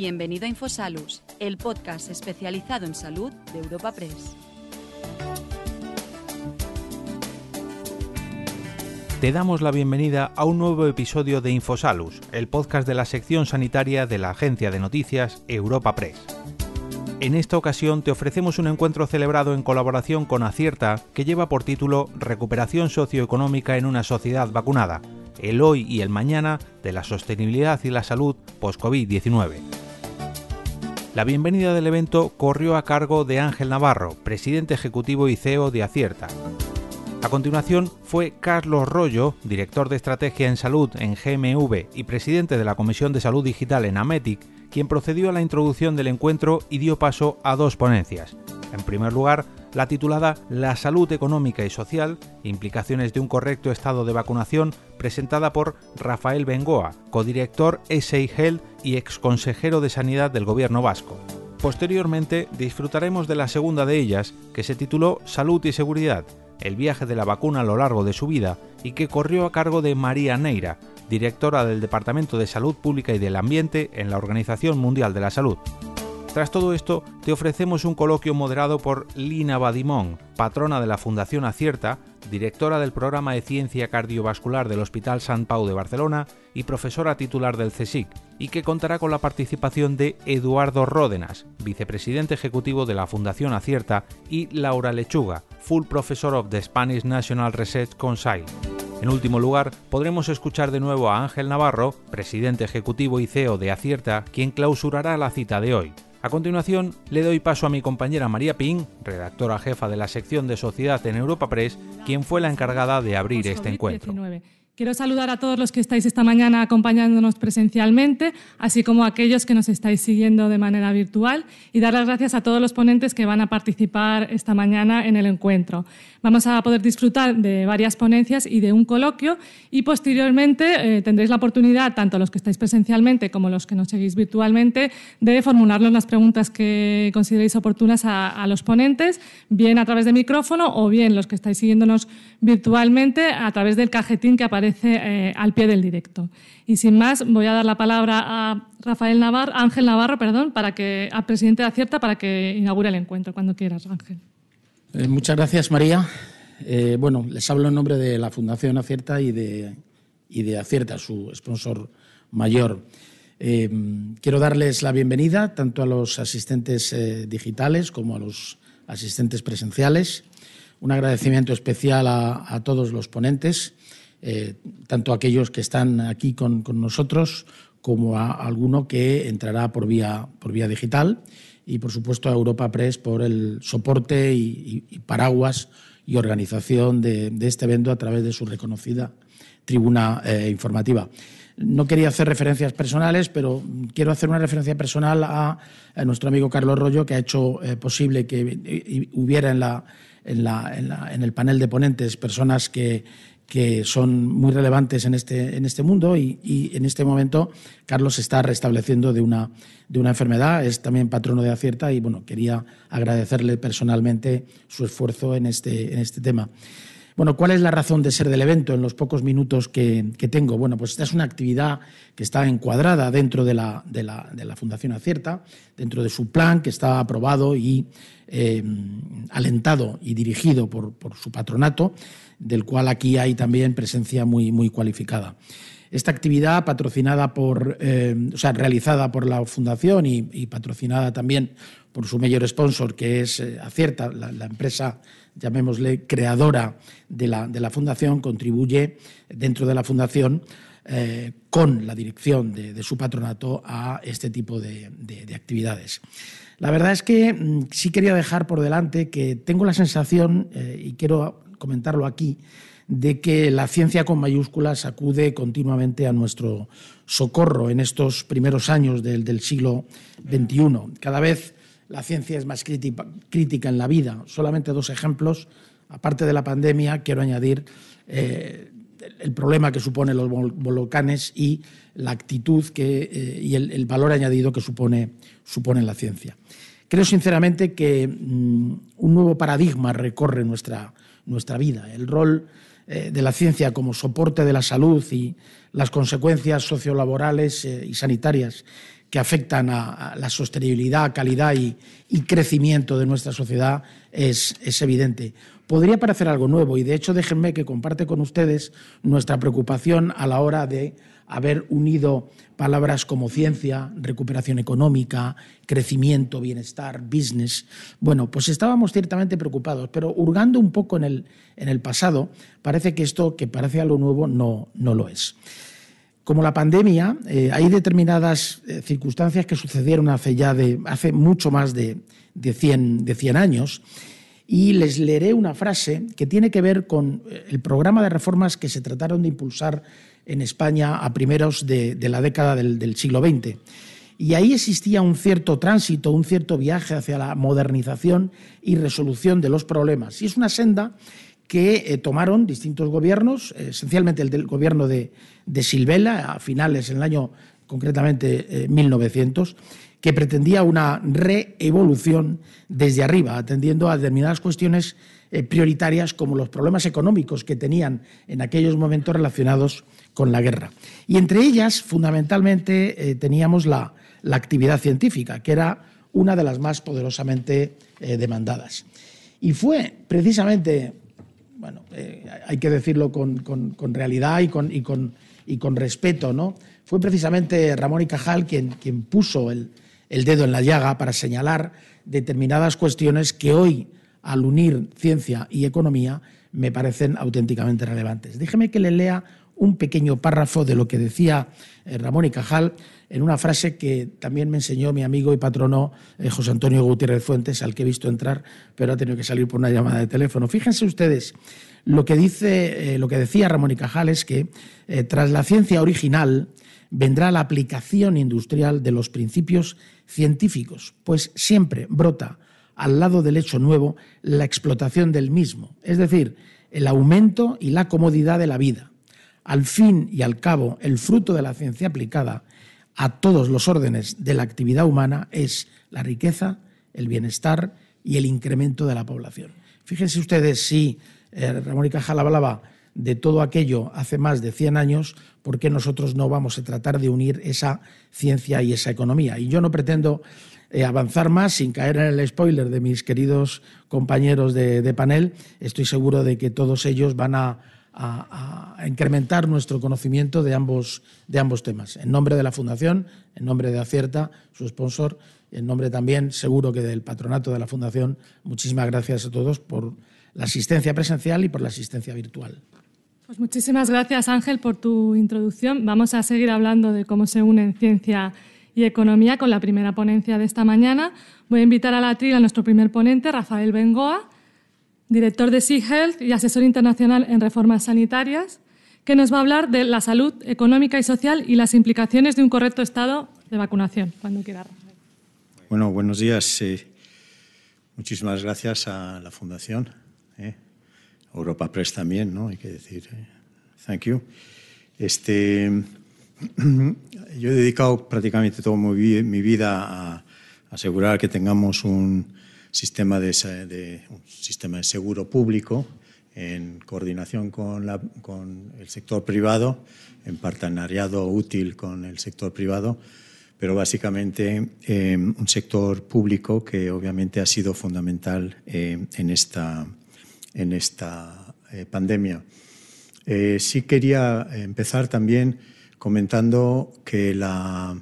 Bienvenido a Infosalus, el podcast especializado en salud de Europa Press. Te damos la bienvenida a un nuevo episodio de Infosalus, el podcast de la sección sanitaria de la agencia de noticias Europa Press. En esta ocasión te ofrecemos un encuentro celebrado en colaboración con Acierta que lleva por título Recuperación socioeconómica en una sociedad vacunada, el hoy y el mañana de la sostenibilidad y la salud post-COVID-19. La bienvenida del evento corrió a cargo de Ángel Navarro, presidente ejecutivo y CEO de Acierta. A continuación fue Carlos Rollo, director de estrategia en salud en GMV y presidente de la Comisión de Salud Digital en Ametic, quien procedió a la introducción del encuentro y dio paso a dos ponencias. En primer lugar, la titulada La salud económica y social, implicaciones de un correcto estado de vacunación, presentada por Rafael Bengoa, codirector SI Health y exconsejero de Sanidad del Gobierno vasco. Posteriormente disfrutaremos de la segunda de ellas, que se tituló Salud y Seguridad, el viaje de la vacuna a lo largo de su vida y que corrió a cargo de María Neira, directora del Departamento de Salud Pública y del Ambiente en la Organización Mundial de la Salud. Tras todo esto, te ofrecemos un coloquio moderado por Lina Badimón, patrona de la Fundación Acierta, directora del programa de ciencia cardiovascular del Hospital Sant Pau de Barcelona y profesora titular del CSIC, y que contará con la participación de Eduardo Ródenas, vicepresidente ejecutivo de la Fundación Acierta, y Laura Lechuga, Full Professor of the Spanish National Research Council. En último lugar, podremos escuchar de nuevo a Ángel Navarro, presidente ejecutivo y CEO de Acierta, quien clausurará la cita de hoy. A continuación, le doy paso a mi compañera María Ping, redactora jefa de la sección de Sociedad en Europa Press, quien fue la encargada de abrir este encuentro. Quiero saludar a todos los que estáis esta mañana acompañándonos presencialmente, así como a aquellos que nos estáis siguiendo de manera virtual y dar las gracias a todos los ponentes que van a participar esta mañana en el encuentro. Vamos a poder disfrutar de varias ponencias y de un coloquio y posteriormente eh, tendréis la oportunidad, tanto los que estáis presencialmente como los que nos seguís virtualmente, de formularnos las preguntas que consideréis oportunas a, los ponentes, bien a través de micrófono o bien los que estáis siguiéndonos virtualmente a través del cajetín que aparece eh, al pie del directo. Y sin más, voy a dar la palabra a Rafael Navarro, Ángel Navarro, perdón, para que, al presidente de Acierta para que inaugure el encuentro, cuando quieras, Ángel. Eh, muchas gracias, María. Eh, bueno, les hablo en nombre de la Fundación Acierta y de, y de Acierta, su sponsor mayor. quiero darles la bienvenida tanto a los asistentes digitales como a los asistentes presenciales. Un agradecimiento especial a, a todos los ponentes eh, tanto aquellos que están aquí con, nosotros como a alguno que entrará por vía, por vía digital y, por supuesto, a Europa Press por el soporte y, paraguas y organización de, este evento a través de su reconocida tribuna eh, informativa. No quería hacer referencias personales, pero quiero hacer una referencia personal a, nuestro amigo Carlos Rollo, que ha hecho eh, posible que hubiera en, la, en, la, en, el panel de ponentes personas que, que son muy relevantes en este, en este mundo y, en este momento Carlos está restableciendo de una, de una enfermedad, es también patrono de Acierta y bueno, quería agradecerle personalmente su esfuerzo en este, en este tema. Bueno, ¿cuál es la razón de ser del evento en los pocos minutos que, tengo? Bueno, pues esta es una actividad que está encuadrada dentro de la, Fundación Acierta, dentro de su plan que está aprobado y eh, alentado y dirigido por, por su patronato del cual aquí hay también presencia muy, muy cualificada. Esta actividad, patrocinada por, eh, o sea, realizada por la Fundación y, patrocinada también por su mayor sponsor, que es eh, Acierta, la, empresa, llamémosle, creadora de la, de la, Fundación, contribuye dentro de la Fundación eh, con la dirección de, su patronato a este tipo de, de actividades. La verdad es que mm, sí quería dejar por delante que tengo la sensación, y quiero comentarlo aquí, de que la ciencia con mayúsculas acude continuamente a nuestro socorro en estos primeros años del, siglo XXI. Cada vez la ciencia es más crítica, en la vida. Solamente dos ejemplos. Aparte de la pandemia, quiero añadir eh, el problema que suponen los volcanes y la actitud que, eh, y el, valor añadido que supone, la ciencia. Creo sinceramente que mm, un nuevo paradigma recorre nuestra, nuestra vida. El rol de la ciencia como soporte de la salud y las consecuencias sociolaborales eh, y sanitarias que afectan a, la sostenibilidad, calidad y, crecimiento de nuestra sociedad es, es, evidente. Podría parecer algo nuevo y de hecho déjenme que comparte con ustedes nuestra preocupación a la hora de haber unido palabras como ciencia, recuperación económica, crecimiento, bienestar, business. Bueno, pues estábamos ciertamente preocupados, pero hurgando un poco en el, en el pasado, parece que esto, que parece algo nuevo, no, no lo es. Como la pandemia, eh, hay determinadas eh, circunstancias que sucedieron hace ya de, hace mucho más de, de, 100, de 100 años y les leeré una frase que tiene que ver con eh, el programa de reformas que se trataron de impulsar en España a primeros de, la década del, siglo XX. Y ahí existía un cierto tránsito, un cierto viaje hacia la modernización y resolución de los problemas. Y es una senda que eh, tomaron distintos gobiernos, esencialmente el del gobierno de, de Silvela, a finales, en el año concretamente 1900, eh, que pretendía una reevolución desde arriba, atendiendo a determinadas cuestiones eh, prioritarias como los problemas económicos que tenían en aquellos momentos relacionados la guerra. Y entre ellas, fundamentalmente, eh, teníamos la, actividad científica, que era una de las más poderosamente eh, demandadas. Y fue precisamente, bueno, eh, hay que decirlo con, realidad y con, y con, y con respeto, ¿no? Fue precisamente Ramón y Cajal quien, quien puso el, el dedo en la llaga para señalar determinadas cuestiones que hoy, al unir ciencia y economía, me parecen auténticamente relevantes. Déjeme que le lea un pequeño párrafo de lo que decía eh, Ramón y Cajal en una frase que también me enseñó mi amigo y patrono eh, José Antonio Gutiérrez Fuentes, al que he visto entrar, pero ha tenido que salir por una llamada de teléfono. Fíjense ustedes, lo que, dice, eh, lo que decía Ramón y Cajal es que tras la ciencia original vendrá la aplicación industrial de los principios científicos, pues siempre brota al lado del hecho nuevo la explotación del mismo, es decir, el aumento y la comodidad de la vida al fin y al cabo, el fruto de la ciencia aplicada a todos los órdenes de la actividad humana es la riqueza, el bienestar y el incremento de la población. Fíjense ustedes si eh, Ramón y Cajal hablaba de todo aquello hace más de 100 años, ¿por qué nosotros no vamos a tratar de unir esa ciencia y esa economía? Y yo no pretendo eh, avanzar más sin caer en el spoiler de mis queridos compañeros de panel. Estoy seguro de que todos ellos van a a, incrementar nuestro conocimiento de ambos, de ambos temas. En nombre de la Fundación, en nombre de Acierta, su sponsor, en nombre también, seguro que del patronato de la Fundación, muchísimas gracias a todos por la asistencia presencial y por la asistencia virtual. Pues muchísimas gracias, Ángel, por tu introducción. Vamos a seguir hablando de cómo se unen ciencia y economía con la primera ponencia de esta mañana. Voy a invitar a la tril a nuestro primer ponente, Rafael Bengoa director de Sea Health y asesor internacional en reformas sanitarias, que nos va a hablar de la salud económica y social y las implicaciones de un correcto estado de vacunación. Cuando quiera. Bueno, buenos días. Eh, muchísimas gracias a la Fundación, eh, Europa Press también, ¿no? Hay que decir, eh, thank you. Este, yo he dedicado prácticamente toda mi vida a asegurar que tengamos un sistema de, un sistema de seguro público en coordinación con, la, el sector privado, en partenariado útil con el sector privado, pero básicamente em, un sector público que obviamente ha sido fundamental em, en esta, en esta eh, pandemia. Eh, sí quería empezar también comentando que la,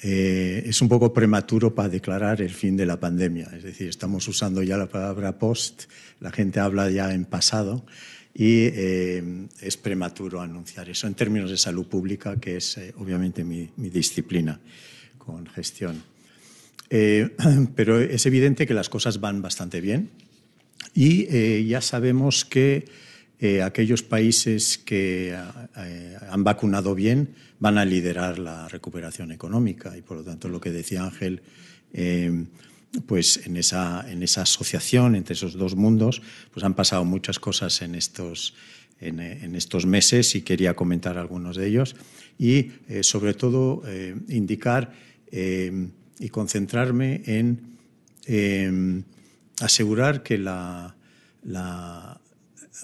eh, es un poco prematuro para declarar el fin de la pandemia. Es decir, estamos usando ya la palabra post, la gente habla ya en pasado y eh, es prematuro anunciar eso en términos de salud pública, que es eh, obviamente mi, disciplina con gestión. pero es evidente que las cosas van bastante bien y ya sabemos que aquellos países que han vacunado bien van a liderar la recuperación económica. Y por lo tanto lo que decía Ángel, eh, pues en esa, en esa asociación entre esos dos mundos, pues han pasado muchas cosas en estos, en, estos meses y quería comentar algunos de ellos. Y eh, sobre todo eh, indicar y concentrarme en asegurar que la, la,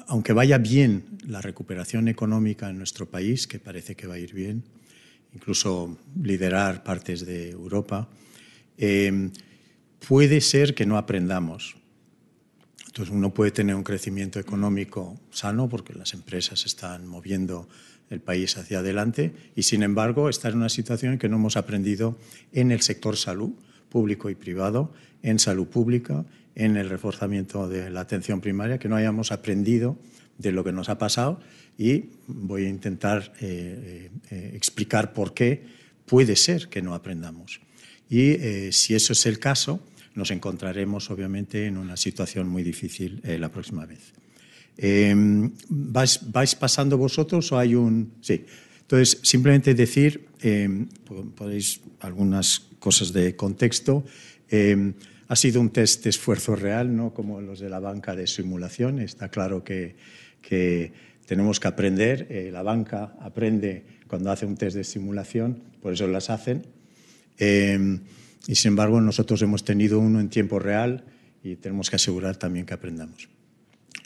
aunque vaya bien la recuperación económica en nuestro país, que parece que va a ir bien, incluso liderar partes de Europa, eh, puede ser que no aprendamos. Entonces uno puede tener un crecimiento económico sano porque las empresas están moviendo el país hacia adelante y sin embargo estar en una situación en que no hemos aprendido en el sector salud público y privado, en salud pública, en el reforzamiento de la atención primaria, que no hayamos aprendido de lo que nos ha pasado y voy a intentar eh, eh, explicar por qué puede ser que no aprendamos. Y eh, si eso es el caso, nos encontraremos obviamente en una situación muy difícil la próxima vez. Em, ¿vais, ¿vais, pasando vosotros o hay un...? Sí. Entonces, simplemente decir, em, podéis algunas cosas de contexto. Ha sido un test de esfuerzo real, no como los de la banca de simulación. Está claro que, que tenemos que aprender. Eh, la banca aprende cuando hace un test de simulación, por eso las hacen. Eh, y sin embargo, nosotros hemos tenido uno en tiempo real y tenemos que asegurar también que aprendamos.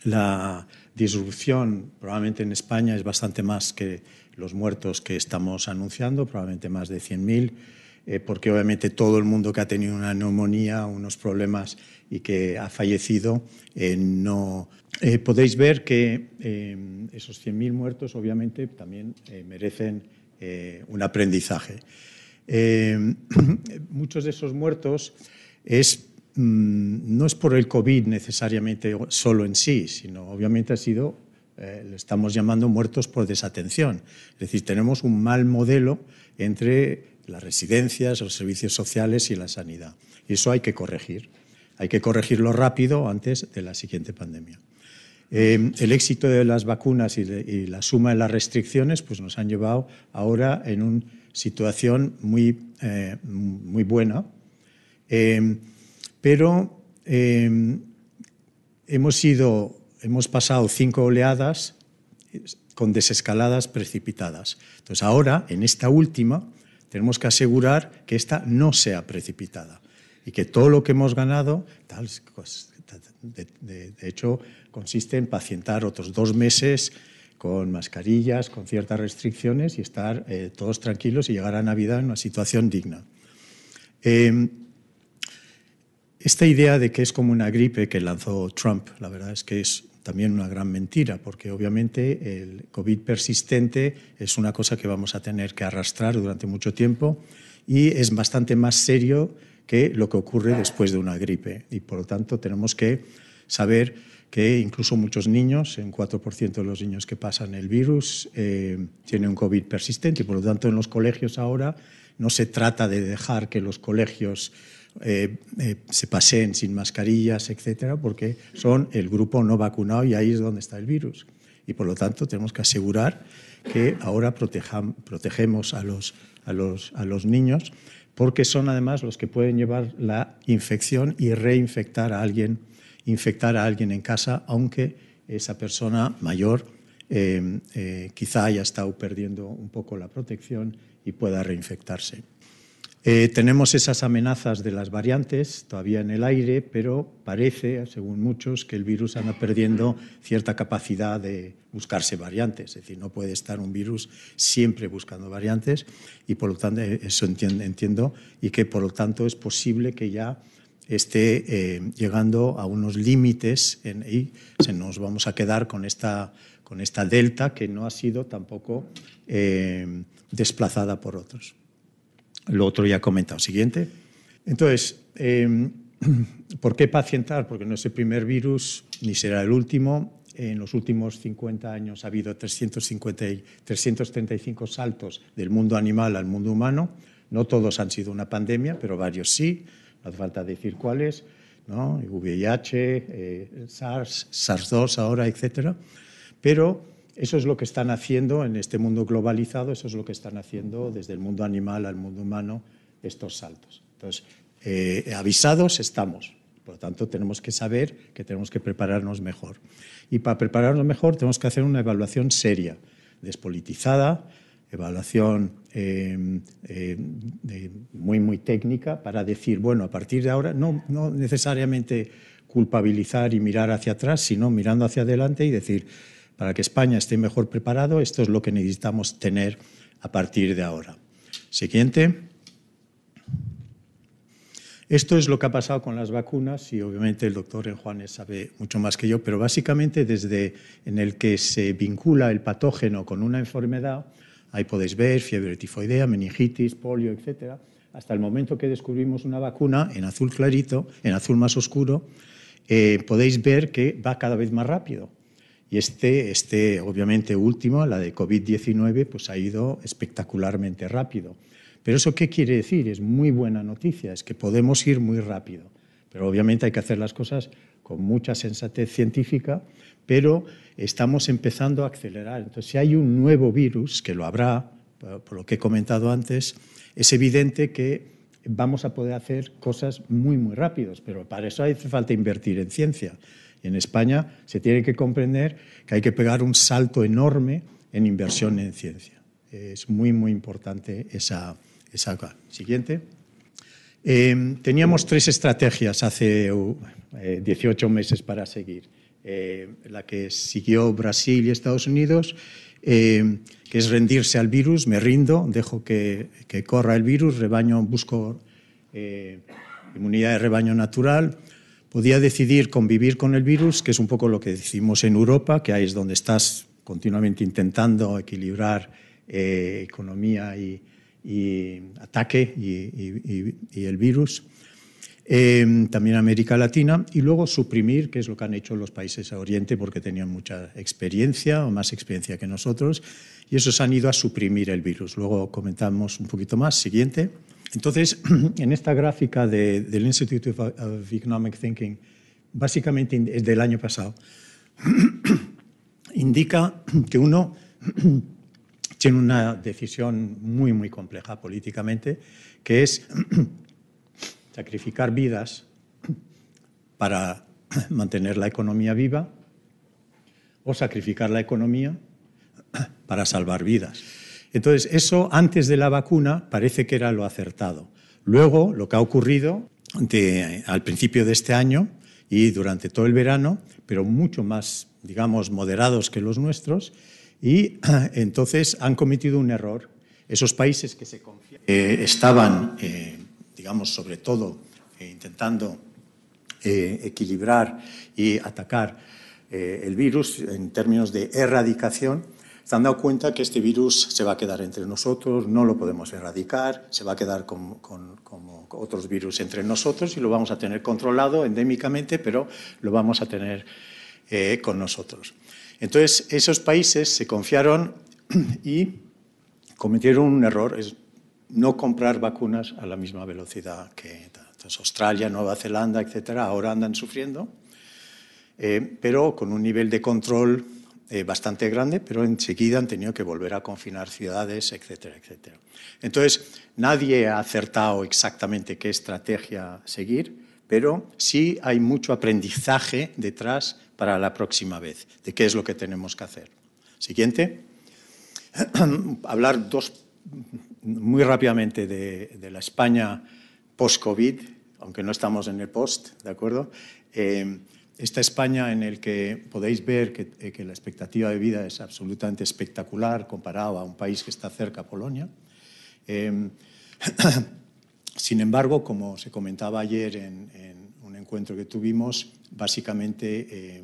La disrupción probablemente en España es bastante más que los muertos que estamos anunciando, probablemente más de 100.000, eh, porque obviamente todo el mundo que ha tenido una neumonía, unos problemas y que ha fallecido, eh, no, eh, podéis ver que eh, esos 100.000 muertos obviamente también eh, merecen un aprendizaje. muchos de esos muertos es, mm, no es por el COVID necesariamente solo en sí, sino obviamente ha sido, le estamos llamando muertos por desatención. Es decir, tenemos un mal modelo entre las residencias, los servicios sociales y la sanidad. Y eso hay que corregir. Hay que corregirlo rápido antes de la siguiente pandemia. Eh, el éxito de las vacunas y, la suma de las restricciones pues nos han llevado ahora en una situación muy, eh, muy buena. Eh, pero hemos, sido, hemos pasado cinco oleadas con desescaladas precipitadas. Entonces ahora, en esta última, tenemos que asegurar que esta no sea precipitada y que todo lo que hemos ganado, tal, pues, de, hecho, consiste en pacientar otros dos meses con mascarillas, con ciertas restricciones y estar eh, todos tranquilos y llegar a Navidad en una situación digna. Em, esta idea de que es como una gripe que lanzó Trump, la verdad es que es también una gran mentira, porque obviamente el COVID persistente es una cosa que vamos a tener que arrastrar durante mucho tiempo y es bastante más serio que lo que ocurre después de una gripe. Y por lo tanto tenemos que saber que incluso muchos niños, en 4% de los niños que pasan el virus, eh, tienen un COVID persistente. Y por lo tanto en los colegios ahora no se trata de dejar que los colegios eh, eh, se paseen sin mascarillas, etcétera, porque son el grupo no vacunado y ahí es donde está el virus. Y por lo tanto tenemos que asegurar que ahora protegemos a los, niños porque son además los que pueden llevar la infección y reinfectar a alguien, infectar a alguien en casa, aunque esa persona mayor eh, quizá haya estado perdiendo un poco la protección y pueda reinfectarse. Eh, tenemos esas amenazas de las variantes todavía en el aire, pero parece, según muchos, que el virus anda perdiendo cierta capacidad de buscarse variantes. Es decir, no puede estar un virus siempre buscando variantes y por lo tanto eso entiendo, y que por lo tanto es posible que ya esté eh, llegando a unos límites y se nos vamos a quedar con esta, con esta delta que no ha sido tampoco eh, desplazada por otros. Lo otro ya he comentado. Siguiente. Entonces, em, ¿por qué pacientar? Porque no es el primer virus ni será el último. En los últimos 50 años ha habido 350 335 saltos del mundo animal al mundo humano. No todos han sido una pandemia, pero varios sí. No hace falta decir cuáles. ¿no? VIH, eh, SARS, SARS-2 ahora, etc. Pero eso es lo que están haciendo en este mundo globalizado, eso es lo que están haciendo desde el mundo animal al mundo humano estos saltos. Entonces, eh, avisados estamos. Por lo tanto, tenemos que saber que tenemos que prepararnos mejor. Y para prepararnos mejor tenemos que hacer una evaluación seria, despolitizada, evaluación eh, eh, muy, muy técnica para decir, bueno, a partir de ahora, no necesariamente culpabilizar y mirar hacia atrás, sino mirando hacia adelante y decir, para que España esté mejor preparado, esto es lo que necesitamos tener a partir de ahora. Siguiente. Esto es lo que ha pasado con las vacunas y obviamente el doctor Juanes sabe mucho más que yo, pero básicamente desde en el que se vincula el patógeno con una enfermedad, ahí podéis ver fiebre tifoidea, meningitis, polio, etcétera, hasta el momento que descubrimos una vacuna en azul clarito, en azul más oscuro, eh, podéis ver que va cada vez más rápido. Y este, este obviamente último, la de COVID-19, pues ha ido espectacularmente rápido. Pero eso qué quiere decir? Es muy buena noticia, es que podemos ir muy rápido. Pero obviamente hay que hacer las cosas con mucha sensatez científica, pero estamos empezando a acelerar. Entonces, si hay un nuevo virus, que lo habrá, por lo que he comentado antes, es evidente que vamos a poder hacer cosas muy, muy rápidos, pero para eso hace falta invertir en ciencia. En España se tiene que comprender que hay que pegar un salto enorme en inversión en ciencia. Es muy, muy importante esa, esa Siguiente. Eh, teníamos tres estrategias hace 18 uh, meses para seguir. Eh, la que siguió Brasil y Estados Unidos, eh, que es rendirse al virus, me rindo, dejo que, que corra el virus, rebaño, busco inmunidad de rebaño natural. Podía decidir convivir con el virus, que es un poco lo que decimos en Europa, que ahí es donde estás continuamente intentando equilibrar economía y, y ataque y, el virus. Eh, también América Latina y luego suprimir, que es lo que han hecho los países a Oriente porque tenían mucha experiencia o más experiencia que nosotros y esos han ido a suprimir el virus. Luego comentamos un poquito más. Siguiente. Entonces, en esta gráfica del Institute of Economic Thinking, básicamente es del año pasado, indica que uno tiene una decisión muy, muy compleja políticamente, que es sacrificar vidas para mantener la economía viva o sacrificar la economía para salvar vidas. Entonces, eso antes de la vacuna parece que era lo acertado. Luego, lo que ha ocurrido al principio de este año y durante todo el verano, pero mucho más, digamos, moderados que los nuestros, y entonces han cometido un error. Esos países que se eh, estaban, eh, digamos, sobre todo eh, intentando equilibrar y atacar el virus en términos de erradicación, se han dado cuenta que este virus se va a quedar entre nosotros, no lo podemos erradicar, se va a quedar como, como otros virus entre nosotros y lo vamos a tener controlado endémicamente, pero lo vamos a tener con nosotros. Entonces, esos países se confiaron y cometieron un error, es no comprar vacunas a la misma velocidad que entonces, Australia, Nueva Zelanda, etcétera, ahora andan sufriendo, eh, pero con un nivel de control eh, bastante grande, pero enseguida han tenido que volver a confinar ciudades, etcétera, etcétera. Entonces, nadie ha acertado exactamente qué estrategia seguir, pero sí hay mucho aprendizaje detrás para la próxima vez, de qué es lo que tenemos que hacer. Siguiente. Hablar dos, muy rápidamente de, la España post-COVID, aunque no estamos en el post, ¿de acuerdo? Eh, esta España en el que podéis ver que, eh, que, la expectativa de vida es absolutamente espectacular comparado a un país que está cerca, Polonia. Eh, sin embargo, como se comentaba ayer en, en encuentro que tuvimos, básicamente eh,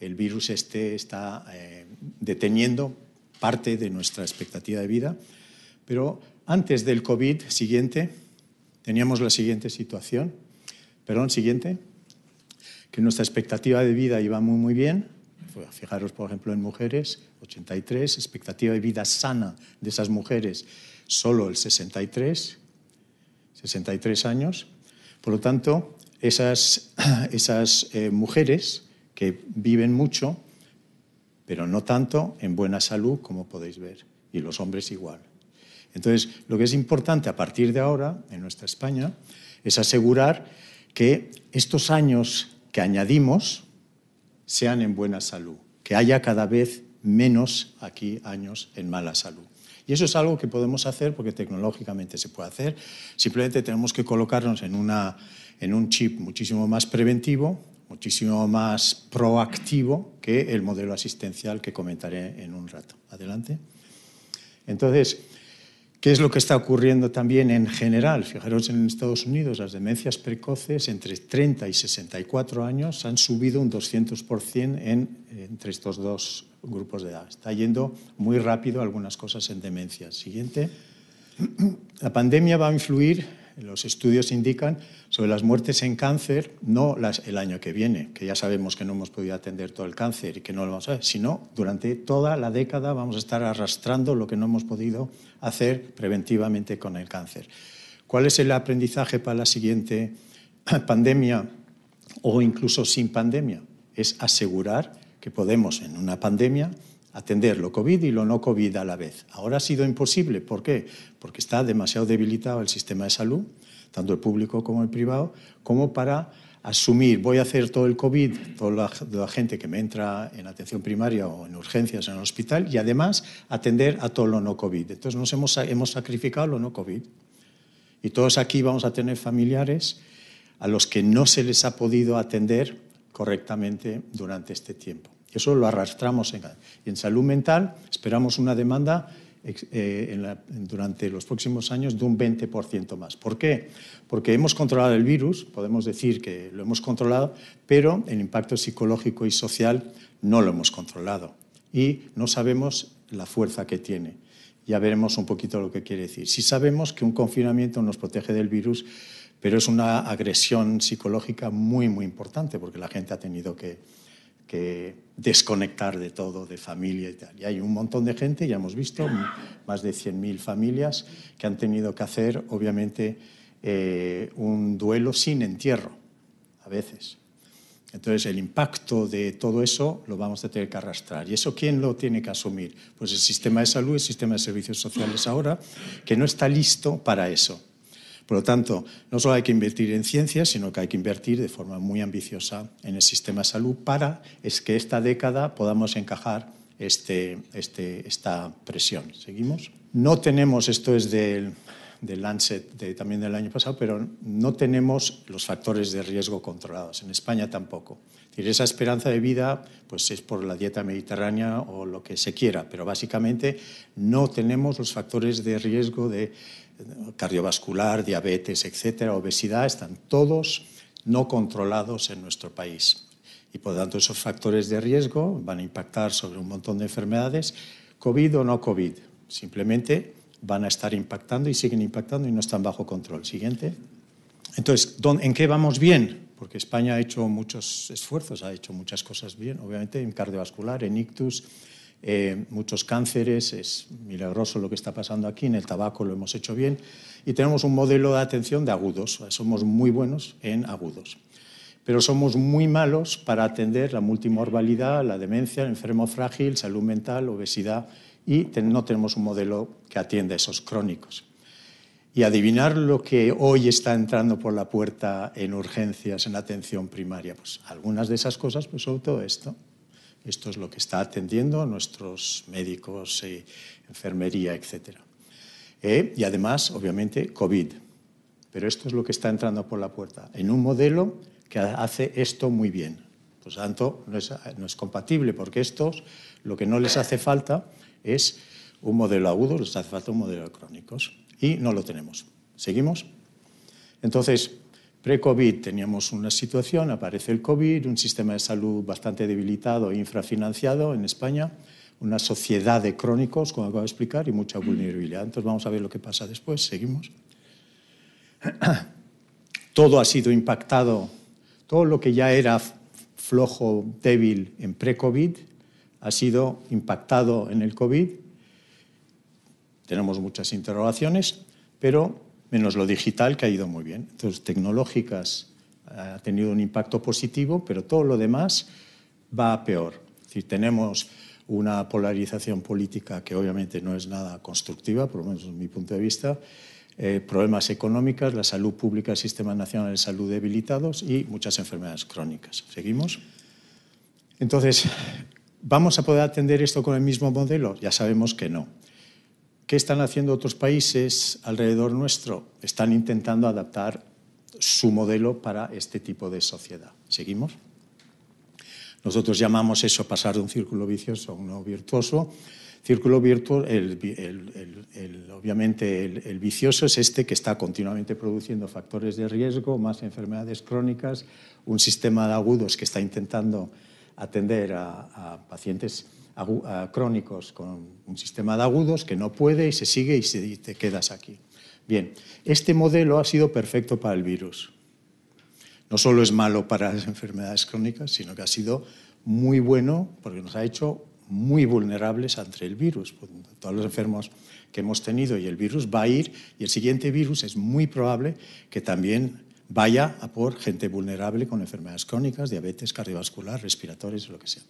el virus este está eh, deteniendo parte de nuestra expectativa de vida. Pero antes del COVID siguiente, teníamos la siguiente situación. Perdón, siguiente. Que nuestra expectativa de vida iba muy, muy bien. Fijaros, por ejemplo, en mujeres, 83, expectativa de vida sana de esas mujeres, solo el 63, 63 años. Por lo tanto, esas, esas eh, mujeres que viven mucho, pero no tanto en buena salud como podéis ver, y los hombres igual. Entonces, lo que es importante a partir de ahora en nuestra España es asegurar que estos años que añadimos sean en buena salud, que haya cada vez menos aquí años en mala salud. Y eso es algo que podemos hacer porque tecnológicamente se puede hacer. Simplemente tenemos que colocarnos en una en un chip muchísimo más preventivo, muchísimo más proactivo que el modelo asistencial que comentaré en un rato. Adelante. Entonces, ¿Qué es lo que está ocurriendo también en general? Fijaros en Estados Unidos, las demencias precoces entre 30 y 64 años han subido un 200% en, entre estos dos grupos de edad. Está yendo muy rápido algunas cosas en demencia. Siguiente. La pandemia va a influir los estudios indican sobre las muertes en cáncer, no las, el año que viene, que ya sabemos que no hemos podido atender todo el cáncer y que no lo vamos a ver, sino durante toda la década vamos a estar arrastrando lo que no hemos podido hacer preventivamente con el cáncer. ¿Cuál es el aprendizaje para la siguiente pandemia o incluso sin pandemia? Es asegurar que podemos en una pandemia atender lo COVID y lo no COVID a la vez. Ahora ha sido imposible. ¿Por qué? Porque está demasiado debilitado el sistema de salud, tanto el público como el privado, como para asumir, voy a hacer todo el COVID, toda la, gente que me entra en atención primaria o en urgencias en el hospital y además atender a todo lo no COVID. Entonces nos hemos, hemos sacrificado lo no COVID. Y todos aquí vamos a tener familiares a los que no se les ha podido atender correctamente durante este tiempo. Eso lo arrastramos en, en salud mental. Esperamos una demanda eh, durante los próximos años de un 20% más. ¿Por qué? Porque hemos controlado el virus, podemos decir que lo hemos controlado, pero el impacto psicológico y social no lo hemos controlado y no sabemos la fuerza que tiene. Ya veremos un poquito lo que quiere decir. Si sabemos que un confinamiento nos protege del virus, pero es una agresión psicológica muy, muy importante porque la gente ha tenido que, que desconectar de todo, de familia y tal. Y hay un montón de gente, ya hemos visto, más de 100.000 familias que han tenido que hacer, obviamente, eh, un duelo sin entierro, a veces. Entonces, el impacto de todo eso lo vamos a tener que arrastrar. ¿Y eso quién lo tiene que asumir? Pues el sistema de salud, el sistema de servicios sociales ahora, que no está listo para eso. Por lo tanto, no solo hay que invertir en ciencia, sino que hay que invertir de forma muy ambiciosa en el sistema de salud para es que esta década podamos encajar este, este, esta presión. ¿Seguimos? No tenemos, esto es del, del Lancet de, también del año pasado, pero no tenemos los factores de riesgo controlados. En España tampoco. esa esperanza de vida pues es por la dieta mediterránea o lo que se quiera, pero básicamente no tenemos los factores de riesgo de cardiovascular, diabetes, etcétera, obesidad, están todos no controlados en nuestro país. Y por lo tanto esos factores de riesgo van a impactar sobre un montón de enfermedades, COVID o no COVID. Simplemente van a estar impactando y siguen impactando y no están bajo control. Siguiente. Entonces, ¿en qué vamos bien? Porque España ha hecho muchos esfuerzos, ha hecho muchas cosas bien, obviamente en cardiovascular, en ictus, eh, muchos cánceres, es milagroso lo que está pasando aquí, en el tabaco lo hemos hecho bien y tenemos un modelo de atención de agudos, somos muy buenos en agudos, pero somos muy malos para atender la multimorbalidad, la demencia, el enfermo frágil, salud mental, obesidad y no tenemos un modelo que atienda a esos crónicos. Y adivinar lo que hoy está entrando por la puerta en urgencias, en atención primaria, pues algunas de esas cosas, pues sobre todo esto. Esto es lo que está atendiendo nuestros médicos, y enfermería, etc. Eh, y además, obviamente, COVID. Pero esto es lo que está entrando por la puerta, en un modelo que hace esto muy bien. Por tanto, no es, no es compatible, porque estos lo que no les hace falta es un modelo agudo, les hace falta un modelo de crónicos. Y no lo tenemos. ¿Seguimos? Entonces, Pre-COVID teníamos una situación, aparece el COVID, un sistema de salud bastante debilitado e infrafinanciado en España, una sociedad de crónicos, como acabo de explicar, y mucha vulnerabilidad. Entonces vamos a ver lo que pasa después. Seguimos. Todo ha sido impactado, todo lo que ya era flojo, débil en pre-COVID, ha sido impactado en el COVID. Tenemos muchas interrogaciones, pero menos lo digital, que ha ido muy bien. Entonces, tecnológicas ha tenido un impacto positivo, pero todo lo demás va peor. Es tenemos una polarización política que obviamente no es nada constructiva, por lo menos desde mi punto de vista, eh, problemas económicos, la salud pública, el Sistema Nacional de Salud debilitados y muchas enfermedades crónicas. ¿Seguimos? Entonces, ¿vamos a poder atender esto con el mismo modelo? Ya sabemos que no. ¿Qué están haciendo otros países alrededor nuestro? Están intentando adaptar su modelo para este tipo de sociedad. ¿Seguimos? Nosotros llamamos eso pasar de un círculo vicioso a uno virtuoso. Círculo virtuoso, el, obviamente el, vicioso es este que está continuamente produciendo factores de riesgo, más enfermedades crónicas, un sistema de agudos que está intentando atender a, pacientes crónicos con un sistema de agudos que no puede y se sigue y, se, y te quedas aquí. Bien, este modelo ha sido perfecto para el virus. No solo es malo para las enfermedades crónicas, sino que ha sido muy bueno porque nos ha hecho muy vulnerables ante el virus. Todos los enfermos que hemos tenido y el virus va a ir y el siguiente virus es muy probable que también vaya a por gente vulnerable con enfermedades crónicas, diabetes, cardiovascular, respiratorios, lo que sea.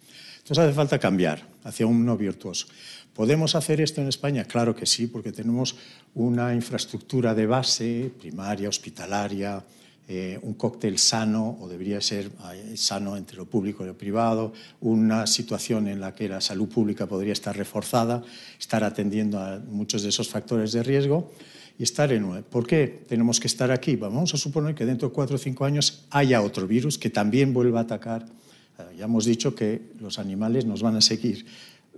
Entonces hace falta cambiar hacia un no virtuoso. ¿Podemos hacer esto en España? Claro que sí, porque tenemos una infraestructura de base, primaria, hospitalaria, eh, un cóctel sano, o debería ser sano entre lo público y lo privado, una situación en la que la salud pública podría estar reforzada, estar atendiendo a muchos de esos factores de riesgo y estar en ¿Por qué tenemos que estar aquí? Vamos a suponer que dentro de cuatro o cinco años haya otro virus que también vuelva a atacar. Eh, ya hemos dicho que los animales nos van a seguir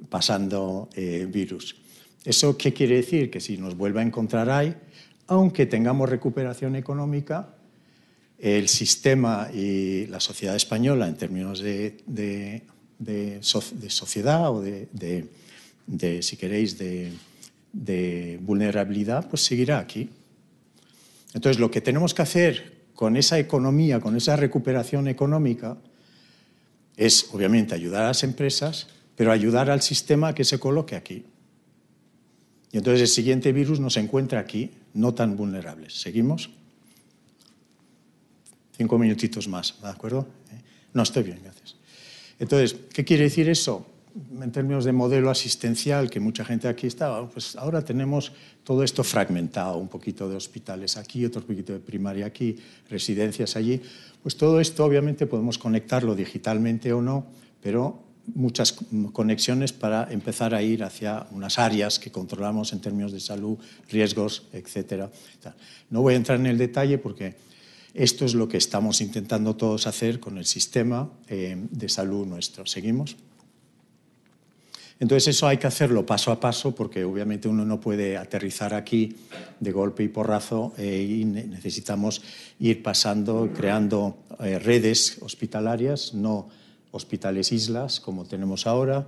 pasando virus. ¿Eso qué quiere decir? Que si nos vuelve a encontrar ahí, aunque tengamos recuperación económica, el sistema y la sociedad española en términos de, de, sociedad o de, si queréis, de, vulnerabilidad, pues seguirá aquí. Entonces, lo que tenemos que hacer con esa economía, con esa recuperación económica, es obviamente ayudar a las empresas, pero ayudar al sistema a que se coloque aquí. Y entonces el siguiente virus nos encuentra aquí, no tan vulnerables. ¿Seguimos? Cinco minutitos más, ¿de acuerdo? No, estoy bien, gracias. Entonces, ¿qué quiere decir eso? En términos de modelo asistencial, que mucha gente aquí está, pues ahora tenemos todo esto fragmentado, un poquito de hospitales aquí, otro poquito de primaria aquí, residencias allí. Pues todo esto obviamente podemos conectarlo digitalmente o no, pero muchas conexiones para empezar a ir hacia unas áreas que controlamos en términos de salud, riesgos, etc. No voy a entrar en el detalle porque esto es lo que estamos intentando todos hacer con el sistema eh, de salud nuestro. ¿Seguimos? Entonces eso hay que hacerlo paso a paso porque obviamente uno no puede aterrizar aquí de golpe y porrazo eh, y necesitamos ir pasando, creando eh, redes hospitalarias, no hospitales islas como tenemos ahora,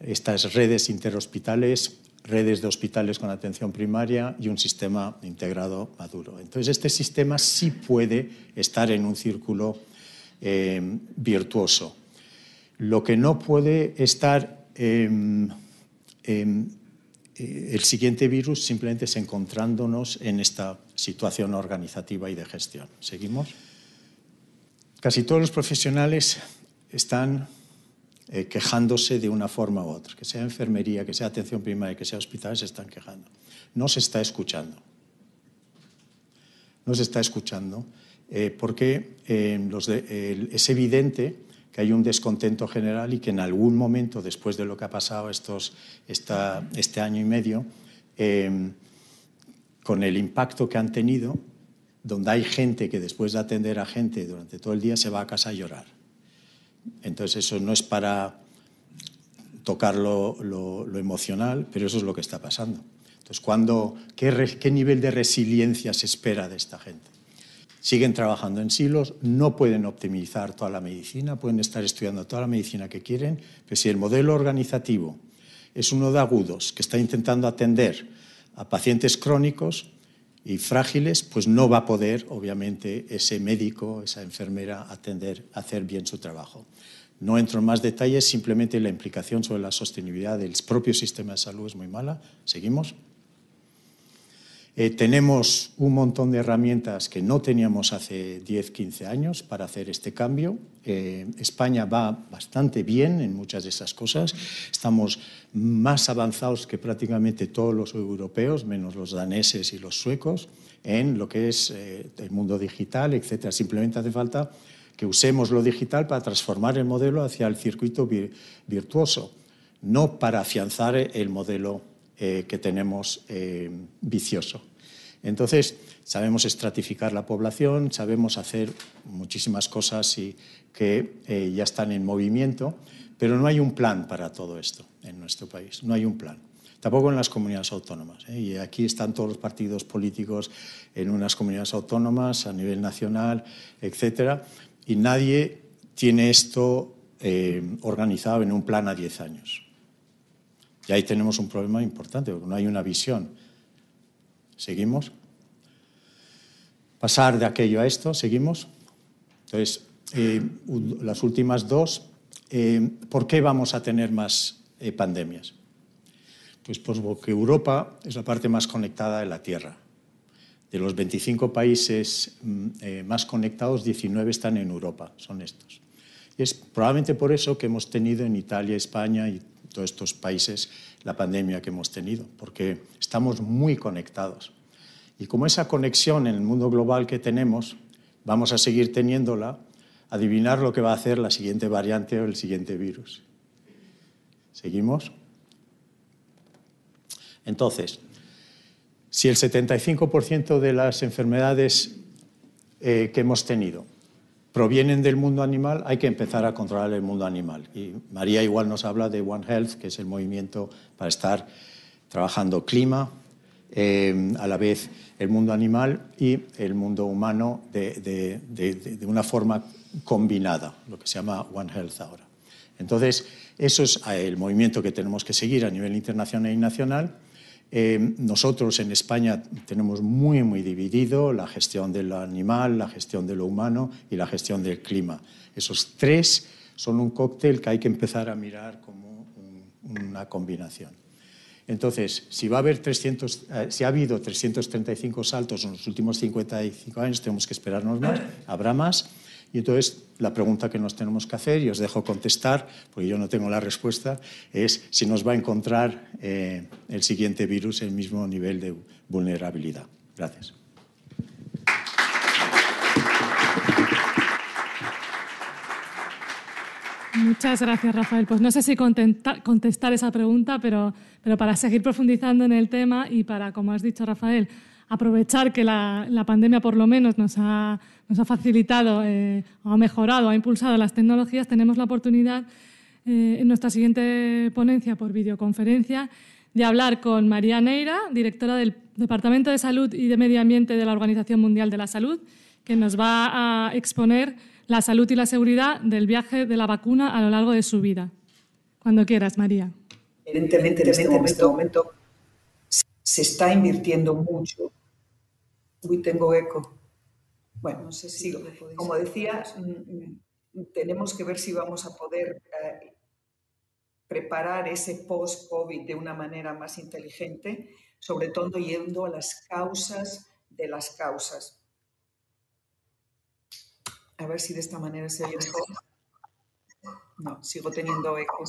estas redes interhospitales redes de hospitales con atención primaria y un sistema integrado maduro. Entonces, este sistema sí puede estar en un círculo eh, virtuoso. Lo que no puede estar em, eh, el siguiente virus simplemente es encontrándonos en esta situación organizativa y de gestión. ¿Seguimos? Casi todos los profesionales están eh, quejándose de una forma u otra, que sea enfermería, que sea atención primaria, que sea hospital, se están quejando. No se está escuchando. No se está escuchando eh, porque eh, es evidente que hay un descontento general y que en algún momento, después de lo que ha pasado estos, este año y medio, con el impacto que han tenido, donde hay gente que después de atender a gente durante todo el día se va a casa a llorar entonces eso no es para tocar lo, emocional, pero eso es lo que está pasando. Entonces, qué, ¿qué nivel de resiliencia se espera de esta gente? Siguen trabajando en silos, no pueden optimizar toda la medicina, pueden estar estudiando toda la medicina que quieren, pero si el modelo organizativo es uno de agudos que está intentando atender a pacientes crónicos, y frágiles, pues no va a poder, obviamente, ese médico, esa enfermera, atender, hacer bien su trabajo. No entro en más detalles, simplemente la implicación sobre la sostenibilidad del propio sistema de salud es muy mala. ¿Seguimos? Eh, tenemos un montón de herramientas que no teníamos hace 10, 15 años para hacer este cambio. Eh, España va bastante bien en muchas de esas cosas. Estamos más avanzados que prácticamente todos los europeos, menos los daneses y los suecos, en lo que es eh, el mundo digital, etc. Simplemente hace falta que usemos lo digital para transformar el modelo hacia el circuito virtuoso, no para afianzar el modelo que tenemos vicioso. Entonces, sabemos estratificar la población, sabemos hacer muchísimas cosas y que eh, ya están en movimiento, pero no hay un plan para todo esto en nuestro país, no hay un plan. tampoco en las comunidades autónomas. ¿eh? Y aquí están todos los partidos políticos en unas comunidades autónomas, a nivel nacional, etcétera, y nadie tiene esto eh, organizado en un plan a 10 años. Y ahí tenemos un problema importante, porque no hay una visión. ¿Seguimos? Pasar de aquello a esto, ¿seguimos? Entonces, eh, las últimas dos, eh, ¿por qué vamos a tener más eh, pandemias? Pues, pues porque Europa es la parte más conectada de la Tierra. De los 25 países mm, más conectados, 19 están en Europa, son estos. Y es probablemente por eso que hemos tenido en Italia, España y todos estos países la pandemia que hemos tenido, porque estamos muy conectados. Y como esa conexión en el mundo global que tenemos, vamos a seguir teniéndola, adivinar lo que va a hacer la siguiente variante o el siguiente virus. ¿Seguimos? Entonces, si el 75% de las enfermedades eh, que hemos tenido provienen del mundo animal, hay que empezar a controlar el mundo animal. Y María igual nos habla de One Health, que es el movimiento para estar trabajando clima, eh, a la vez el mundo animal y el mundo humano de, de, una forma combinada, lo que se llama One Health ahora. Entonces, eso es el movimiento que tenemos que seguir a nivel internacional y nacional. Eh, nosotros en España tenemos muy, muy dividido la gestión del animal, la gestión de lo humano y la gestión del clima. Esos tres son un cóctel que hay que empezar a mirar como una combinación. Entonces, si, va a haber 300, eh, si ha habido 335 saltos en los últimos 55 años, tenemos que esperarnos más, habrá más. Y entonces la pregunta que nos tenemos que hacer, y os dejo contestar, porque yo no tengo la respuesta, es si nos va a encontrar eh, el siguiente virus el mismo nivel de vulnerabilidad. Gracias. Muchas gracias, Rafael. Pues no sé si contestar esa pregunta, pero, pero para seguir profundizando en el tema y para, como has dicho, Rafael, aprovechar que la, pandemia por lo menos nos ha, nos ha facilitado, eh, ha mejorado, ha impulsado las tecnologías, tenemos la oportunidad eh, en nuestra siguiente ponencia por videoconferencia de hablar con María Neira, directora del Departamento de Salud y de Medio Ambiente de la Organización Mundial de la Salud, que nos va a exponer la salud y la seguridad del viaje de la vacuna a lo largo de su vida. Cuando quieras, María. Evidentemente, en este momento se está invirtiendo mucho Uy, tengo eco. Bueno, no sé si, como decía, mm, mm, tenemos que ver si vamos a poder eh, preparar ese post-COVID de una manera más inteligente, sobre todo yendo a las causas de las causas. A ver si de esta manera se oye mejor. No, sigo teniendo eco.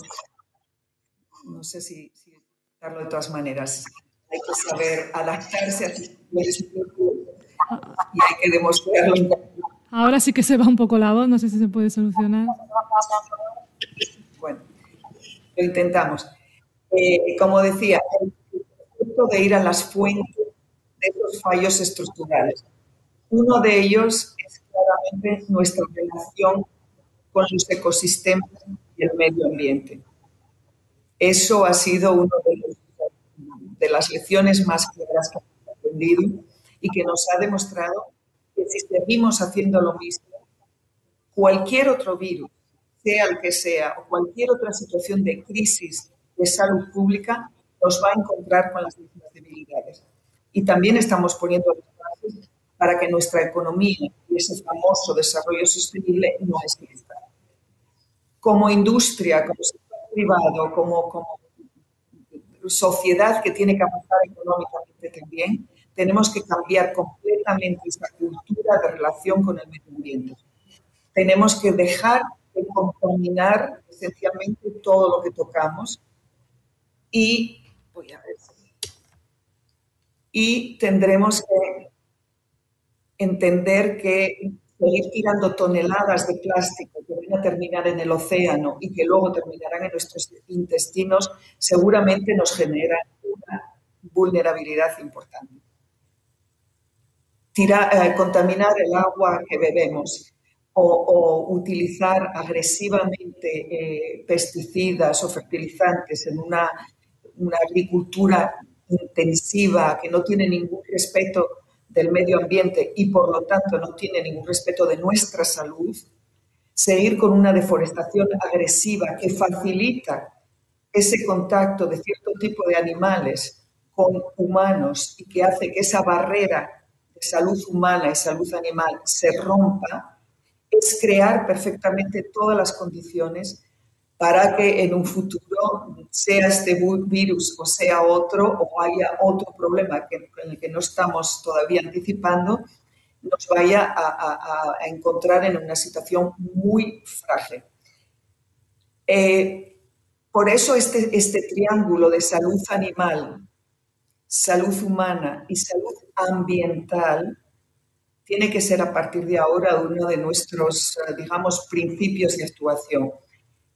No sé si, si darlo de todas maneras. Hay que saber adaptarse a y hay que demostrarlo. Ahora sí que se va un poco la voz, no sé si se puede solucionar. Bueno, lo intentamos. Eh, como decía, el punto de ir a las fuentes de esos fallos estructurales. Uno de ellos es claramente nuestra relación con los ecosistemas y el medio ambiente. Eso ha sido una de, de las lecciones más claras que hemos aprendido y que nos ha demostrado que si seguimos haciendo lo mismo, cualquier otro virus, sea el que sea, o cualquier otra situación de crisis de salud pública, nos va a encontrar con las mismas debilidades. Y también estamos poniendo las bases para que nuestra economía y ese famoso desarrollo sostenible no exista. Como industria, como sector privado, como, como sociedad que tiene que avanzar económicamente también, tenemos que cambiar completamente esa cultura de relación con el medio ambiente. Tenemos que dejar de contaminar esencialmente todo lo que tocamos y, y tendremos que entender que seguir tirando toneladas de plástico que van a terminar en el océano y que luego terminarán en nuestros intestinos seguramente nos genera una vulnerabilidad importante. Eh, contaminar el agua que bebemos o, utilizar agresivamente eh, pesticidas o fertilizantes en una una agricultura intensiva que no tiene ningún respeto del medio ambiente y por lo tanto no tiene ningún respeto de nuestra salud, seguir con una deforestación agresiva que facilita ese contacto de cierto tipo de animales con humanos y que hace que esa barrera salud humana y salud animal se rompa, es crear perfectamente todas las condiciones para que en un futuro, sea este virus o sea otro, o haya otro problema en el que no estamos todavía anticipando, nos vaya a, encontrar en una situación muy frágil. Eh, por eso este, este triángulo de salud animal, salud humana y salud ambiental tiene que ser a partir de ahora uno de nuestros, eh, digamos, principios de actuación.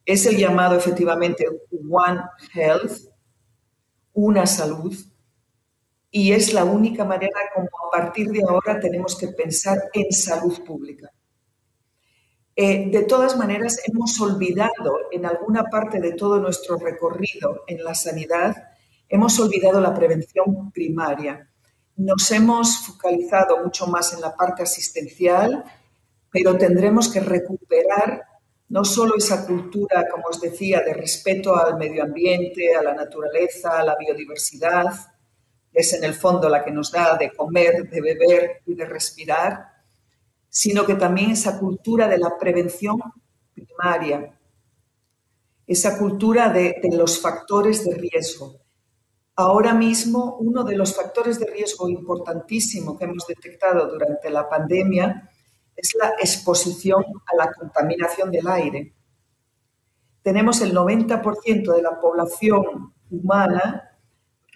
Es el llamado efectivamente One Health, una salud, y es la única manera como a partir de ahora tenemos que pensar en salud pública. Eh, de todas maneras, hemos olvidado en alguna parte de todo nuestro recorrido en la sanidad, hemos olvidado la prevención primaria. Nos hemos focalizado mucho más en la parte asistencial, pero tendremos que recuperar no solo esa cultura, como os decía, de respeto al medio ambiente, a la naturaleza, a la biodiversidad, es en el fondo la que nos da de comer, de beber y de respirar, sino que también esa cultura de la prevención primaria, esa cultura de, los factores de riesgo. Ahora mismo, uno de los factores de riesgo importantísimo que hemos detectado durante la pandemia es la exposición a la contaminación del aire. Tenemos el 90% de la población humana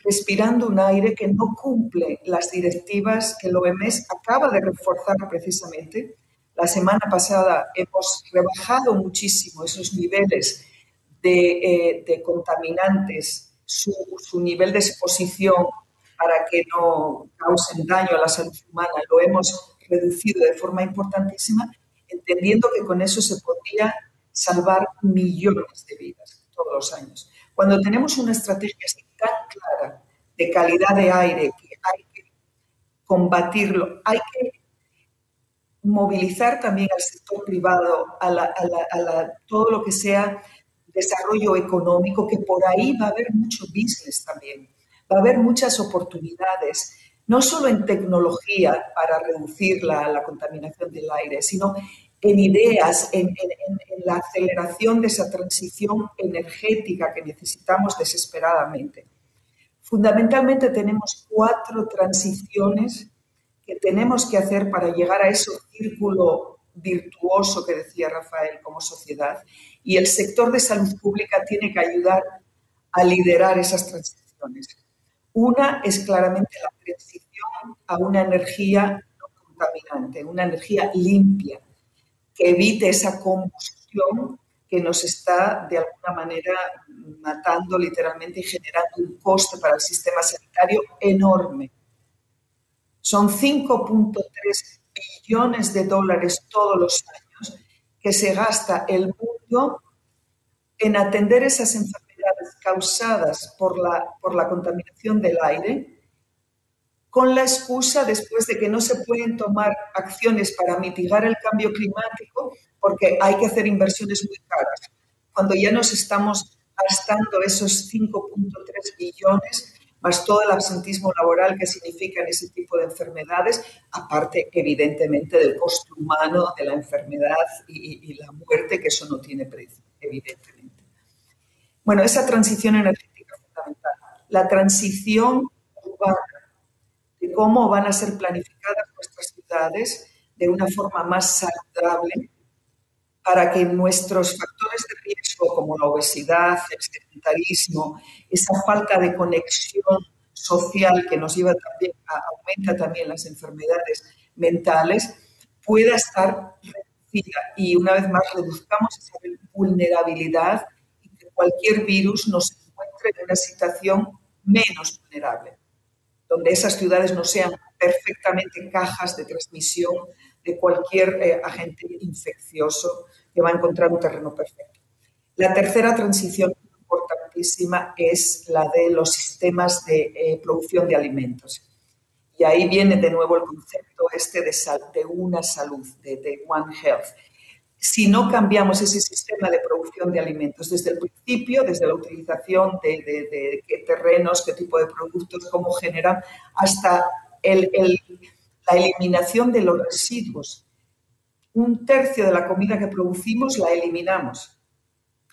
respirando un aire que no cumple las directivas que el OMS acaba de reforzar precisamente. La semana pasada hemos rebajado muchísimo esos niveles de, eh, contaminantes, su, nivel de exposición para que no causen daño a la salud humana, lo hemos reducido de forma importantísima, entendiendo que con eso se podría salvar millones de vidas todos los años. Cuando tenemos una estrategia tan clara de calidad de aire que hay que combatirlo, hay que movilizar también al sector privado, a, todo lo que sea desarrollo económico, que por ahí va a haber mucho business también, va a haber muchas oportunidades, no solo en tecnología para reducir la, contaminación del aire, sino en ideas, en, la aceleración de esa transición energética que necesitamos desesperadamente. Fundamentalmente tenemos cuatro transiciones que tenemos que hacer para llegar a ese círculo virtuoso que decía Rafael como sociedad y el sector de salud pública tiene que ayudar a liderar esas transiciones. Una es claramente la transición a una energía no contaminante, una energía limpia, que evite esa combustión que nos está de alguna manera matando literalmente y generando un coste para el sistema sanitario enorme. Son 5.3 billones de dólares todos los años que se gasta el mundo en atender esas enfermedades causadas por la, por la contaminación del aire con la excusa después de que no se pueden tomar acciones para mitigar el cambio climático porque hay que hacer inversiones muy caras. Cuando ya nos estamos gastando esos 5.3 billones, más todo el absentismo laboral que significan ese tipo de enfermedades, aparte evidentemente del costo humano de la enfermedad y, y la muerte, que eso no tiene precio, evidentemente. Bueno, esa transición energética es fundamental. La transición urbana de cómo van a ser planificadas nuestras ciudades de una forma más saludable para que nuestros factores de riesgo como la obesidad, el sedentarismo, esa falta de conexión social que nos lleva también a, aumenta también las enfermedades mentales, pueda estar reducida. Y una vez más reduzcamos esa vulnerabilidad y que cualquier virus nos encuentre en una situación menos vulnerable donde esas ciudades no sean perfectamente cajas de transmisión de cualquier eh, agente infeccioso que va a encontrar un terreno perfecto. La tercera transición importantísima es la de los sistemas de eh, producción de alimentos. Y ahí viene de nuevo el concepto este de, una salud, de, One Health. Si no cambiamos ese sistema de producción de alimentos desde el principio, desde la utilización de, de qué terrenos, qué tipo de productos, cómo generan, hasta el, la eliminación de los residuos. Un tercio de la comida que producimos la eliminamos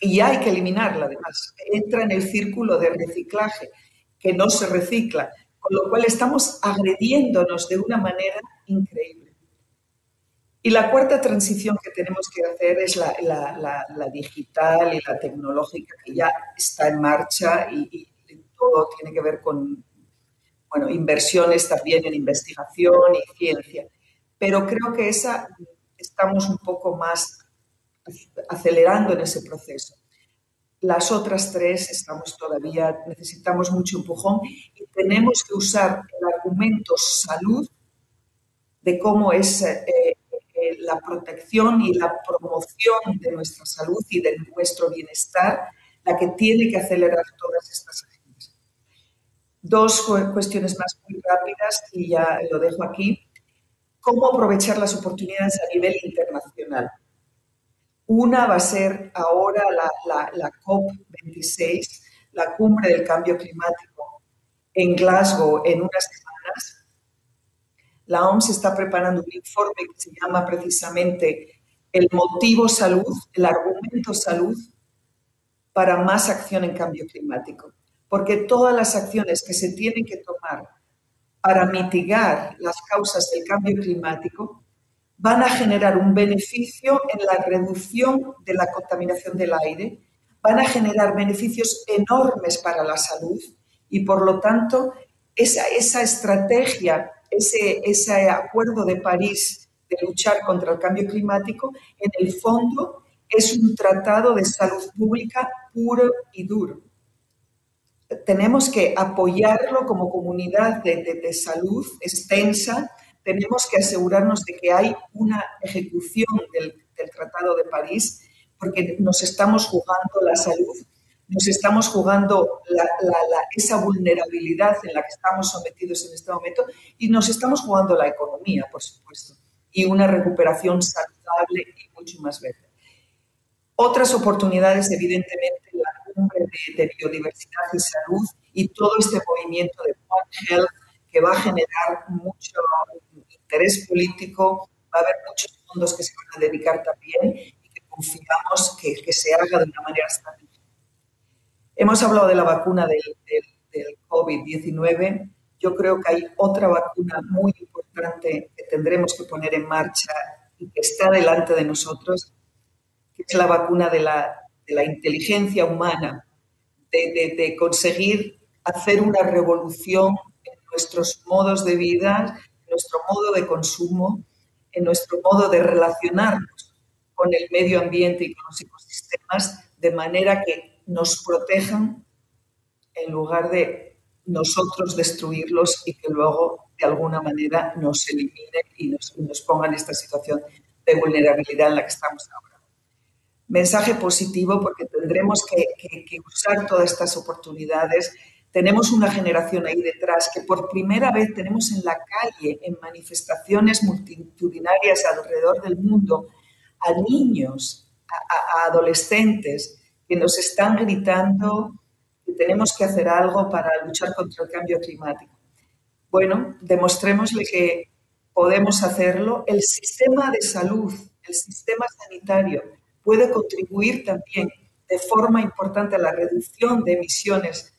y hay que eliminarla además. Entra en el círculo de reciclaje, que no se recicla, con lo cual estamos agrediéndonos de una manera increíble. Y la cuarta transición que tenemos que hacer es la, digital y la tecnológica, que ya está en marcha y, todo tiene que ver con bueno, inversiones también en investigación y ciencia. Pero creo que esa estamos un poco más acelerando en ese proceso. Las otras tres estamos todavía, necesitamos mucho empujón y tenemos que usar el argumento salud de cómo es eh, eh, la protección y la promoción de nuestra salud y de nuestro bienestar la que tiene que acelerar todas estas agendas. Dos cuestiones más muy rápidas y ya lo dejo aquí. ¿Cómo aprovechar las oportunidades a nivel internacional? Una va a ser ahora la, COP26, la cumbre del cambio climático en Glasgow en unas semanas. La OMS está preparando un informe que se llama precisamente el motivo salud, el argumento salud para más acción en cambio climático. Porque todas las acciones que se tienen que tomar para mitigar las causas del cambio climático van a generar un beneficio en la reducción de la contaminación del aire, van a generar beneficios enormes para la salud y, por lo tanto, esa, estrategia, ese acuerdo de París de luchar contra el cambio climático, en el fondo es un tratado de salud pública puro y duro. Tenemos que apoyarlo como comunidad de, de, de salud extensa, tenemos que asegurarnos de que hay una ejecución del, Tratado de París, porque nos estamos jugando la salud, nos estamos jugando esa vulnerabilidad en la que estamos sometidos en este momento y nos estamos jugando la economía, por supuesto, y una recuperación saludable y mucho más verde. Otras oportunidades, evidentemente, la cumbre de, biodiversidad y salud y todo este movimiento de One Health que va a generar mucho interés político, va a haber muchos fondos que se van a dedicar también y que confiamos que, que se haga de una manera estratégica. Hemos hablado de la vacuna del, del, COVID-19. Yo creo que hay otra vacuna muy importante que tendremos que poner en marcha y que está delante de nosotros, que es la vacuna de la, de la inteligencia humana, de, conseguir hacer una revolución en nuestros modos de vida, nuestro modo de consumo, en nuestro modo de relacionarnos con el medio ambiente y con los ecosistemas, de manera que nos protejan en lugar de nosotros destruirlos y que luego de alguna manera nos eliminen y nos, nos pongan en esta situación de vulnerabilidad en la que estamos ahora. Mensaje positivo porque tendremos que, que usar todas estas oportunidades tenemos una generación ahí detrás que por primera vez tenemos en la calle, en manifestaciones multitudinarias alrededor del mundo, a niños, a, adolescentes que nos están gritando que tenemos que hacer algo para luchar contra el cambio climático. Bueno, demostrémosle que podemos hacerlo. El sistema de salud, el sistema sanitario puede contribuir también de forma importante a la reducción de emisiones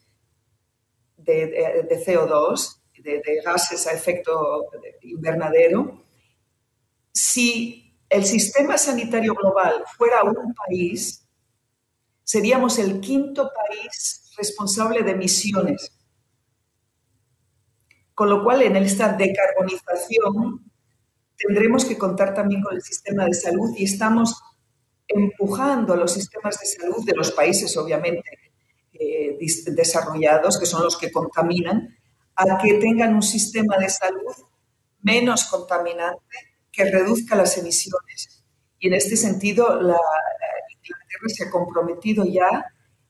de, CO2, de, gases a efecto invernadero, si el sistema sanitario global fuera un país, seríamos el quinto país responsable de emisiones. Con lo cual, en esta decarbonización tendremos que contar también con el sistema de salud y estamos empujando a los sistemas de salud de los países, obviamente, eh, desarrollados, que son los que contaminan, a que tengan un sistema de salud menos contaminante que reduzca las emisiones. Y en este sentido, la, Inglaterra se ha comprometido ya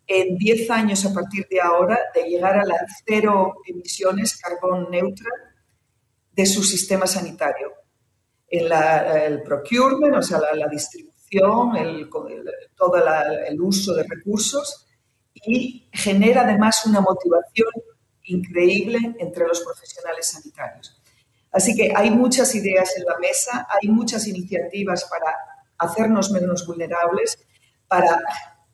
en 10 años a partir de ahora de llegar a la cero emisiones, carbón neutral, de su sistema sanitario. En el procurement, o sea, la, distribución, el, todo el uso de recursos y genera además una motivación increíble entre los profesionales sanitarios. Así que hay muchas ideas en la mesa, hay muchas iniciativas para hacernos menos vulnerables, para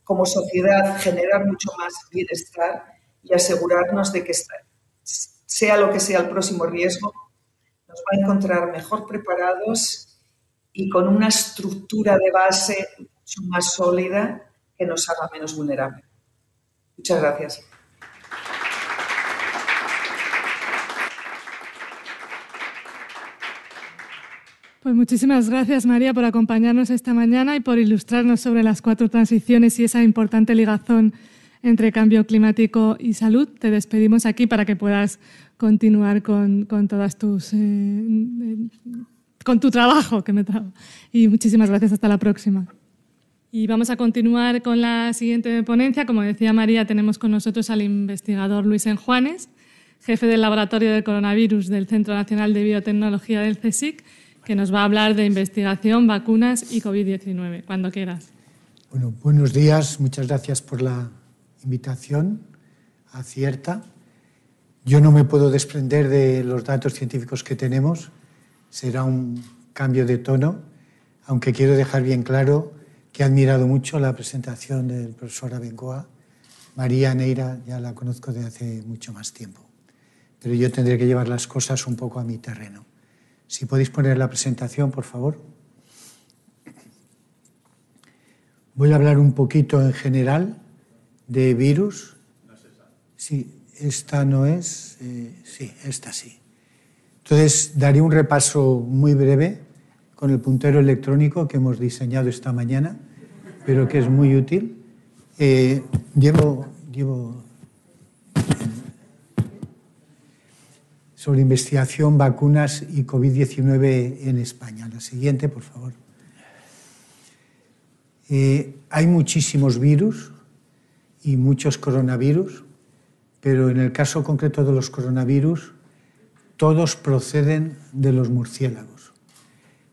como sociedad generar mucho más bienestar y asegurarnos de que sea lo que sea el próximo riesgo, nos va a encontrar mejor preparados y con una estructura de base mucho más sólida que nos haga menos vulnerables. Muchas gracias. Pues muchísimas gracias, María, por acompañarnos esta mañana y por ilustrarnos sobre las cuatro transiciones y esa importante ligazón entre cambio climático y salud. Te despedimos aquí para que puedas continuar con, todas tus eh, con tu trabajo que me trago. Y muchísimas gracias. Hasta la próxima. Y vamos a continuar con la siguiente ponencia. Como decía María, tenemos con nosotros al investigador Luis Enjuanes, jefe del laboratorio del coronavirus del Centro Nacional de Biotecnología del CSIC que nos va a hablar de investigación, vacunas y COVID-19. Cuando quieras. Bueno, buenos días. Muchas gracias por la invitación. Acierta. Yo no me puedo desprender de los datos científicos que tenemos. Será un cambio de tono, aunque quiero dejar bien claro que he admirado mucho la presentación del profesor Abengoa. María Neira ya la conozco de hace mucho más tiempo, pero yo tendré que llevar las cosas un poco a mi terreno. Si podéis poner la presentación, por favor. Voy a hablar un poquito en general de virus. Sí, esta no es. Eh, sí, esta sí. Entonces, daré un repaso muy breve con el puntero electrónico que hemos diseñado esta mañana, pero que es muy útil. Eh, llevo, sobre investigación, vacunas y COVID-19 en España. La siguiente, por favor. Eh, hay muchísimos virus y muchos coronavirus, pero en el caso concreto de los coronavirus, todos proceden de los murciélagos.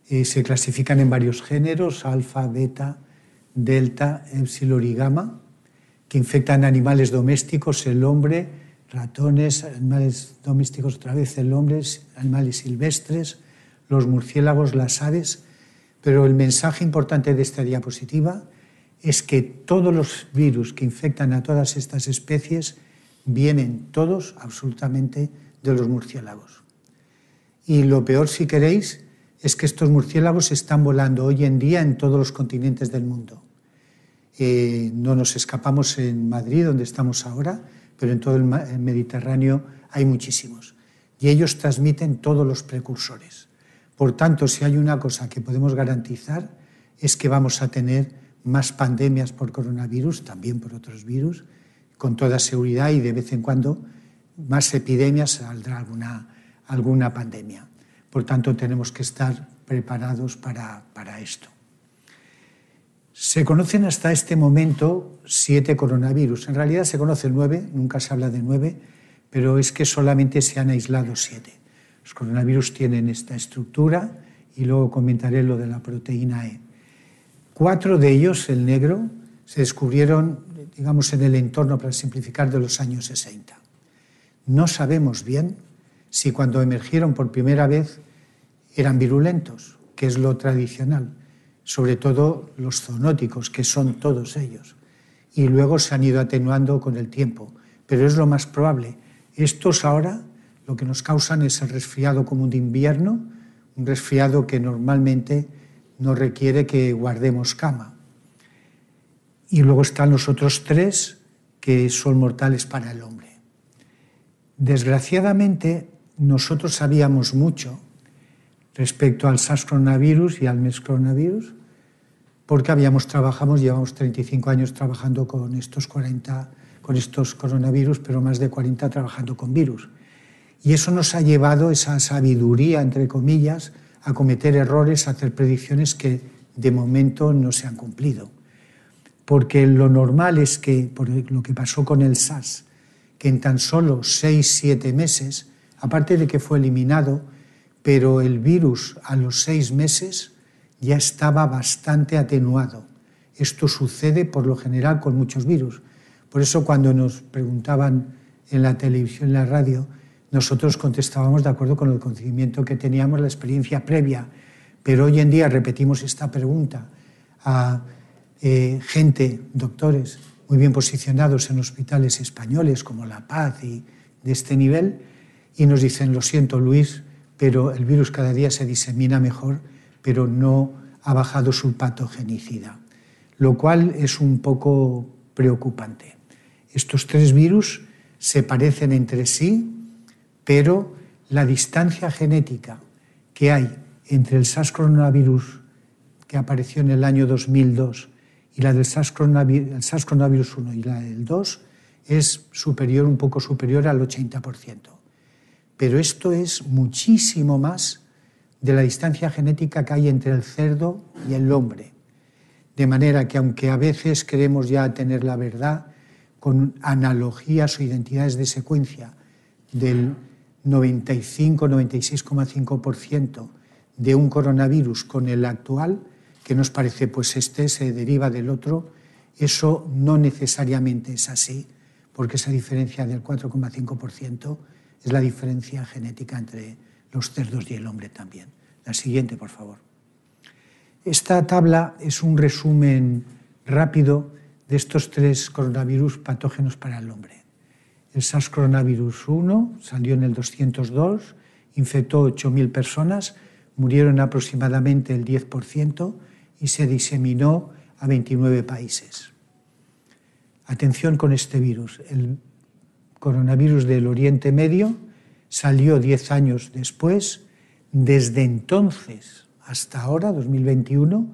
Eh, se clasifican en varios géneros, alfa, beta, delta, epsilon y gamma, que infectan animales domésticos, el hombre, ratones, animales domésticos otra vez, el hombre, animales silvestres, los murciélagos, las aves. Pero el mensaje importante de esta diapositiva es que todos los virus que infectan a todas estas especies vienen todos absolutamente de los murciélagos. Y lo peor, si queréis, es que estos murciélagos están volando hoy en día en todos los continentes del mundo. Eh, no nos escapamos en Madrid, donde estamos ahora, pero en todo el Mediterráneo hay muchísimos. Y ellos transmiten todos los precursores. Por tanto, si hay una cosa que podemos garantizar es que vamos a tener más pandemias por coronavirus, también por otros virus, con toda seguridad y de vez en cuando más epidemias saldrá alguna, alguna pandemia. Por tanto, tenemos que estar preparados para, para esto. Se conocen hasta este momento siete coronavirus. En realidad se conocen nueve, nunca se habla de nueve, pero es que solamente se han aislado siete. Los coronavirus tienen esta estructura y luego comentaré lo de la proteína E. Cuatro de ellos, el negro, se descubrieron, digamos, en el entorno, para simplificar, de los años 60. No sabemos bien si cuando emergieron por primera vez eran virulentos, que es lo tradicional sobre todo los zoonóticos, que son todos ellos. Y luego se han ido atenuando con el tiempo, pero es lo más probable. Estos ahora lo que nos causan es el resfriado común de invierno, un resfriado que normalmente no requiere que guardemos cama. Y luego están los otros tres que son mortales para el hombre. Desgraciadamente, nosotros sabíamos mucho respecto al SARS coronavirus y al MERS coronavirus, porque habíamos trabajamos, llevamos 35 años trabajando con estos 40 con estos coronavirus, pero más de 40 trabajando con virus. Y eso nos ha llevado esa sabiduría entre comillas a cometer errores, a hacer predicciones que de momento no se han cumplido. porque lo normal es que, por lo que pasó con el SARS, que en tan solo seis, siete meses, aparte de que fue eliminado, pero el virus a los seis meses ya estaba bastante atenuado. Esto sucede por lo general con muchos virus. Por eso cuando nos preguntaban en la televisión, en la radio, nosotros contestábamos de acuerdo con el conocimiento que teníamos, la experiencia previa. Pero hoy en día repetimos esta pregunta a eh, gente, doctores, muy bien posicionados en hospitales españoles como La Paz y de este nivel, y nos dicen, lo siento Luis, pero el virus cada día se disemina mejor, pero no ha bajado su patogenicidad, lo cual es un poco preocupante. Estos tres virus se parecen entre sí, pero la distancia genética que hay entre el SARS coronavirus que apareció en el año 2002 y la del SARS coronavirus, 1 y la del 2 es superior, un poco superior al 80%. Pero esto es muchísimo más de la distancia genética que hay entre el cerdo y el hombre. De manera que aunque a veces queremos ya tener la verdad con analogías o identidades de secuencia del 95-96,5% de un coronavirus con el actual, que nos parece pues este se deriva del otro, eso no necesariamente es así, porque esa diferencia del 4,5% es la diferencia genética entre los cerdos y el hombre también. La siguiente, por favor. Esta tabla es un resumen rápido de estos tres coronavirus patógenos para el hombre. El SARS coronavirus 1 salió en el 202, infectó 8.000 personas, murieron aproximadamente el 10%, y se diseminó a 29 países. Atención con este virus. El coronavirus del Oriente Medio salió 10 años después. Desde entonces hasta ahora, 2021,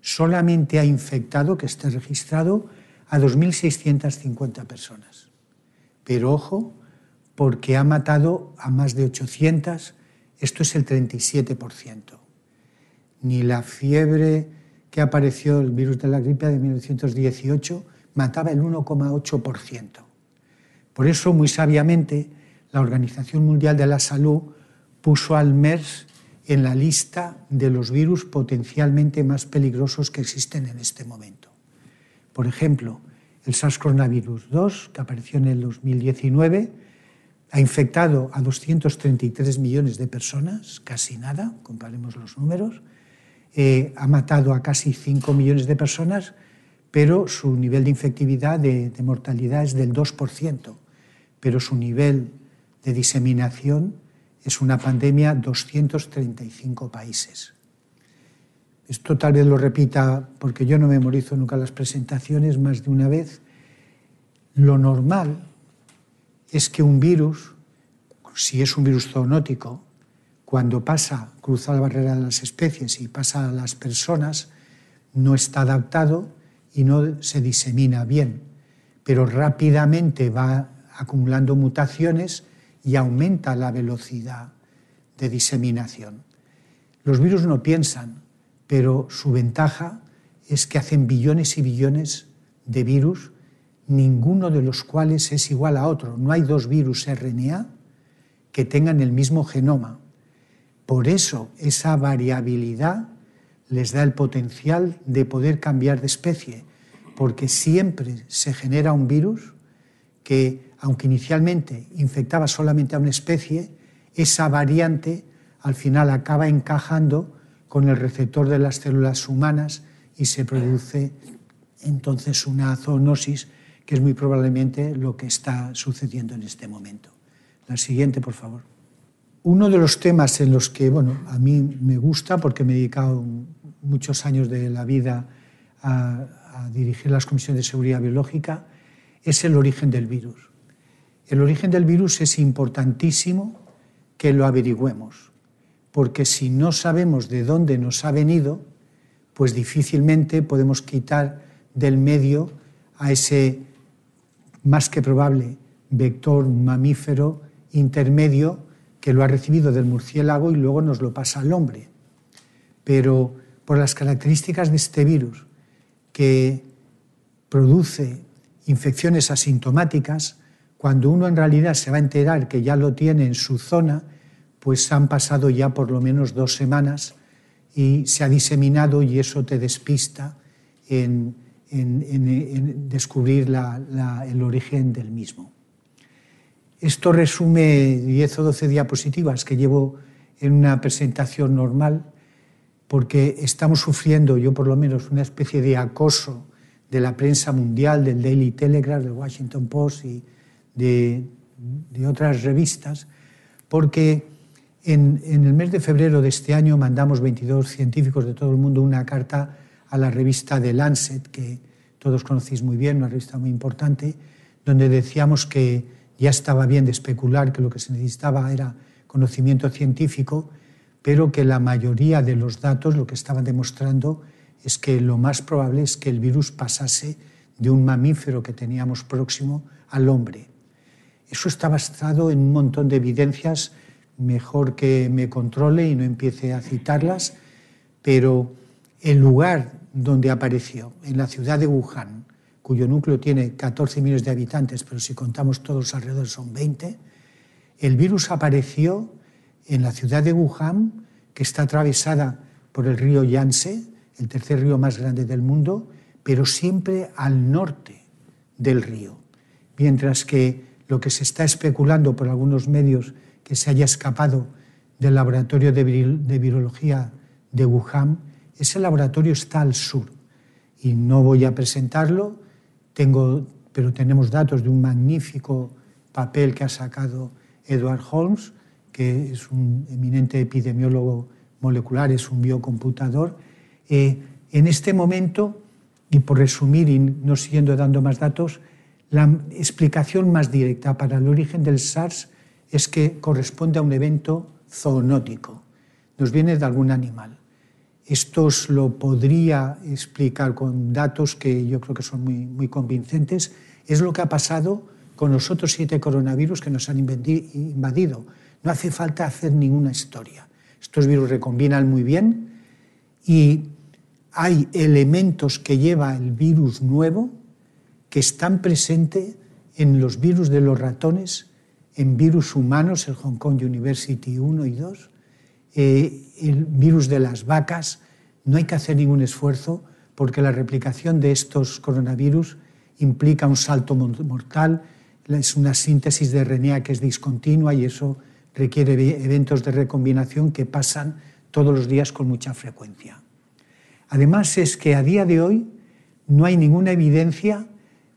solamente ha infectado, que esté registrado, a 2.650 personas. Pero ojo, porque ha matado a más de 800, esto es el 37%. Ni la fiebre que apareció el virus de la gripe de 1918 mataba el 1,8%. Por eso, muy sabiamente, la Organización Mundial de la Salud puso al MERS en la lista de los virus potencialmente más peligrosos que existen en este momento. Por ejemplo, el SARS-CoV-2, que apareció en el 2019, ha infectado a 233 millones de personas, casi nada, comparemos los números, eh, ha matado a casi 5 millones de personas, pero su nivel de infectividad, de, mortalidad es del 2%, pero su nivel de diseminación es una pandemia 235 países. Esto tal vez lo repita porque yo no memorizo nunca las presentaciones más de una vez. Lo normal es que un virus, si es un virus zoonótico, cuando pasa, cruza la barrera de las especies y pasa a las personas, no está adaptado y no se disemina bien, pero rápidamente va acumulando mutaciones y aumenta la velocidad de diseminación. Los virus no piensan, pero su ventaja es que hacen billones y billones de virus, ninguno de los cuales es igual a otro. No hay dos virus RNA que tengan el mismo genoma. Por eso esa variabilidad les da el potencial de poder cambiar de especie, porque siempre se genera un virus que, aunque inicialmente infectaba solamente a una especie, esa variante al final acaba encajando con el receptor de las células humanas y se produce entonces una zoonosis, que es muy probablemente lo que está sucediendo en este momento. La siguiente, por favor. Uno de los temas en los que bueno, a mí me gusta, porque me he dedicado muchos años de la vida a, a dirigir las comisiones de seguridad biológica, es el origen del virus. El origen del virus es importantísimo que lo averigüemos, porque si no sabemos de dónde nos ha venido, pues difícilmente podemos quitar del medio a ese más que probable vector mamífero intermedio que lo ha recibido del murciélago y luego nos lo pasa al hombre. Pero por las características de este virus, que produce infecciones asintomáticas, cuando uno en realidad se va a enterar que ya lo tiene en su zona, pues han pasado ya por lo menos dos semanas y se ha diseminado y eso te despista en, descubrir el origen del mismo. Esto resume 10 o 12 diapositivas que llevo en una presentación normal, porque estamos sufriendo, yo por lo menos, una especie de acoso de la prensa mundial, del Daily Telegraph, del Washington Post y de, otras revistas, porque en, en, el mes de febrero de este año mandamos 22 científicos de todo el mundo una carta a la revista The Lancet, que todos conocéis muy bien, una revista muy importante, donde decíamos que ya estaba bien de especular que lo que se necesitaba era conocimiento científico, pero que la mayoría de los datos lo que estaban demostrando es que lo más probable es que el virus pasase de un mamífero que teníamos próximo al hombre. Eso está basado en un montón de evidencias, mejor que me controle y no empiece a citarlas, pero el lugar donde apareció, en la ciudad de Wuhan, cuyo núcleo tiene 14 millones de habitantes, pero si contamos todos alrededor son 20, el virus apareció en la ciudad de Wuhan, que está atravesada por el río Yangtze, el tercer río más grande del mundo, pero siempre al norte del río. Mientras que lo que se está especulando por algunos medios que se haya escapado del laboratorio de, virología de Wuhan, ese laboratorio está al sur. Y no voy a presentarlo, tengo, pero tenemos datos de un magnífico papel que ha sacado Edward Holmes, que es un eminente epidemiólogo molecular, es un biocomputador. Eh, en este momento, y por resumir y no siguiendo dando más datos, la explicación más directa para el origen del SARS es que corresponde a un evento zoonótico, nos viene de algún animal. Esto lo podría explicar con datos que yo creo que son muy, muy convincentes. Es lo que ha pasado con los otros siete coronavirus que nos han invadido. No hace falta hacer ninguna historia. Estos virus recombinan muy bien y hay elementos que lleva el virus nuevo que están presentes en los virus de los ratones, en virus humanos, el Hong Kong University 1 y 2, eh, el virus de las vacas. No hay que hacer ningún esfuerzo porque la replicación de estos coronavirus implica un salto mortal es una síntesis de RNA que es discontinua y eso requiere eventos de recombinación que pasan todos los días con mucha frecuencia. Además es que a día de hoy no hay ninguna evidencia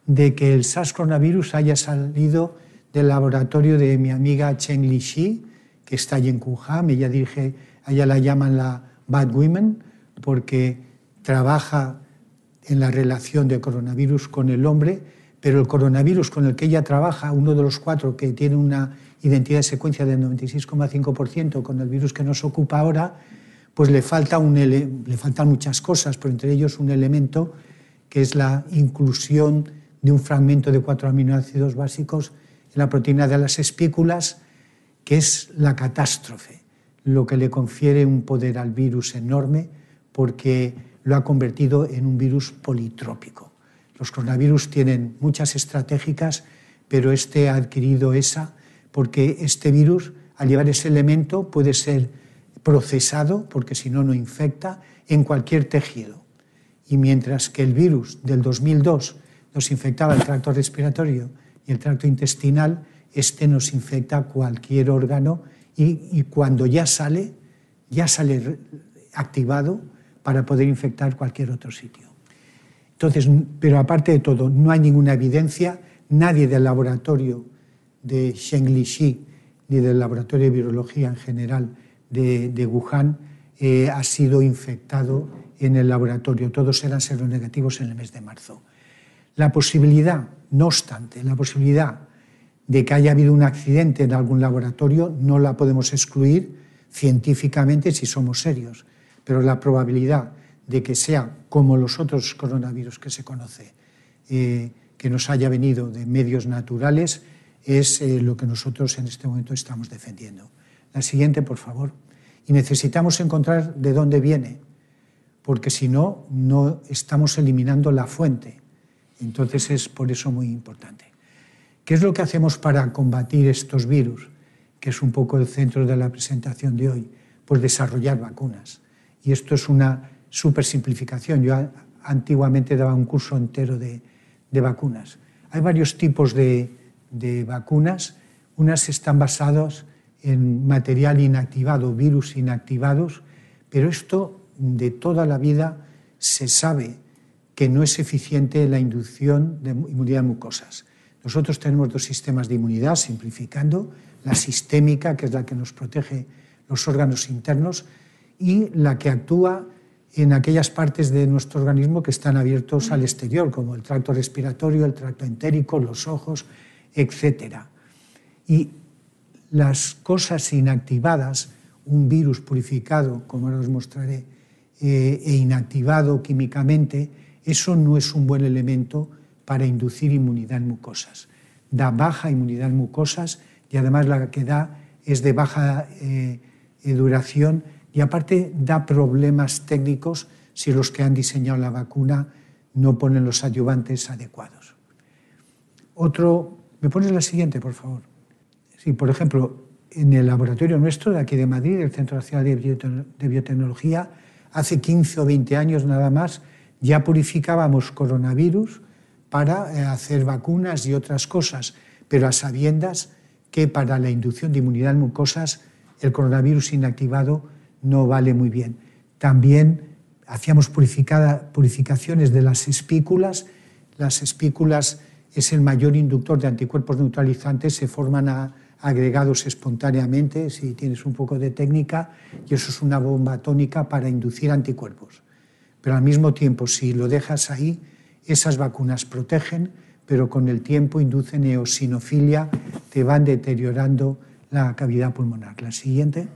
de que el SARS coronavirus haya salido del laboratorio de mi amiga Chen Lixi, que está allí en Wuhan. Ella dirige, ella la llaman la Bad Women porque trabaja en la relación de coronavirus con el hombre pero el coronavirus con el que ella trabaja, uno de los cuatro que tiene una identidad de secuencia del 96,5% con el virus que nos ocupa ahora, pues le, falta un le faltan muchas cosas, pero entre ellos un elemento que es la inclusión de un fragmento de cuatro aminoácidos básicos en la proteína de las espículas, que es la catástrofe, lo que le confiere un poder al virus enorme porque lo ha convertido en un virus politrópico. Los coronavirus tienen muchas estratégicas, pero este ha adquirido esa porque este virus, al llevar ese elemento, puede ser procesado, porque si no, no infecta, en cualquier tejido. Y mientras que el virus del 2002 nos infectaba el tracto respiratorio y el tracto intestinal, este nos infecta cualquier órgano y, cuando ya sale, ya sale activado para poder infectar cualquier otro sitio. Entonces, pero aparte de todo, no hay ninguna evidencia, nadie del laboratorio de Shenglixi ni del laboratorio de virología en general de, Wuhan eh, ha sido infectado en el laboratorio. Todos eran seronegativos en el mes de marzo. La posibilidad, no obstante, la posibilidad de que haya habido un accidente en algún laboratorio no la podemos excluir científicamente si somos serios, pero la probabilidad de que sea como los otros coronavirus que se conoce, eh, que nos haya venido de medios naturales, es eh, lo que nosotros en este momento estamos defendiendo. La siguiente, por favor. Y necesitamos encontrar de dónde viene, porque si no, no estamos eliminando la fuente. Entonces es por eso muy importante. ¿Qué es lo que hacemos para combatir estos virus? Que es un poco el centro de la presentación de hoy. Pues desarrollar vacunas. Y esto es una súper simplificación. Yo antiguamente daba un curso entero de, de vacunas. Hay varios tipos de, de vacunas. Unas están basadas en material inactivado, virus inactivados, pero esto de toda la vida se sabe que no es eficiente la inducción de inmunidad de mucosas. Nosotros tenemos dos sistemas de inmunidad, simplificando, la sistémica, que es la que nos protege los órganos internos, y la que actúa en aquellas partes de nuestro organismo que están abiertos al exterior, como el tracto respiratorio, el tracto entérico, los ojos, etc. Y las cosas inactivadas, un virus purificado, como ahora os mostraré, eh, e inactivado químicamente, eso no es un buen elemento para inducir inmunidad en mucosas. Da baja inmunidad en mucosas y además la que da es de baja eh, duración y aparte da problemas técnicos si los que han diseñado la vacuna no ponen los adyuvantes adecuados. Otro, ¿me pones la siguiente, por favor? Sí, por ejemplo, en el laboratorio nuestro de aquí de Madrid, el Centro Nacional de Biotecnología, hace 15 o 20 años nada más, ya purificábamos coronavirus para eh, hacer vacunas y otras cosas, pero a sabiendas que para la inducción de inmunidad en mucosas el coronavirus inactivado no vale muy bien. También hacíamos purificaciones de las espículas. Las espículas es el mayor inductor de anticuerpos neutralizantes, se forman agregados espontáneamente si tienes un poco de técnica y eso es una bomba tónica para inducir anticuerpos. Pero al mismo tiempo, si lo dejas ahí, esas vacunas protegen, pero con el tiempo inducen eosinofilia, te van deteriorando la cavidad pulmonar. La siguiente.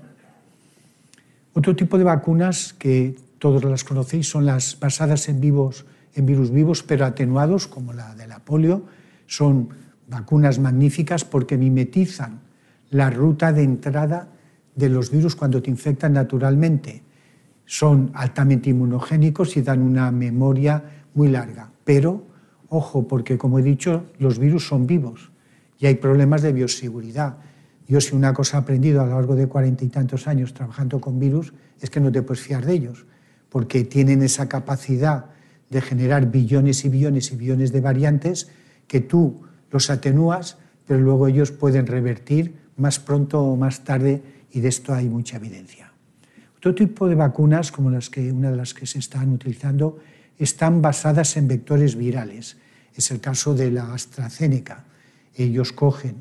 Otro tipo de vacunas que todos las conocéis son las basadas en, vivos, en virus vivos pero atenuados, como la de la polio. Son vacunas magníficas porque mimetizan la ruta de entrada de los virus cuando te infectan naturalmente. Son altamente inmunogénicos y dan una memoria muy larga. Pero, ojo, porque como he dicho, los virus son vivos y hay problemas de bioseguridad. Yo si una cosa he aprendido a lo largo de cuarenta y tantos años trabajando con virus es que no te puedes fiar de ellos, porque tienen esa capacidad de generar billones y billones y billones de variantes que tú los atenúas, pero luego ellos pueden revertir más pronto o más tarde y de esto hay mucha evidencia. Otro tipo de vacunas, como las que, una de las que se están utilizando, están basadas en vectores virales. Es el caso de la AstraZeneca. Ellos cogen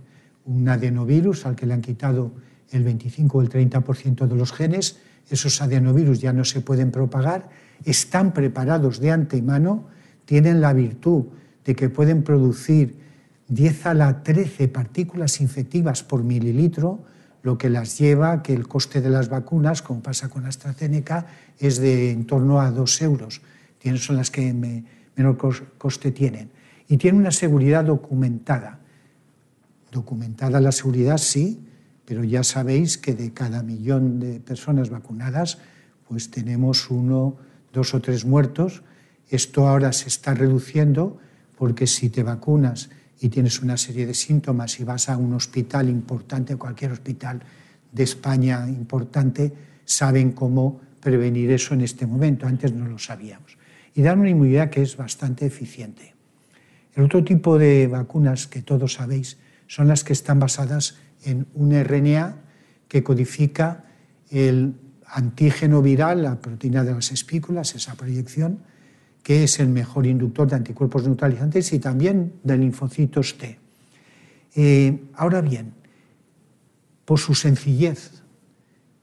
un adenovirus al que le han quitado el 25 o el 30% de los genes, esos adenovirus ya no se pueden propagar, están preparados de antemano, tienen la virtud de que pueden producir 10 a la 13 partículas infectivas por mililitro, lo que las lleva a que el coste de las vacunas, como pasa con AstraZeneca, es de en torno a 2 euros son las que menor coste tienen. Y tiene una seguridad documentada. Documentada la seguridad, sí, pero ya sabéis que de cada millón de personas vacunadas, pues tenemos uno, dos o tres muertos. Esto ahora se está reduciendo porque si te vacunas y tienes una serie de síntomas y vas a un hospital importante, cualquier hospital de España importante, saben cómo prevenir eso en este momento. Antes no lo sabíamos y dan una inmunidad que es bastante eficiente. El otro tipo de vacunas que todos sabéis son las que están basadas en un RNA que codifica el antígeno viral, la proteína de las espículas, esa proyección, que es el mejor inductor de anticuerpos neutralizantes y también de linfocitos T. Eh, ahora bien, por su sencillez,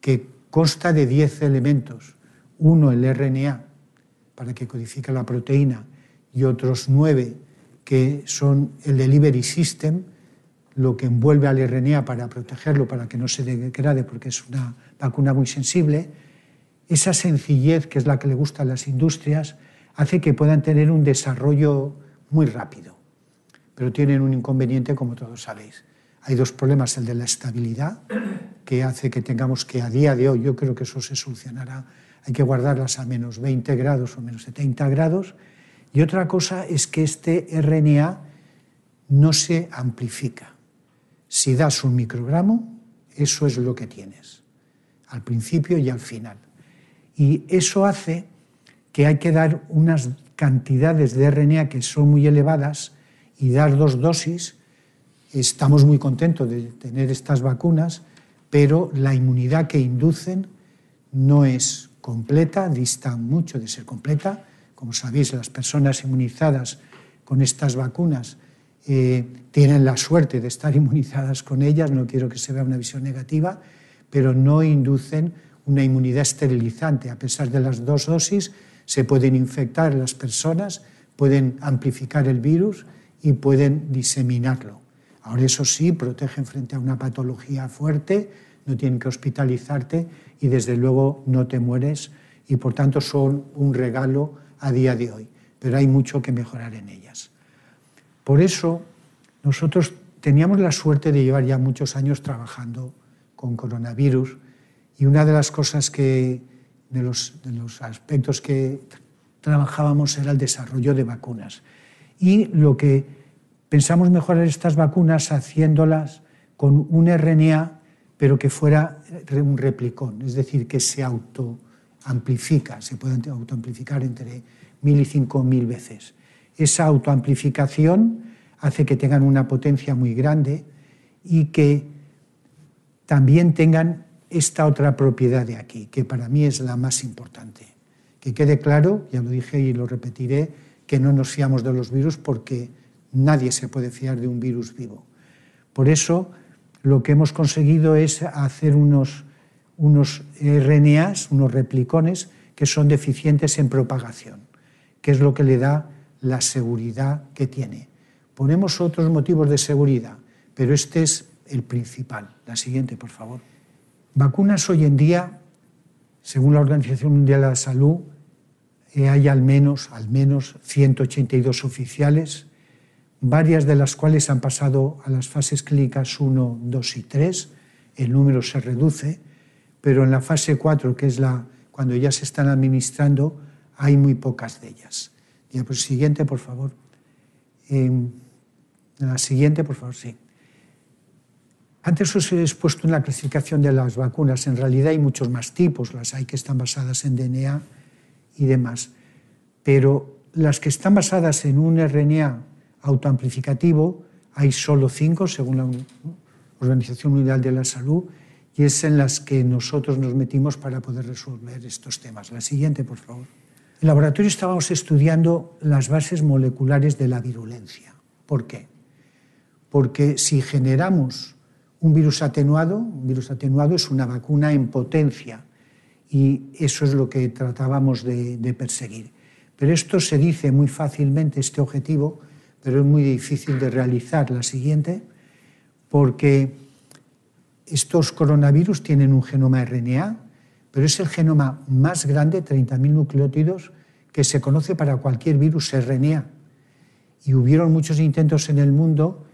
que consta de 10 elementos, uno el RNA, para que codifique la proteína y otros nueve que son el delivery system, lo que envuelve al RNA para protegerlo, para que no se degrade, porque es una vacuna muy sensible, esa sencillez, que es la que le gusta a las industrias, hace que puedan tener un desarrollo muy rápido. Pero tienen un inconveniente, como todos sabéis. Hay dos problemas, el de la estabilidad, que hace que tengamos que a día de hoy, yo creo que eso se solucionará hay que guardarlas a menos 20 grados o menos 70 grados, Y otra cosa es que este RNA no se amplifica. Si das un microgramo, eso es lo que tienes, al principio y al final. Y eso hace que hay que dar unas cantidades de RNA que son muy elevadas y dar dos dosis. Estamos muy contentos de tener estas vacunas, pero la inmunidad que inducen no es completa, dista mucho de ser completa. Como sabéis, las personas inmunizadas con estas vacunas eh, tienen la suerte de estar inmunizadas con ellas, no quiero que se vea una visión negativa, pero no inducen una inmunidad esterilizante. A pesar de las dos dosis, se pueden infectar las personas, pueden amplificar el virus y pueden diseminarlo. Ahora eso sí, protegen frente a una patología fuerte, no tienen que hospitalizarte y desde luego no te mueres y por tanto son un regalo a día de hoy, pero hay mucho que mejorar en ellas. Por eso nosotros teníamos la suerte de llevar ya muchos años trabajando con coronavirus y una de las cosas que, de los, aspectos que trabajábamos era el desarrollo de vacunas. Y lo que pensamos mejorar estas vacunas haciéndolas con un RNA, pero que fuera un replicón, es decir, que se autoamplifica, se puede autoamplificar entre mil y cinco mil veces. Esa autoamplificación hace que tengan una potencia muy grande y que también tengan esta otra propiedad de aquí, que para mí es la más importante. Que quede claro, ya lo dije y lo repetiré, que no nos fiamos de los virus porque nadie se puede fiar de un virus vivo. Por eso lo que hemos conseguido es hacer unos, unos RNAs, unos replicones, que son deficientes en propagación, que es lo que le da la seguridad que tiene. Ponemos otros motivos de seguridad, pero este es el principal. La siguiente, por favor. Vacunas hoy en día, según la Organización Mundial de la Salud, eh, hay al menos, al menos 182 oficiales, varias de las cuales han pasado a las fases clínicas 1, 2 y 3. El número se reduce, pero en la fase 4, que es la cuando ya se están administrando, hay muy pocas de ellas. pues siguiente, por favor. Em, la siguiente, por favor, sí. Antes os he expuesto una clasificación de las vacunas. En realidad hay muchos más tipos. Las hay que están basadas en DNA y demás. Pero las que están basadas en un RNA autoamplificativo, hay solo cinco, según la Organización Mundial de la Salud, y es en las que nosotros nos metimos para poder resolver estos temas. La siguiente, por favor. En el laboratorio estábamos estudiando las bases moleculares de la virulencia. ¿Por qué? Porque si generamos un virus atenuado, un virus atenuado es una vacuna en potencia y eso es lo que tratábamos de, de perseguir. Pero esto se dice muy fácilmente, este objetivo, pero es muy difícil de realizar. La siguiente, porque estos coronavirus tienen un genoma RNA, pero es el genoma más grande, 30.000 nucleótidos, que se conoce para cualquier virus RNA. Y hubieron muchos intentos en el mundo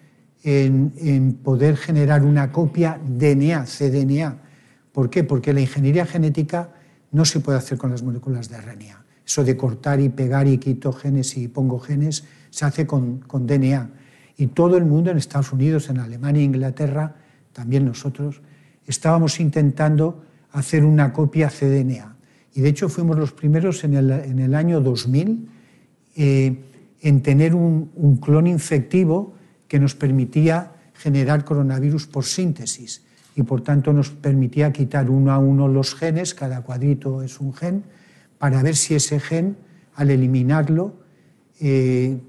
en, poder generar una copia DNA, cDNA. ¿Por qué? Porque la ingeniería genética no se puede hacer con las moléculas de RNA. Eso de cortar y pegar y quito genes y pongo genes se hace con, con DNA. Y todo el mundo en Estados Unidos, en Alemania Inglaterra, también nosotros, estábamos intentando hacer una copia cDNA. Y de hecho fuimos los primeros en el, en el año 2000 eh, en tener un, un clon infectivo que nos permitía generar coronavirus por síntesis y por tanto nos permitía quitar uno a uno los genes, cada cuadrito es un gen, para ver si ese gen, al eliminarlo, eh,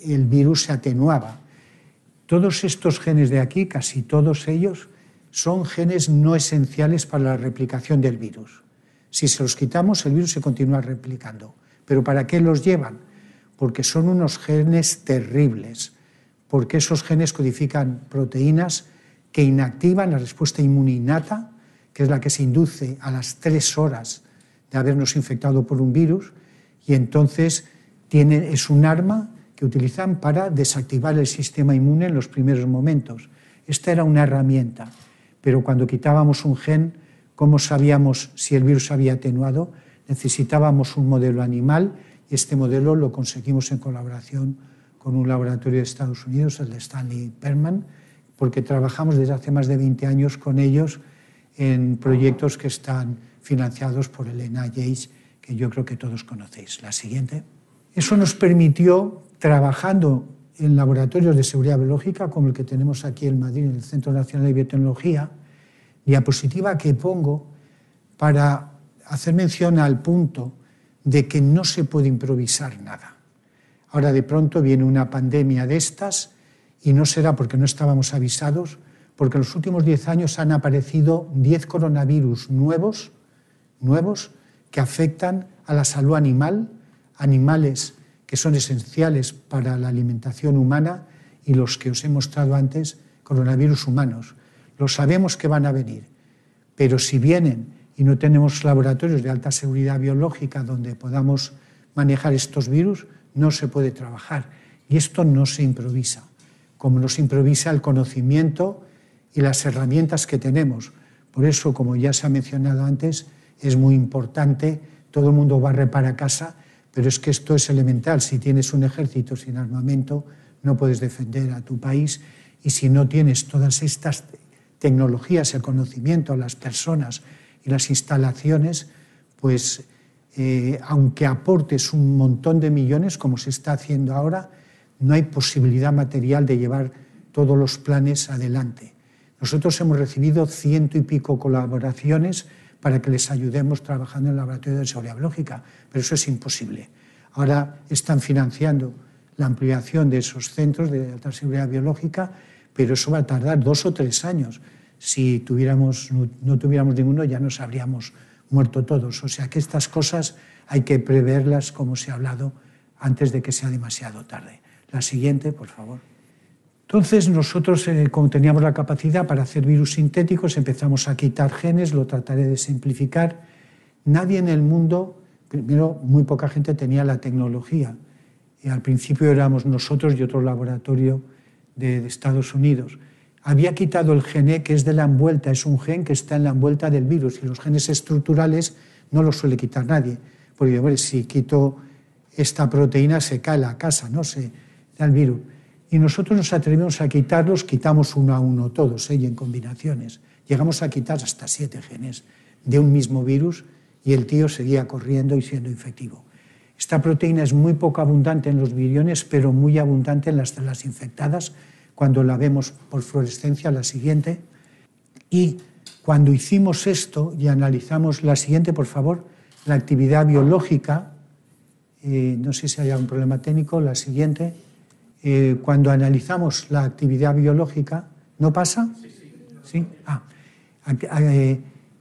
el virus se atenuaba. Todos estos genes de aquí, casi todos ellos, son genes no esenciales para la replicación del virus. Si se los quitamos, el virus se continúa replicando. ¿Pero para qué los llevan? Porque son unos genes terribles, porque esos genes codifican proteínas que inactivan la respuesta inmune innata, que es la que se induce a las tres horas de habernos infectado por un virus, y entonces tiene, es un arma que utilizan para desactivar el sistema inmune en los primeros momentos. Esta era una herramienta, pero cuando quitábamos un gen, ¿cómo sabíamos si el virus había atenuado? Necesitábamos un modelo animal y Este modelo lo conseguimos en colaboración con un laboratorio de Estados Unidos, el de Stanley Perman, porque trabajamos desde hace más de 20 años con ellos en proyectos que están financiados por el NIH, que yo creo que todos conocéis. La siguiente. Eso nos permitió, trabajando en laboratorios de seguridad biológica, como el que tenemos aquí en Madrid, en el Centro Nacional de Biotecnología, diapositiva que pongo para hacer mención al punto de que no se puede improvisar nada. Ahora de pronto viene una pandemia de estas y no será porque no estábamos avisados, porque en los últimos 10 años han aparecido 10 coronavirus nuevos, nuevos que afectan a la salud animal, animales que son esenciales para la alimentación humana y los que os he mostrado antes, coronavirus humanos. Lo sabemos que van a venir, pero si vienen y no tenemos laboratorios de alta seguridad biológica donde podamos manejar estos virus, no se puede trabajar. Y esto no se improvisa, como no se improvisa el conocimiento y las herramientas que tenemos. Por eso, como ya se ha mencionado antes, es muy importante, todo el mundo a para casa, pero es que esto es elemental. Si tienes un ejército sin armamento, no puedes defender a tu país y si no tienes todas estas tecnologías, el conocimiento, las personas y las instalaciones, pues eh, aunque aportes un montón de millones, como se está haciendo ahora, no hay posibilidad material de llevar todos los planes adelante. Nosotros hemos recibido ciento y pico colaboraciones para que les ayudemos trabajando en el laboratorio de seguridad biológica, pero eso es imposible. Ahora están financiando la ampliación de esos centros de alta seguridad biológica, pero eso va a tardar dos o tres años. Si no, tuviéramos ninguno, ya nos habríamos muerto todos. O sea que estas cosas hay que preverlas, como se ha hablado, antes de que sea demasiado tarde. La siguiente, por favor. Entonces nosotros, eh, como teníamos la capacidad para hacer virus sintéticos, empezamos a quitar genes, lo trataré de simplificar. Nadie en el mundo, primero muy poca gente tenía la tecnología. Y al principio éramos nosotros y otro laboratorio de, de Estados Unidos. Había quitado el gene que es de la envuelta, es un gen que está en la envuelta del virus y los genes estructurales no los suele quitar nadie. Porque bueno, si quito esta proteína se cae la casa, no se da el virus y nosotros nos atrevemos a quitarlos, quitamos uno a uno todos, ¿eh? y en combinaciones. Llegamos a quitar hasta siete genes de un mismo virus y el tío seguía corriendo y siendo efectivo. Esta proteína es muy poco abundante en los viriones, pero muy abundante en las células infectadas, cuando la vemos por fluorescencia, la siguiente. Y cuando hicimos esto y analizamos la siguiente, por favor, la actividad biológica, eh, no sé si hay algún problema técnico, la siguiente, eh, cuando analizamos la actividad biológica, ¿no pasa? Sí. Ah, eh,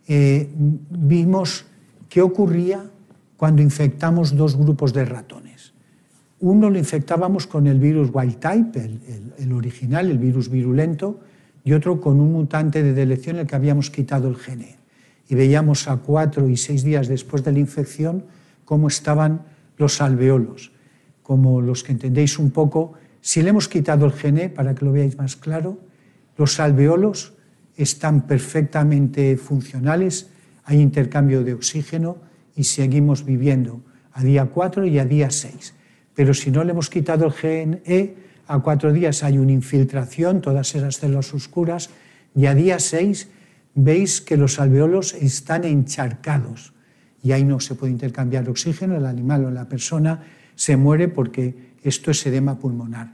eh, vimos qué ocurría cuando infectamos dos grupos de ratones. Uno lo infectábamos con el virus wild type, el, original, el virus virulento, y otro con un mutante de delección el que habíamos quitado el gene. Y veíamos a cuatro y seis días después de la infección cómo estaban los alveolos. Como los que entendéis un poco, si le hemos quitado el gene, para que lo veáis más claro, los alveolos están perfectamente funcionales, hay intercambio de oxígeno y seguimos viviendo a día 4 y a día 6. Pero si no le hemos quitado el gene, a cuatro días hay una infiltración, todas esas células oscuras, y a día 6 veis que los alveolos están encharcados y ahí no se puede intercambiar oxígeno, el animal o la persona se muere porque esto es edema pulmonar.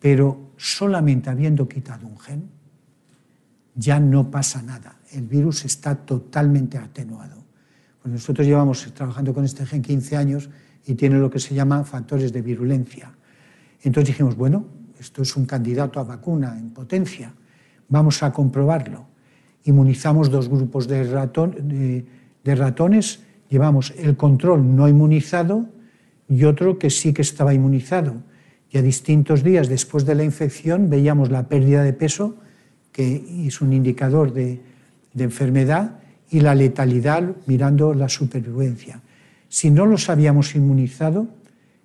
Pero solamente habiendo quitado un gen, ya no pasa nada. El virus está totalmente atenuado. Pues nosotros llevamos trabajando con este gen 15 años y tiene lo que se llama factores de virulencia. Entonces dijimos, bueno, esto es un candidato a vacuna en potencia, vamos a comprobarlo. Inmunizamos dos grupos de, de ratones, llevamos el control no inmunizado y otro que sí que estaba inmunizado. Y a distintos días después de la infección veíamos la pérdida de peso, que es un indicador de, enfermedad, y la letalidad mirando la supervivencia. Si no los habíamos inmunizado,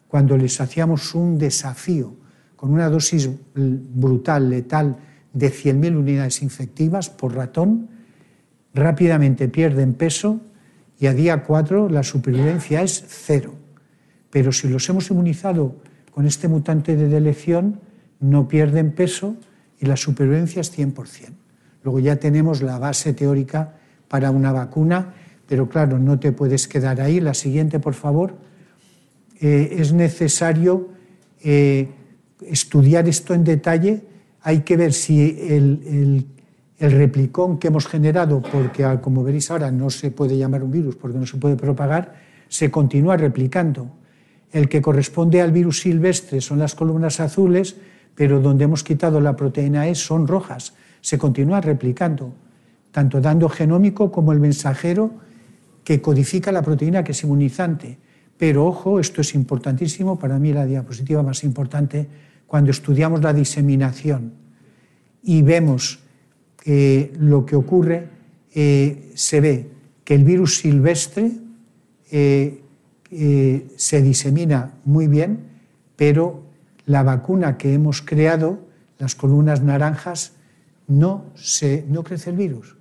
cuando les hacíamos un desafío con una dosis brutal, letal, de 100.000 unidades infectivas por ratón, rápidamente pierden peso y a día 4 la supervivencia es cero Pero si los hemos inmunizado con este mutante de delección, no pierden peso y la supervivencia es 100%. Luego ya tenemos la base teórica para una vacuna, pero claro, no te puedes quedar ahí. La siguiente, por favor. Eh, es necesario eh, estudiar esto en detalle. Hay que ver si el, el, replicón que hemos generado, porque como veréis ahora no se puede llamar un virus porque no se puede propagar, se continúa replicando. El que corresponde al virus silvestre son las columnas azules, pero donde hemos quitado la proteína E son rojas. Se continúa replicando, tanto dando genómico como el mensajero que codifica la proteína que es inmunizante. Pero ojo, esto es importantísimo, para mí la diapositiva más importante, cuando estudiamos la diseminación y vemos lo que ocurre, eh, se ve que el virus silvestre eh, eh, se disemina muy bien, pero la vacuna que hemos creado, las columnas naranjas, no, se, no crece el virus,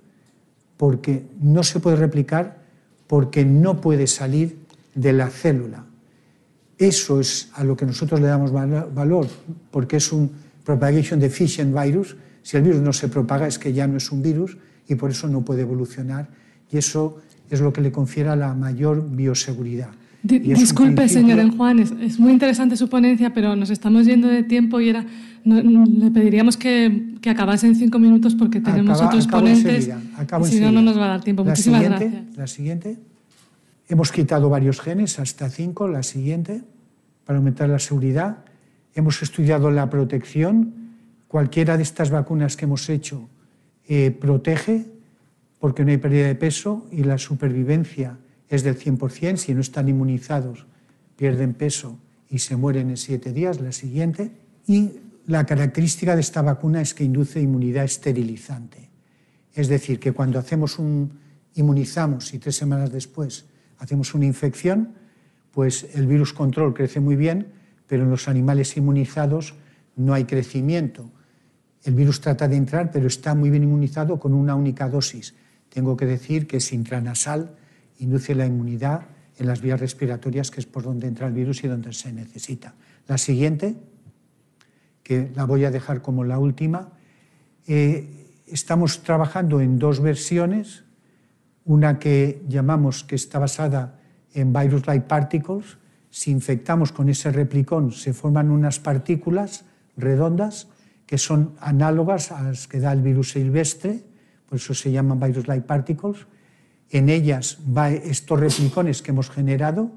porque no se puede replicar, porque no puede salir de la célula. Eso es a lo que nosotros le damos valor, porque es un propagation deficient virus. Si el virus no se propaga es que ya no es un virus y por eso no puede evolucionar. Y eso es lo que le confiere la mayor bioseguridad. Disculpe, señor Enjuan, es, es, muy interesante su ponencia, pero nos estamos yendo de tiempo y era, le pediríamos que, que, acabase en cinco minutos porque tenemos otros ponentes. si no, no nos va a dar tiempo. La Muchísimas siguiente, gracias. La siguiente. Hemos quitado varios genes, hasta cinco. La siguiente, para aumentar la seguridad. Hemos estudiado la protección. Cualquiera de estas vacunas que hemos hecho eh, protege porque no hay pérdida de peso y la supervivencia es del 100%. Si no están inmunizados, pierden peso y se mueren en siete días. La siguiente. Y la característica de esta vacuna es que induce inmunidad esterilizante. Es decir, que cuando hacemos un, inmunizamos y tres semanas después hacemos una infección, pues el virus control crece muy bien, pero en los animales inmunizados no hay crecimiento. El virus trata de entrar, pero está muy bien inmunizado con una única dosis. Tengo que decir que es intranasal, induce la inmunidad en las vías respiratorias, que es por donde entra el virus y donde se necesita. La siguiente, que la voy a dejar como la última, eh, estamos trabajando en dos versiones una que llamamos que está basada en virus-like particles. Si infectamos con ese replicón, se forman unas partículas redondas que son análogas a las que da el virus silvestre, por eso se llaman virus-like particles. En ellas va estos replicones que hemos generado,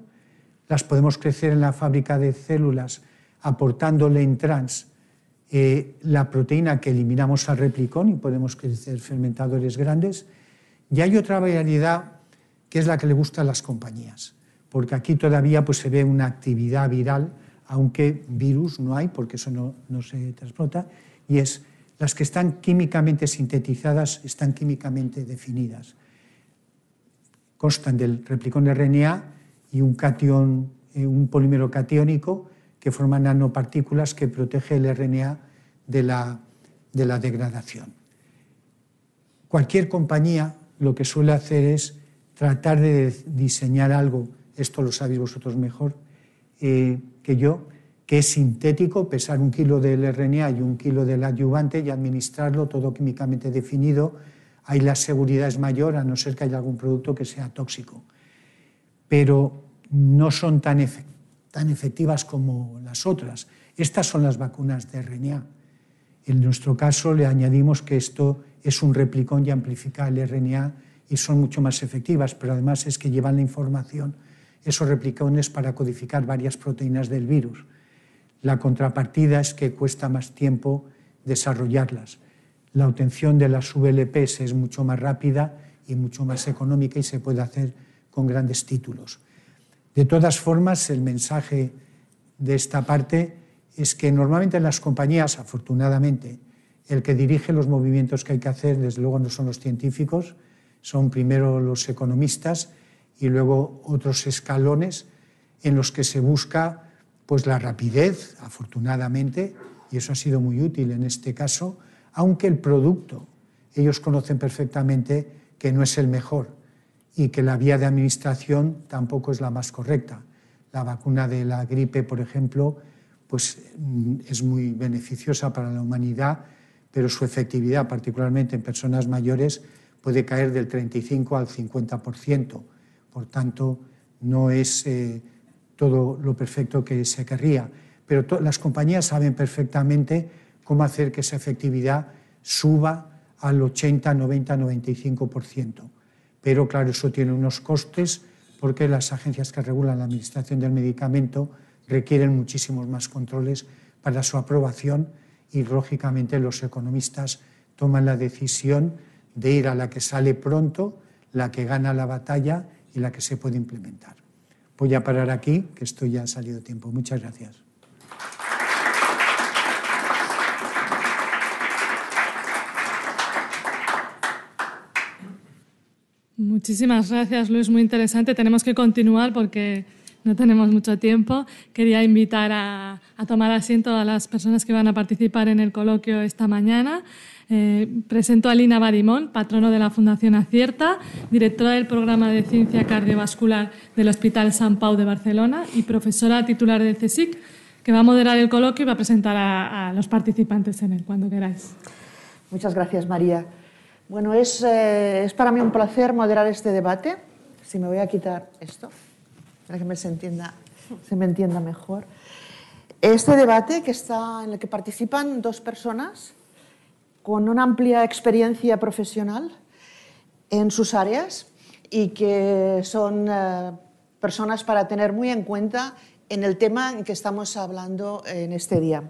las podemos crecer en la fábrica de células aportándole en trans eh, la proteína que eliminamos al replicón y podemos crecer fermentadores grandes y hay otra variedad que es la que le gusta a las compañías, porque aquí todavía pues, se ve una actividad viral, aunque virus no hay, porque eso no, no se transporta, y es las que están químicamente sintetizadas, están químicamente definidas. Constan del replicón RNA y un, cation, eh, un polímero catiónico que forman nanopartículas que protege el RNA de la, de la degradación. Cualquier compañía lo que suele hacer es tratar de diseñar algo, esto lo sabéis vosotros mejor eh, que yo, que es sintético, pesar un kilo del RNA y un kilo del adyuvante y administrarlo todo químicamente definido. Ahí la seguridad es mayor, a no ser que haya algún producto que sea tóxico. Pero no son tan, tan efectivas como las otras. Estas son las vacunas de RNA. En nuestro caso le añadimos que esto es un replicón y amplifica el RNA y son mucho más efectivas, pero además es que llevan la información, esos replicones, para codificar varias proteínas del virus. La contrapartida es que cuesta más tiempo desarrollarlas. La obtención de las VLPs es mucho más rápida y mucho más económica y se puede hacer con grandes títulos. De todas formas, el mensaje de esta parte es que normalmente en las compañías, afortunadamente, el que dirige los movimientos que hay que hacer, desde luego, no son los científicos, son primero los economistas y luego otros escalones en los que se busca pues la rapidez, afortunadamente, y eso ha sido muy útil en este caso, aunque el producto ellos conocen perfectamente que no es el mejor y que la vía de administración tampoco es la más correcta. La vacuna de la gripe, por ejemplo, pues mm, es muy beneficiosa para la humanidad, pero su efectividad, particularmente en personas mayores, puede caer del 35 al 50%. Por tanto, no es eh, todo lo perfecto que se querría. Pero las compañías saben perfectamente cómo hacer que esa efectividad suba al 80, 90, 95%. Pero claro, eso tiene unos costes porque las agencias que regulan la administración del medicamento requieren muchísimos más controles para su aprobación y, lógicamente, los economistas toman la decisión de ir a la que sale pronto, la que gana la batalla y la que se puede implementar. Voy a parar aquí, que esto ya ha salido tiempo. Muchas gracias. Muchísimas gracias, Luis. Muy interesante. Tenemos que continuar porque no tenemos mucho tiempo. Quería invitar a, tomar asiento a las personas que van a participar en el coloquio esta mañana. Eh, presento a Lina Barimón, patrono de la Fundación Acierta, directora del programa de ciencia cardiovascular del Hospital San Pau de Barcelona y profesora titular del CSIC, que va a moderar el coloquio y va a presentar a, a los participantes en él, cuando queráis. Muchas gracias, María. Bueno, es, eh, es, para mí un placer moderar este debate. Si me voy a quitar esto, para que me se, entienda, se me entienda mejor. Este debate que está, en el que participan dos personas con una amplia experiencia profesional en sus áreas y que son eh, personas para tener muy en cuenta en el tema en que estamos hablando en este día.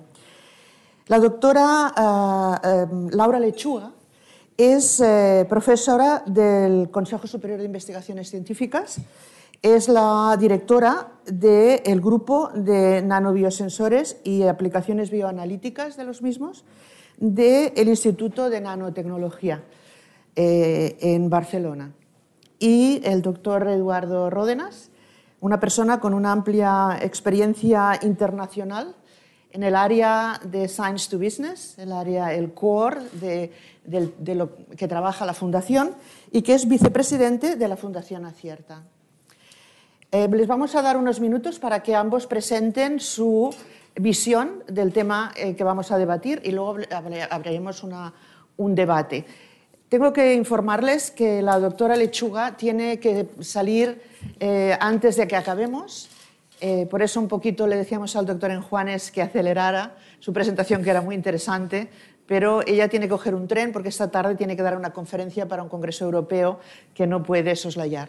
La doctora eh, Laura Lechuga es eh, profesora del Consejo Superior de Investigaciones Científicas, es la directora del grupo de nanobiosensores y aplicaciones bioanalíticas de los mismos del Instituto de Nanotecnología eh, en Barcelona. Y el doctor Eduardo Ródenas, una persona con una amplia experiencia internacional en el área de Science to Business, el área, el core de, lo que trabaja la Fundación y que es vicepresidente de la Fundación Acierta. Eh, les vamos a dar unos minutos para que ambos presenten su visión del tema eh, que vamos a debatir y luego abriremos un debate. Tengo que informarles que la doctora Lechuga tiene que salir eh, antes de que acabemos por eso un poquito le decíamos al doctor Enjuanes que acelerara su presentación, que era muy interesante, pero ella tiene que coger un tren porque esta tarde tiene que dar una conferencia para un congreso europeo que no puede soslayar.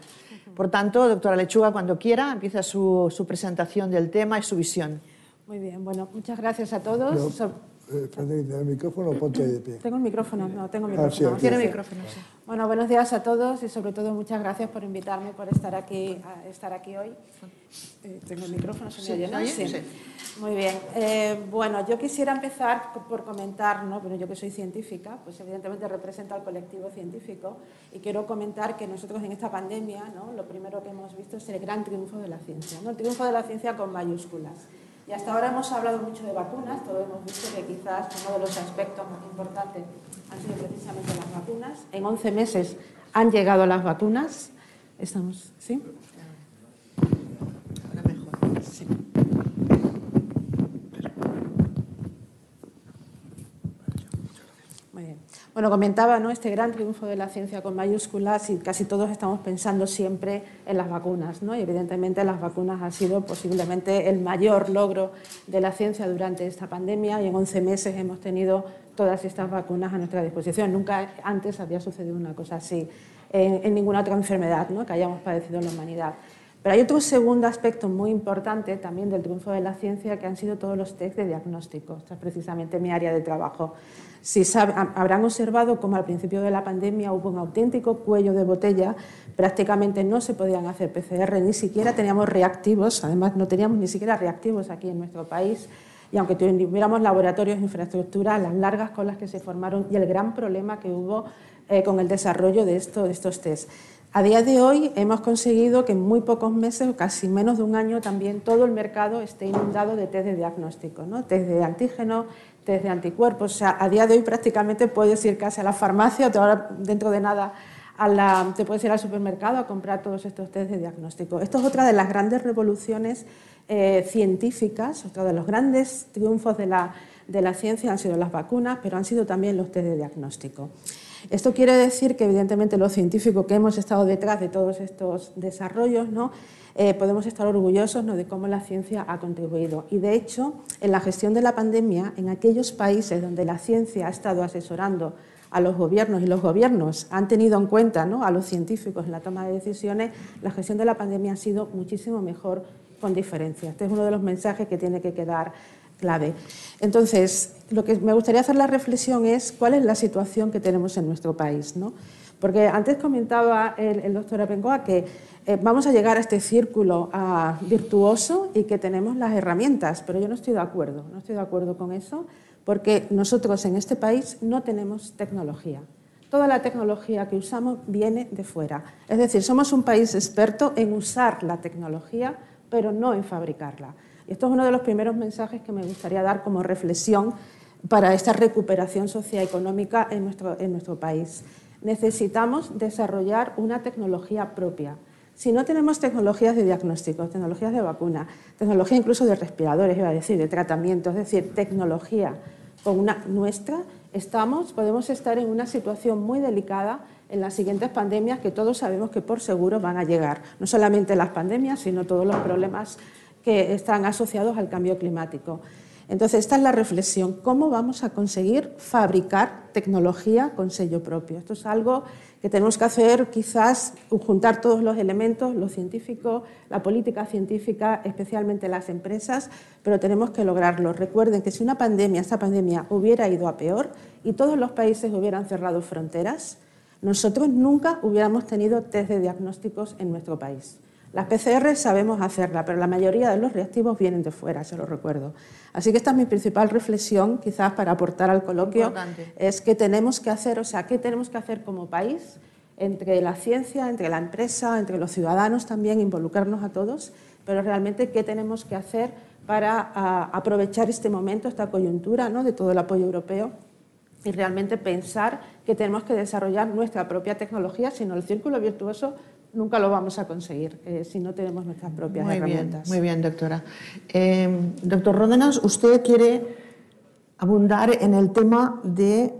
Por tanto, doctora Lechuga, cuando quiera, empieza su, su presentación del tema y su visión. Muy bien, bueno, muchas gracias a todos. El micrófono, ponte de pie. Tengo el micrófono, no, tengo Ah, micrófono. sí, Tiene micrófono. sí. Bueno, buenos días a todos y sobre todo muchas gracias por invitarme, por estar aquí, a estar aquí hoy. Eh, tengo el micrófono, ¿se me Sí, oye, no? Sí. Muy bien. Eh, bueno, yo quisiera empezar por comentar, ¿no? Bueno, yo que soy científica, pues evidentemente represento al colectivo científico y quiero comentar que nosotros en esta pandemia, ¿no? Lo primero que hemos visto es el gran triunfo de la ciencia, ¿no? El triunfo de la ciencia con mayúsculas. Y hasta ahora hemos hablado mucho de vacunas, todos hemos visto que quizás uno de los aspectos más importantes han sido precisamente las vacunas. En 11 meses han llegado las vacunas. Estamos, ¿sí? Ahora mejor. Sí. Muy bien. Bueno, comentaba ¿no? este gran triunfo de la ciencia con mayúsculas y casi todos estamos pensando siempre en las vacunas. ¿no? Y evidentemente las vacunas han sido posiblemente el mayor logro de la ciencia durante esta pandemia y en 11 meses hemos tenido todas estas vacunas a nuestra disposición. Nunca antes había sucedido una cosa así en, ninguna otra enfermedad ¿no? que hayamos padecido en la humanidad. Pero hay otro segundo aspecto muy importante también del triunfo de la ciencia que han sido todos los test de diagnóstico. Esta es precisamente mi área de trabajo. Si habrán observado como al principio de la pandemia hubo un auténtico cuello de botella, prácticamente no se podían hacer PCR, ni siquiera teníamos reactivos, además no teníamos ni siquiera reactivos aquí en nuestro país. Y aunque tuviéramos laboratorios, infraestructura, las largas colas que se formaron y el gran problema que hubo eh, con el desarrollo de, esto- de estos test. A día de hoy hemos conseguido que en muy pocos meses, casi menos de un año, también todo el mercado esté inundado de test de diagnóstico, ¿no? test de antígeno, test de anticuerpos. O sea, a día de hoy prácticamente puedes ir casi a la farmacia, o dentro de nada te puedes ir al supermercado a comprar todos estos test de diagnóstico. Esto es otra de las grandes revoluciones eh, científicas, otro de los grandes triunfos de la, de la ciencia han sido las vacunas, pero han sido también los test de diagnóstico. Esto quiere decir que, evidentemente, los científicos que hemos estado detrás de todos estos desarrollos, ¿no? Eh, podemos estar orgullosos ¿no? de cómo la ciencia ha contribuido. Y, de hecho, en la gestión de la pandemia, en aquellos países donde la ciencia ha estado asesorando a los gobiernos y los gobiernos han tenido en cuenta ¿no? a los científicos en la toma de decisiones, la gestión de la pandemia ha sido muchísimo mejor con diferencia. Este es uno de los mensajes que tiene que quedar clave. Entonces, lo que me gustaría hacer la reflexión es cuál es la situación que tenemos en nuestro país. ¿no? Porque antes comentaba el, doctor Abengoa que eh, vamos a llegar a este círculo ah, virtuoso y que tenemos las herramientas, pero yo no estoy de acuerdo, no estoy de acuerdo con eso, porque nosotros en este país no tenemos tecnología. Toda la tecnología que usamos viene de fuera. Es decir, somos un país experto en usar la tecnología, pero no en fabricarla. Y esto es uno de los primeros mensajes que me gustaría dar como reflexión para esta recuperación socioeconómica en nuestro, en nuestro país. Necesitamos desarrollar una tecnología propia. Si no tenemos tecnologías de diagnóstico, tecnologías de vacuna, tecnología incluso de respiradores, iba a decir, de tratamiento, es decir, tecnología con una nuestra, estamos, podemos estar en una situación muy delicada en las siguientes pandemias que todos sabemos que por seguro van a llegar. No solamente las pandemias, sino todos los problemas que están asociados al cambio climático. Entonces, esta es la reflexión. ¿Cómo vamos a conseguir fabricar tecnología con sello propio? Esto es algo que tenemos que hacer, quizás, juntar todos los elementos, lo científico, la política científica, especialmente las empresas, pero tenemos que lograrlo. Recuerden que si una pandemia, esta pandemia, hubiera ido a peor y todos los países hubieran cerrado fronteras, nosotros nunca hubiéramos tenido test de diagnósticos en nuestro país. Las PCR sabemos hacerla, pero la mayoría de los reactivos vienen de fuera, se lo recuerdo. Así que esta es mi principal reflexión, quizás para aportar al coloquio, es que tenemos que hacer, o sea, qué tenemos que hacer como país entre la ciencia, entre la empresa, entre los ciudadanos también, involucrarnos a todos, pero realmente qué tenemos que hacer para aprovechar este momento, esta coyuntura ¿no? de todo el apoyo europeo y realmente pensar que tenemos que desarrollar nuestra propia tecnología, sino el círculo virtuoso nunca lo vamos a conseguir eh, si no tenemos nuestras propias muy herramientas. Bien, muy bien, doctora. Eh, doctor Ródenas, usted quiere abundar en el tema de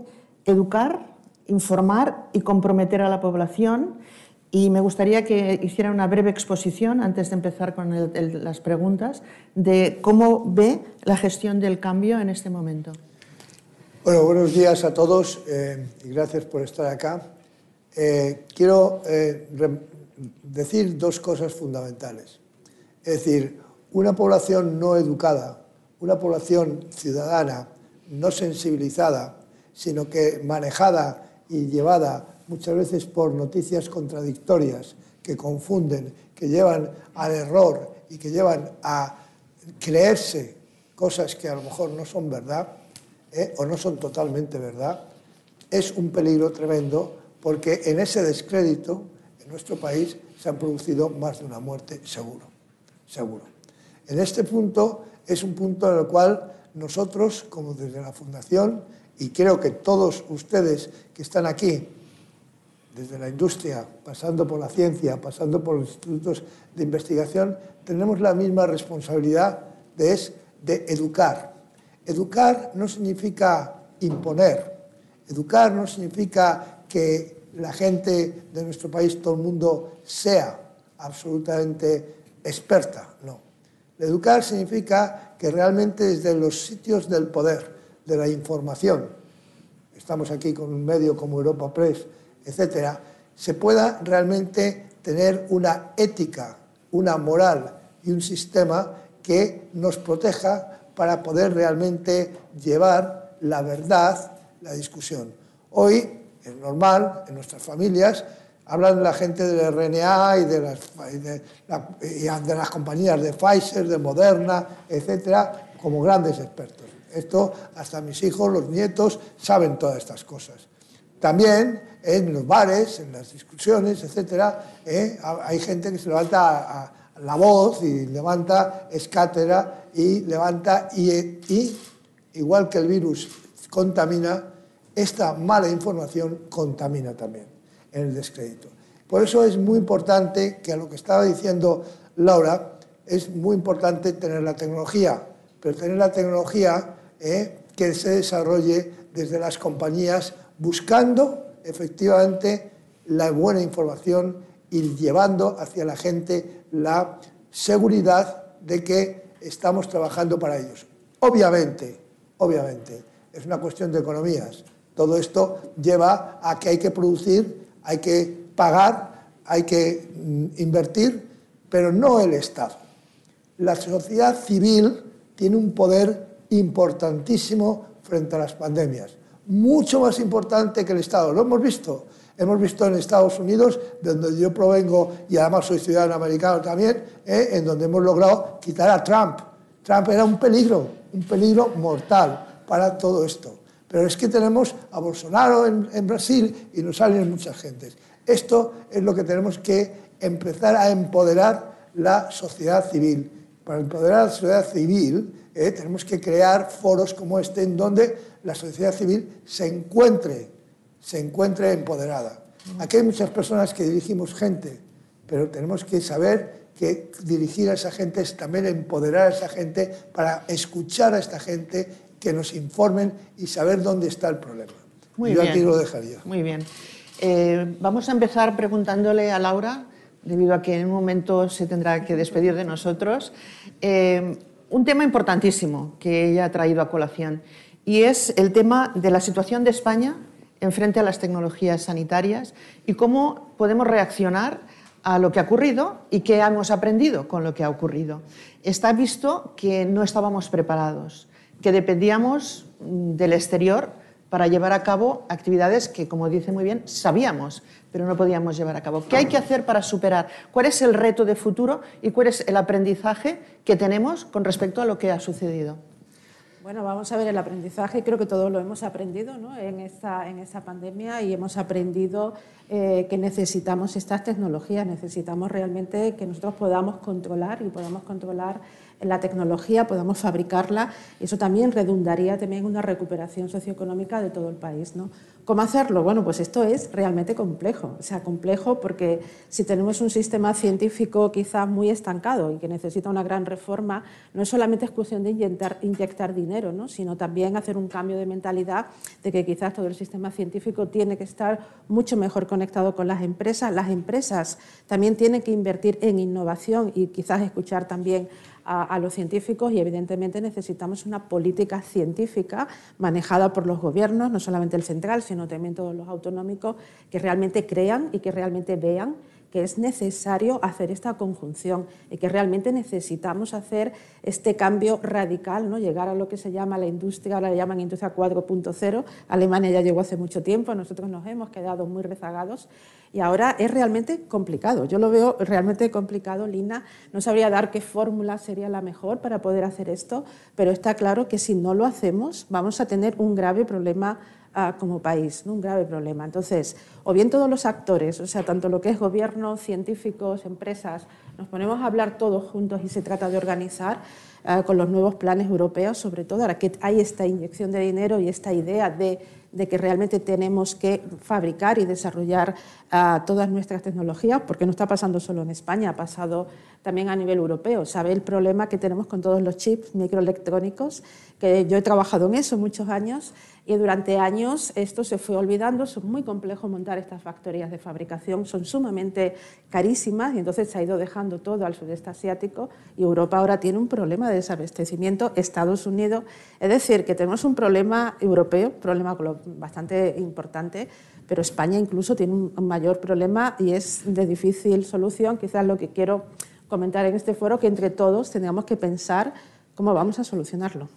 educar, informar y comprometer a la población. Y me gustaría que hiciera una breve exposición, antes de empezar con las preguntas, de cómo ve la gestión del cambio en este momento. Bueno, buenos días a todos eh, y gracias por estar acá. quiero decir dos cosas fundamentales. Es decir, una población no educada, una población ciudadana, no sensibilizada, sino que manejada y llevada muchas veces por noticias contradictorias que confunden, que llevan al error y que llevan a creerse cosas que a lo mejor no son verdad ¿eh? o no son totalmente verdad, es un peligro tremendo porque en ese descrédito nuestro país se han producido más de una muerte seguro, seguro. En este punto es un punto en el cual nosotros, como desde la Fundación, y creo que todos ustedes que están aquí, desde la industria, pasando por la ciencia, pasando por los institutos de investigación, tenemos la misma responsabilidad de, es, de educar. Educar no significa imponer, educar no significa que la gente de nuestro país, todo el mundo, sea absolutamente experta. No. Educar significa que realmente desde los sitios del poder, de la información, estamos aquí con un medio como Europa Press, etcétera, se pueda realmente tener una ética, una moral y un sistema que nos proteja para poder realmente llevar la verdad, la discusión. Hoy es normal, en nuestras familias, hablan la gente del RNA y de las, de, las compañías de Pfizer, de Moderna, etcétera, como grandes expertos. Esto hasta mis hijos, los nietos, saben todas estas cosas. También en los bares, en las discusiones, etcétera, ¿eh? hay gente que se levanta la voz y levanta escátera y levanta y, y igual que el virus contamina, esta mala información contamina también. en el descrédito. Por eso es muy importante que a lo que estaba diciendo Laura, es muy importante tener la tecnología, pero tener la tecnología eh, que se desarrolle desde las compañías buscando efectivamente la buena información y llevando hacia la gente la seguridad de que estamos trabajando para ellos. Obviamente, obviamente, es una cuestión de economías. Todo esto lleva a que hay que producir, hay que pagar, hay que mm, invertir, pero no el Estado. La sociedad civil tiene un poder importantísimo frente a las pandemias, mucho más importante que el Estado. Lo hemos visto. Hemos visto en Estados Unidos, de donde yo provengo y además soy ciudadano americano también, eh, en donde hemos logrado quitar a Trump. Trump era un peligro, un peligro mortal para todo esto. Pero es que tenemos a Bolsonaro en, Brasil y nos salen muchas gentes. Esto es lo que tenemos que empezar a empoderar la sociedad civil. Para empoderar a la sociedad civil eh, tenemos que crear foros como este en donde la sociedad civil se encuentre se encuentre empoderada. Aquí hay muchas personas que dirigimos gente, pero tenemos que saber que dirigir a esa gente es también empoderar a esa gente para escuchar a esta gente, que nos informen y saber dónde está el problema. Muy Yo bien. aquí lo dejaría. Muy bien. Eh, vamos a empezar preguntándole a Laura, debido a que en un momento se tendrá que despedir de nosotros, eh, un tema importantísimo que ella ha traído a colación y es el tema de la situación de España en frente a las tecnologías sanitarias y cómo podemos reaccionar a lo que ha ocurrido y qué hemos aprendido con lo que ha ocurrido. Está visto que no estábamos preparados, que dependíamos mm, del exterior para llevar a cabo actividades que, como dice muy bien, sabíamos, pero no podíamos llevar a cabo. ¿Qué hay que hacer para superar? ¿Cuál es el reto de futuro y cuál es el aprendizaje que tenemos con respecto a lo que ha sucedido? Bueno, vamos a ver el aprendizaje. Creo que todos lo hemos aprendido ¿no? en, esta, en esta pandemia y hemos aprendido eh, que necesitamos estas tecnologías, necesitamos realmente que nosotros podamos controlar y podamos controlar la tecnología, podamos fabricarla. Eso también redundaría también en una recuperación socioeconómica de todo el país. ¿no? ¿Cómo hacerlo? Bueno, pues esto es realmente complejo. O sea, complejo porque si tenemos un sistema científico quizás muy estancado y que necesita una gran reforma, no es solamente es cuestión de inyectar, inyectar dinero, ¿no? sino también hacer un cambio de mentalidad de que quizás todo el sistema científico tiene que estar mucho mejor conectado con las empresas. Las empresas también tienen que invertir en innovación y quizás escuchar también a, los científicos y evidentemente necesitamos una política científica manejada por los gobiernos, no solamente el central, sino también todos los autonómicos, que realmente crean y que realmente vean que es necesario hacer esta conjunción y que realmente necesitamos hacer este cambio radical, ¿no? llegar a lo que se llama la industria, ahora le llaman industria 4.0, Alemania ya llegó hace mucho tiempo, nosotros nos hemos quedado muy rezagados y ahora es realmente complicado. Yo lo veo realmente complicado, Lina. No sabría dar qué fórmula sería la mejor para poder hacer esto, pero está claro que si no lo hacemos vamos a tener un grave problema uh, como país, ¿no? un grave problema. Entonces, o bien todos los actores, o sea, tanto lo que es gobierno, científicos, empresas, nos ponemos a hablar todos juntos y se trata de organizar uh, con los nuevos planes europeos, sobre todo ahora que hay esta inyección de dinero y esta idea de de que realmente tenemos que fabricar y desarrollar uh, todas nuestras tecnologías, porque no está pasando solo en España, ha pasado también a nivel europeo. Sabe el problema que tenemos con todos los chips microelectrónicos, que yo he trabajado en eso muchos años y durante años esto se fue olvidando, es muy complejo montar estas factorías de fabricación, son sumamente carísimas y entonces se ha ido dejando todo al sudeste asiático. Y Europa ahora tiene un problema de desabastecimiento, Estados Unidos, es decir, que tenemos un problema europeo, problema bastante importante, pero España incluso tiene un mayor problema y es de difícil solución. Quizás lo que quiero comentar en este foro que entre todos tendríamos que pensar cómo vamos a solucionarlo.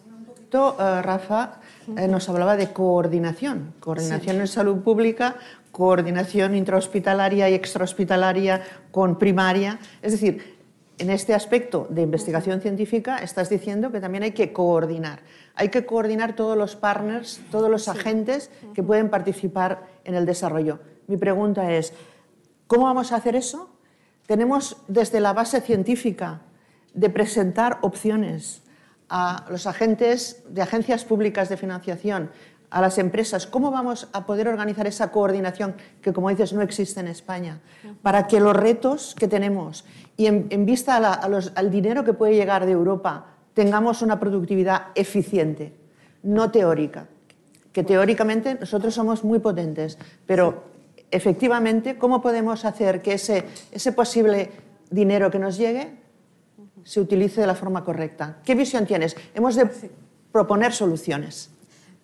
Uh, Rafa eh, nos hablaba de coordinación, coordinación sí. en salud pública, coordinación intrahospitalaria y extrahospitalaria con primaria. Es decir, en este aspecto de investigación científica estás diciendo que también hay que coordinar. Hay que coordinar todos los partners, todos los agentes que pueden participar en el desarrollo. Mi pregunta es, ¿cómo vamos a hacer eso? Tenemos desde la base científica de presentar opciones a los agentes de agencias públicas de financiación, a las empresas, ¿cómo vamos a poder organizar esa coordinación que, como dices, no existe en España? Para que los retos que tenemos y en, vista al dinero que puede llegar de Europa, tengamos una productividad eficiente, no teórica. Que teóricamente nosotros somos muy potentes, pero efectivamente, ¿cómo podemos hacer que ese, posible dinero que nos llegue se utilice de la forma correcta? ¿Qué visión tienes? Hemos de proponer soluciones.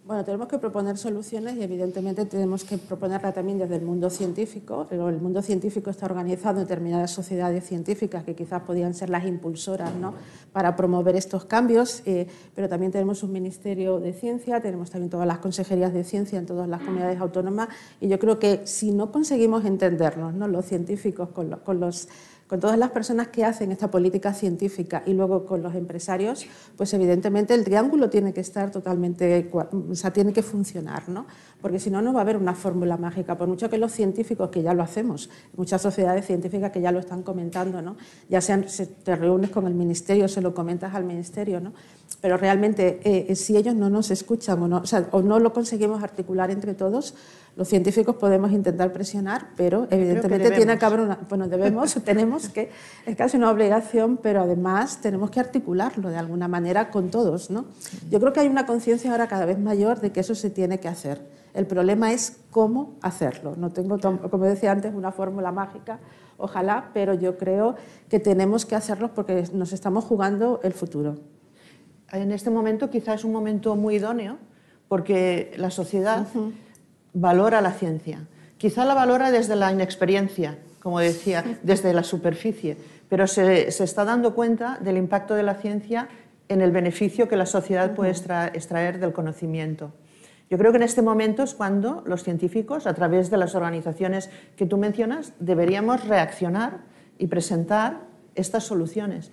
Bueno, tenemos que proponer soluciones y evidentemente tenemos que proponerla también desde el mundo científico. El mundo científico está organizado en determinadas sociedades científicas que quizás podían ser las impulsoras ¿no? para promover estos cambios, eh, pero también tenemos un Ministerio de Ciencia, tenemos también todas las consejerías de ciencia en todas las comunidades autónomas y yo creo que si no conseguimos entendernos, ¿no? los científicos con, con los con todas las personas que hacen esta política científica y luego con los empresarios, pues evidentemente el triángulo tiene que estar totalmente, o sea, tiene que funcionar, ¿no? Porque si no, no va a haber una fórmula mágica, por mucho que los científicos, que ya lo hacemos, muchas sociedades científicas que ya lo están comentando, ¿no? Ya sean, te reúnes con el ministerio, se lo comentas al ministerio, ¿no? Pero realmente, eh, si ellos no nos escuchan o no, o no lo conseguimos articular entre todos, los científicos podemos intentar presionar, pero evidentemente tiene que haber una... Bueno, debemos, tenemos que... Es casi una obligación, pero además tenemos que articularlo de alguna manera con todos, ¿no? Yo creo que hay una conciencia ahora cada vez mayor de que eso se tiene que hacer. El problema es cómo hacerlo. No tengo, como decía antes, una fórmula mágica, ojalá, pero yo creo que tenemos que hacerlo porque nos estamos jugando el futuro. En este momento quizás es un momento muy idóneo porque la sociedad valora la ciencia. Quizá la valora desde la inexperiencia, como decía, desde la superficie, pero se, está dando cuenta del impacto de la ciencia en el beneficio que la sociedad puede extraer del conocimiento. Yo creo que en este momento es cuando los científicos, a través de las organizaciones que tú mencionas, deberíamos reaccionar y presentar estas soluciones.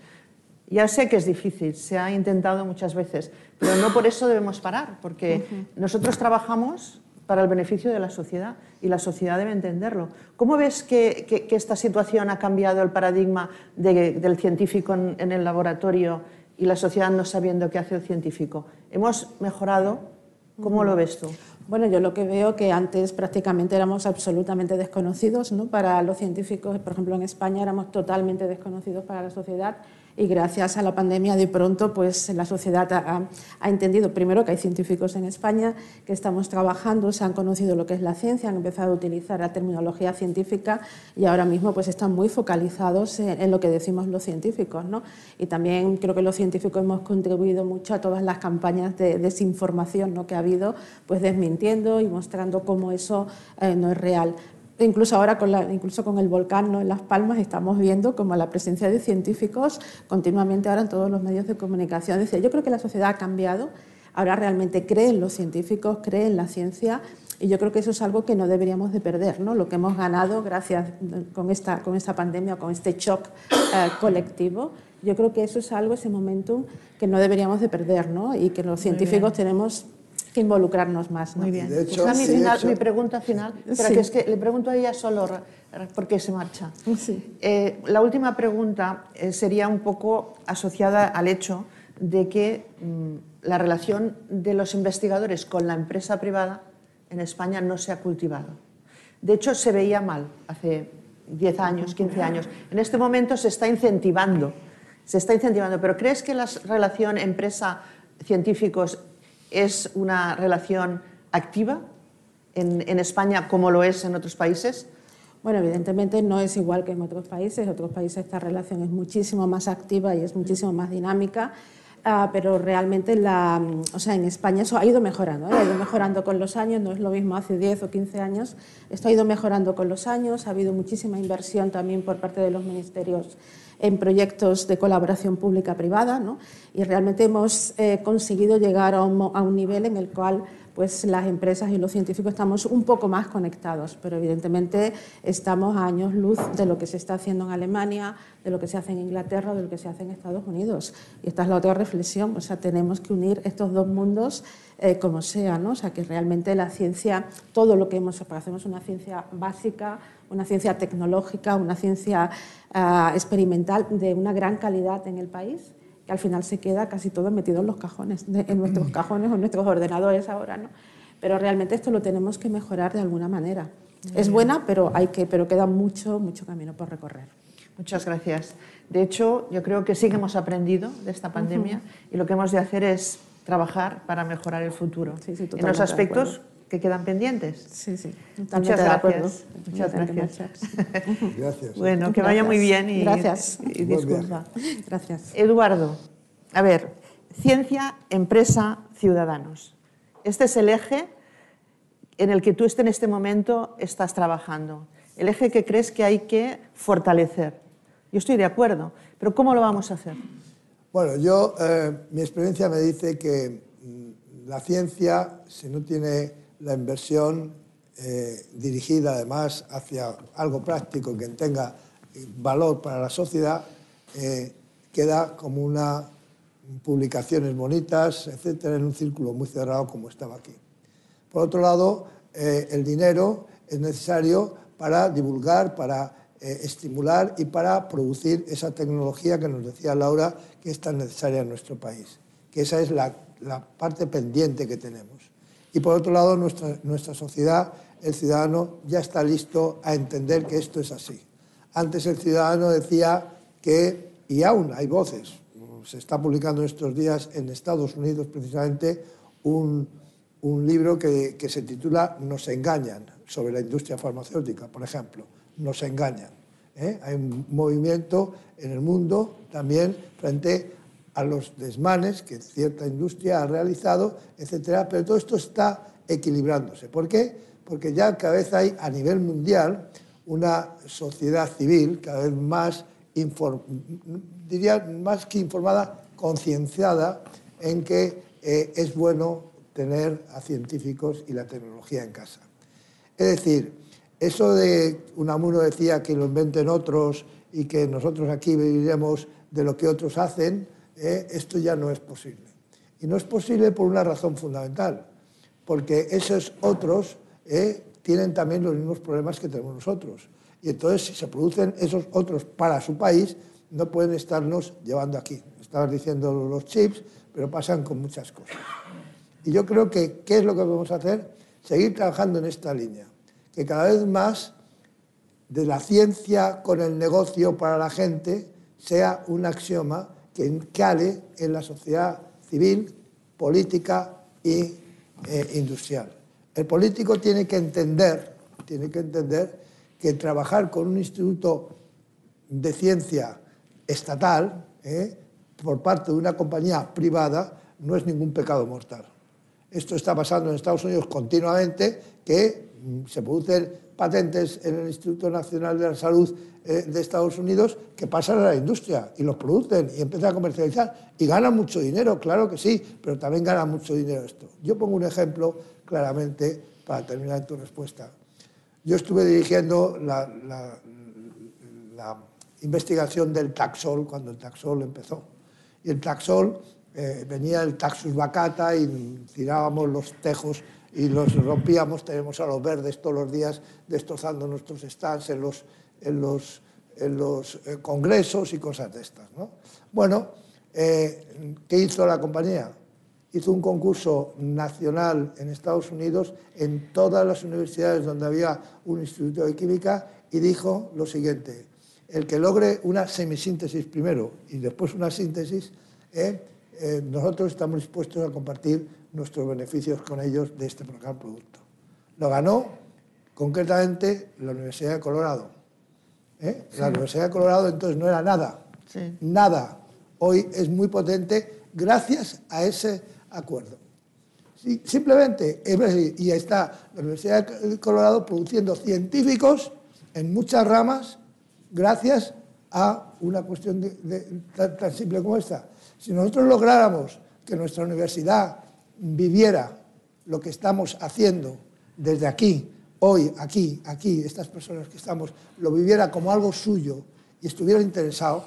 Ya sé que es difícil, se ha intentado muchas veces, pero no por eso debemos parar, porque nosotros trabajamos para el beneficio de la sociedad y la sociedad debe entenderlo. ¿Cómo ves que, esta situación ha cambiado el paradigma del científico en, el laboratorio y la sociedad no sabiendo qué hace el científico? ¿Hemos mejorado? ¿Cómo lo ves tú? Bueno, yo lo que veo que antes prácticamente éramos absolutamente desconocidos, ¿no? Para los científicos, por ejemplo, en España éramos totalmente desconocidos para la sociedad y gracias a la pandemia de pronto pues la sociedad ha, entendido primero que hay científicos en España que estamos trabajando, se han conocido lo que es la ciencia, han empezado a utilizar la terminología científica y ahora mismo pues están muy focalizados en, lo que decimos los científicos, ¿no? Y también creo que los científicos hemos contribuido mucho a todas las campañas de desinformación ¿no? que ha habido, pues desmintiendo y mostrando cómo eso eh, no es real. Incluso ahora, con, la, incluso con el volcán en Las Palmas, estamos viendo como la presencia de científicos continuamente ahora en todos los medios de comunicación. Decía, yo creo que la sociedad ha cambiado, ahora realmente cree en los científicos, cree en la ciencia y yo creo que eso es algo que no deberíamos de perder, ¿no? lo que hemos ganado gracias con esta, con esta pandemia, con este shock eh, colectivo. Yo creo que eso es algo, ese momentum, que no deberíamos de perder ¿no? y que los científicos tenemos que involucrarnos más. Muy bien. mi, pregunta final, pero que es que le pregunto a ella solo porque se marcha. Eh, la última pregunta eh, sería un poco asociada al hecho de que mm, la relación de los investigadores con la empresa privada en España no se ha cultivado. De hecho, se veía mal hace 10 años, 15 años. En este momento se está incentivando, se está incentivando. Pero ¿crees que la relación empresa-científicos es una relación activa en, España como lo es en otros países? Bueno, evidentemente no es igual que en otros países. En otros países esta relación es muchísimo más activa y es muchísimo más dinámica. Ah, pero realmente o sea, en España eso ha ido mejorando, ¿eh? ha ido mejorando con los años, no es lo mismo hace 10 o 15 años, esto ha ido mejorando con los años, ha habido muchísima inversión también por parte de los ministerios en proyectos de colaboración pública-privada ¿no? y realmente hemos eh, conseguido llegar a un, nivel en el cual pues las empresas y los científicos estamos un poco más conectados, pero evidentemente estamos a años luz de lo que se está haciendo en Alemania, de lo que se hace en Inglaterra, de lo que se hace en Estados Unidos. Y esta es la otra reflexión, o sea, tenemos que unir estos dos mundos eh, como sea, ¿no? O sea, que realmente la ciencia, todo lo que hemos, hacemos una ciencia básica, una ciencia tecnológica, una ciencia ah, experimental de una gran calidad en el país, que al final se queda casi todo metido en los cajones, en nuestros cajones o en nuestros ordenadores ahora. ¿no? pero realmente esto lo tenemos que mejorar de alguna manera. Es buena, pero, hay que, pero queda mucho, mucho camino por recorrer. Muchas gracias. De hecho, yo creo que sí que hemos aprendido de esta pandemia y lo que hemos de hacer es trabajar para mejorar el futuro. en los aspectos que quedan pendientes. Sí, sí. Muchas gracias. Muchas gracias. Gracias. Bueno, que vaya muy bien y, Gracias. y disculpa. Gracias. Eduardo, a ver, ciencia, empresa, ciudadanos. Este es el eje en el que tú en este momento estás trabajando, el eje que crees que hay que fortalecer. Yo estoy de acuerdo, pero ¿cómo lo vamos a hacer? Bueno, yo, eh, mi experiencia me dice que mm, la ciencia, si no tiene la inversión eh, dirigida además hacia algo práctico que tenga valor para la sociedad, eh, queda como una publicaciones bonitas, etcétera, en un círculo muy cerrado como estaba aquí. Por otro lado, eh, el dinero es necesario para divulgar, para estimular y para producir esa tecnología que nos decía Laura que es tan necesaria en nuestro país, que esa es la parte pendiente que tenemos. Y por otro lado, nuestra, sociedad, el ciudadano ya está listo a entender que esto es así. Antes el ciudadano decía que, y aún hay voces, se está publicando en estos días en Estados Unidos precisamente un, un libro que, que, se titula Nos engañan, sobre la industria farmacéutica, por ejemplo. Nos engañan. ¿eh? Hay un movimiento en el mundo también frente a los desmanes que cierta industria ha realizado, etcétera, pero todo esto está equilibrándose. ¿Por qué? Porque ya cada vez hay a nivel mundial una sociedad civil cada vez más diría más que informada, concienciada en que eh, es bueno tener a científicos y la tecnología en casa. Es decir, eso de Unamuno decía que lo inventen otros y que nosotros aquí viviremos de lo que otros hacen, eh, esto ya no es posible. Y no es posible por una razón fundamental, porque esos otros eh, tienen también los mismos problemas que tenemos nosotros. Y entonces, si se producen esos otros para su país, no pueden estarnos llevando aquí. Estabas diciendo los chips, pero pasan con muchas cosas. Y yo creo que, ¿qué es lo que podemos hacer? Seguir trabajando en esta línea. Que cada vez más de la ciencia con el negocio para la gente sea un axioma que cale en la sociedad civil, política y eh, industrial. El político tiene que entender, tiene que entender que trabajar con un instituto de ciencia estatal ¿eh? por parte de una compañía privada no es ningún pecado mortal. Esto está pasando en Estados Unidos continuamente, que mm, se producen patentes en el Instituto Nacional de la Salud eh, de Estados Unidos que pasan a la industria y los producen y empiezan a comercializar y ganan mucho dinero, claro que sí, pero también ganan mucho dinero esto. Yo pongo un ejemplo claramente para terminar tu respuesta. Yo estuve dirigiendo la investigación del taxol cuando el taxol empezó. Y el taxol eh, venía el taxus vacata y tirábamos los tejos y los rompíamos, tenemos a los verdes todos los días destrozando nuestros stands en los, en los, en los eh, congresos y cosas de estas. ¿no? Bueno, eh, ¿qué hizo la compañía? hizo un concurso nacional en Estados Unidos en todas las universidades donde había un instituto de química y dijo lo siguiente, el que logre una semisíntesis primero y después una síntesis, eh, nosotros estamos dispuestos a compartir nuestros beneficios con ellos de este gran producto. Lo ganó concretamente la Universidad de Colorado. ¿eh? La Universidad de Colorado entonces no era nada, sí. nada. Hoy es muy potente gracias a ese acuerdo. Sí, simplemente, y ahí está la Universidad de Colorado produciendo científicos en muchas ramas gracias a una cuestión de, de, tan, tan simple como esta. Si nosotros lográramos que nuestra universidad viviera lo que estamos haciendo desde aquí, hoy, aquí, aquí, estas personas que estamos, lo viviera como algo suyo y estuviera interesado,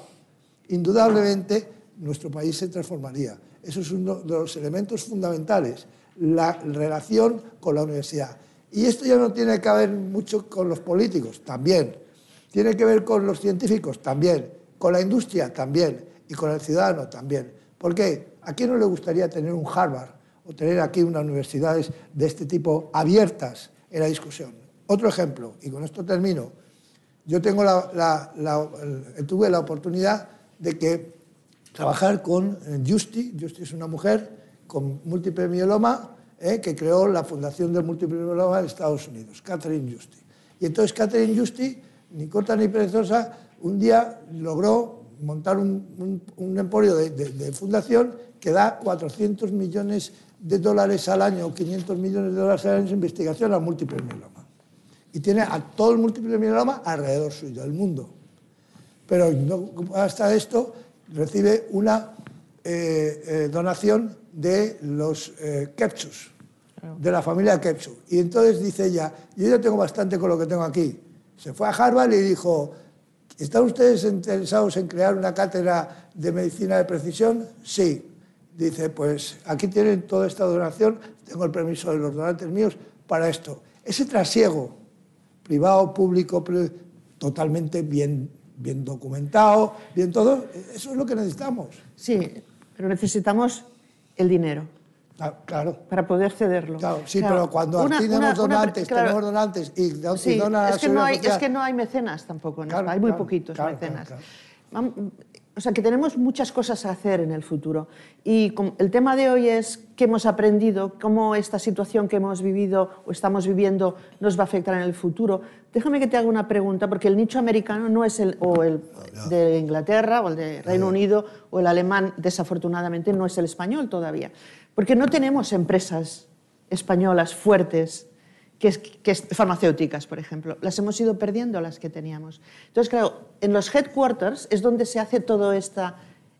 indudablemente nuestro país se transformaría. Eso es uno de los elementos fundamentales, la relación con la universidad. Y esto ya no tiene que ver mucho con los políticos, también. Tiene que ver con los científicos, también. Con la industria, también. Y con el ciudadano, también. ¿Por qué? ¿A quién no le gustaría tener un Harvard o tener aquí unas universidades de este tipo abiertas en la discusión. Otro ejemplo, y con esto termino. Yo tengo la, tuve la oportunidad de que trabajar con Justi. Justi es una mujer con múltiple mieloma eh, que creó la Fundación del Múltiple Mieloma de Estados Unidos, Catherine Justi. Y entonces Catherine Justi, ni corta ni perezosa, un día logró montar un, emporio de, de, fundación que da 400 millones de dólares al año, 500 millones de dólares al año en investigación al múltiple mieloma. Y tiene a todo el múltiple mieloma alrededor suyo, del mundo. Pero no, hasta esto recibe una eh, eh, donación de los eh, Kepchus, de la familia Kepchus. Y entonces dice ella, yo ya tengo bastante con lo que tengo aquí. Se fue a Harvard y dijo, ¿están ustedes interesados en crear una cátedra de medicina de precisión? Sí dice, pues aquí tienen toda esta donación, tengo el permiso de los donantes míos para esto. Ese trasiego, privado, público, totalmente bien, bien documentado, bien todo, eso es lo que necesitamos. Sí, pero necesitamos el dinero. Ah, claro. Para poder cederlo. Claro, sí, pero cuando tenemos donantes, tenemos donantes y, sí, es, que no hay, es que no hay mecenas tampoco en Hay muy poquitos mecenas. O sea, que tenemos muchas cosas a hacer en el futuro. Y el tema de hoy es qué hemos aprendido, cómo esta situación que hemos vivido o estamos viviendo nos va a afectar en el futuro. Déjame que te haga una pregunta, porque el nicho americano no es el, o el de Inglaterra o el de Reino Unido o el alemán, desafortunadamente, no es el español todavía. Porque no tenemos empresas españolas fuertes que es, farmacéuticas, por ejemplo. Las hemos ido perdiendo las que teníamos. Entonces, claro, en los headquarters es donde se hace todo esta,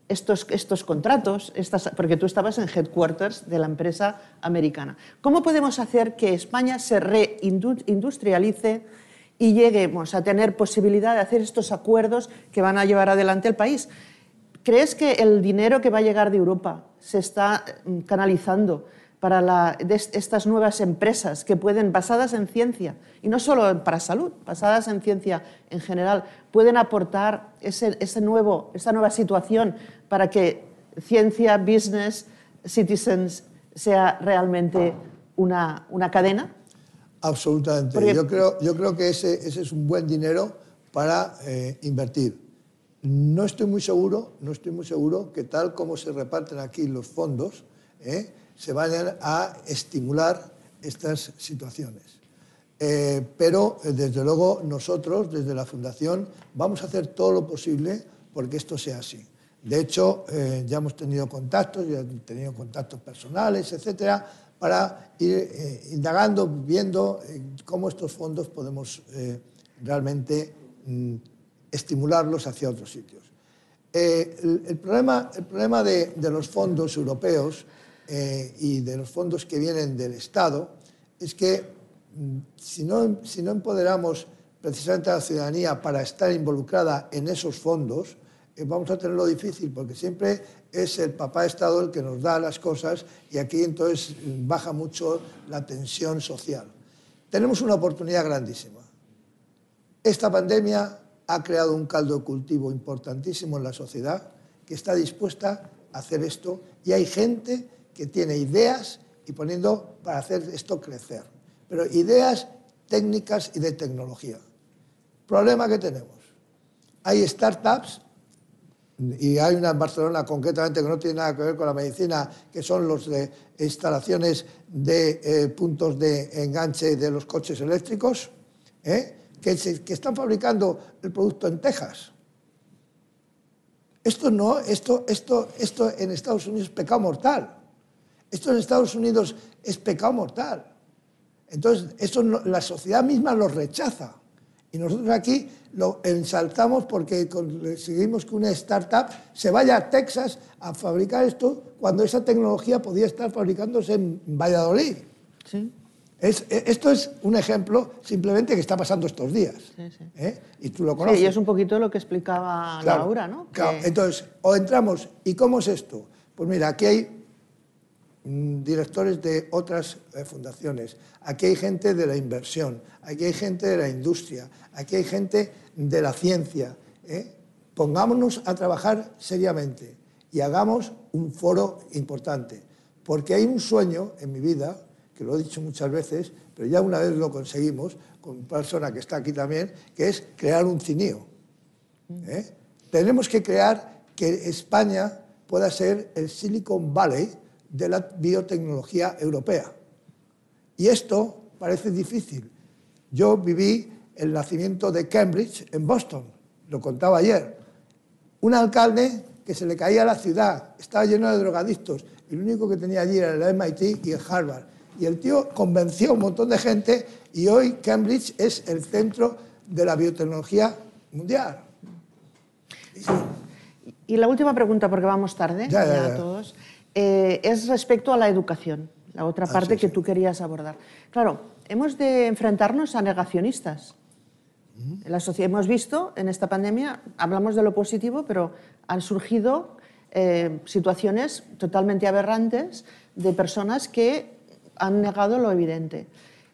estos, estos contratos, estas, porque tú estabas en headquarters de la empresa americana. ¿Cómo podemos hacer que España se reindustrialice y lleguemos a tener posibilidad de hacer estos acuerdos que van a llevar adelante el país? ¿Crees que el dinero que va a llegar de Europa se está mm, canalizando para la, estas nuevas empresas que pueden, basadas en ciencia, y no solo para salud, basadas en ciencia en general, pueden aportar ese, ese nuevo, esa nueva situación para que ciencia, business, citizens sea realmente una, una cadena? Absolutamente. yo, creo, yo creo que ese, ese es un buen dinero para eh, invertir. No estoy muy seguro, no estoy muy seguro que tal como se reparten aquí los fondos, eh, se vayan a estimular estas situaciones. Eh, pero, eh, desde luego, nosotros, desde la Fundación, vamos a hacer todo lo posible porque esto sea así. De hecho, ya hemos tenido contactos, ya hemos tenido contactos personales, etcétera, para ir indagando, viendo cómo estos fondos podemos realmente mm, estimularlos hacia otros sitios. El, problema, el problema de, de los fondos europeos eh, y de los fondos que vienen del Estado es que mm, si no, si no empoderamos precisamente a la ciudadanía para estar involucrada en esos fondos, eh, vamos a tenerlo difícil porque siempre es el papá Estado el que nos da las cosas y aquí entonces mm, baja mucho la tensión social. Tenemos una oportunidad grandísima. Esta pandemia ha creado un caldo de cultivo importantísimo en la sociedad que está dispuesta a hacer esto y hay gente que tiene ideas y poniendo para hacer esto crecer. Pero ideas técnicas y de tecnología. Problema que tenemos. Hay startups, y hay una en Barcelona concretamente que no tiene nada que ver con la medicina, que son los de instalaciones de eh, puntos de enganche de los coches eléctricos, ¿eh? Que, están fabricando el producto en Texas. Esto no, esto, esto, esto en Estados Unidos es pecado mortal. Esto en Estados Unidos es pecado mortal. Entonces, eso la sociedad misma lo rechaza. Y nosotros aquí lo ensalzamos porque conseguimos que una startup se vaya a Texas a fabricar esto cuando esa tecnología podía estar fabricándose en Valladolid. Sí. Es, esto es un ejemplo simplemente que está pasando estos días. Sí, sí. ¿eh? Y tú lo conoces. Sí, y es un poquito lo que explicaba Laura, ¿no? Claro. Entonces, o entramos, ¿y cómo es esto? Pues mira, aquí hay Mm, directores de otras eh, fundaciones, aquí hay gente de la inversión, aquí hay gente de la industria, aquí hay gente de la ciencia. ¿eh? Pongámonos a trabajar seriamente y hagamos un foro importante. porque hay un sueño en mi vida, que lo he dicho muchas veces, pero ya una vez lo conseguimos, con una persona que está aquí también, que es crear un CINIO. ¿eh? Tenemos que crear que España pueda ser el Silicon Valley de la biotecnología europea. Y esto parece difícil. Yo viví el nacimiento de Cambridge en Boston, lo contaba ayer. Un alcalde que se le caía a la ciudad, estaba lleno de drogadictos, y lo único que tenía allí era el MIT y el Harvard. Y el tío convenció a un montón de gente y hoy Cambridge es el centro de la biotecnología mundial. Y la última pregunta, porque vamos tarde Ya, ya, ya ya. todos, eh, es respecto a la educación, la otra Ah, parte sí, que sí. tú querías abordar. Claro, hemos de enfrentarnos a negacionistas. La sociedad hemos visto en esta pandemia, hablamos de lo positivo, pero han surgido eh, situaciones totalmente aberrantes de personas que han negado lo evidente.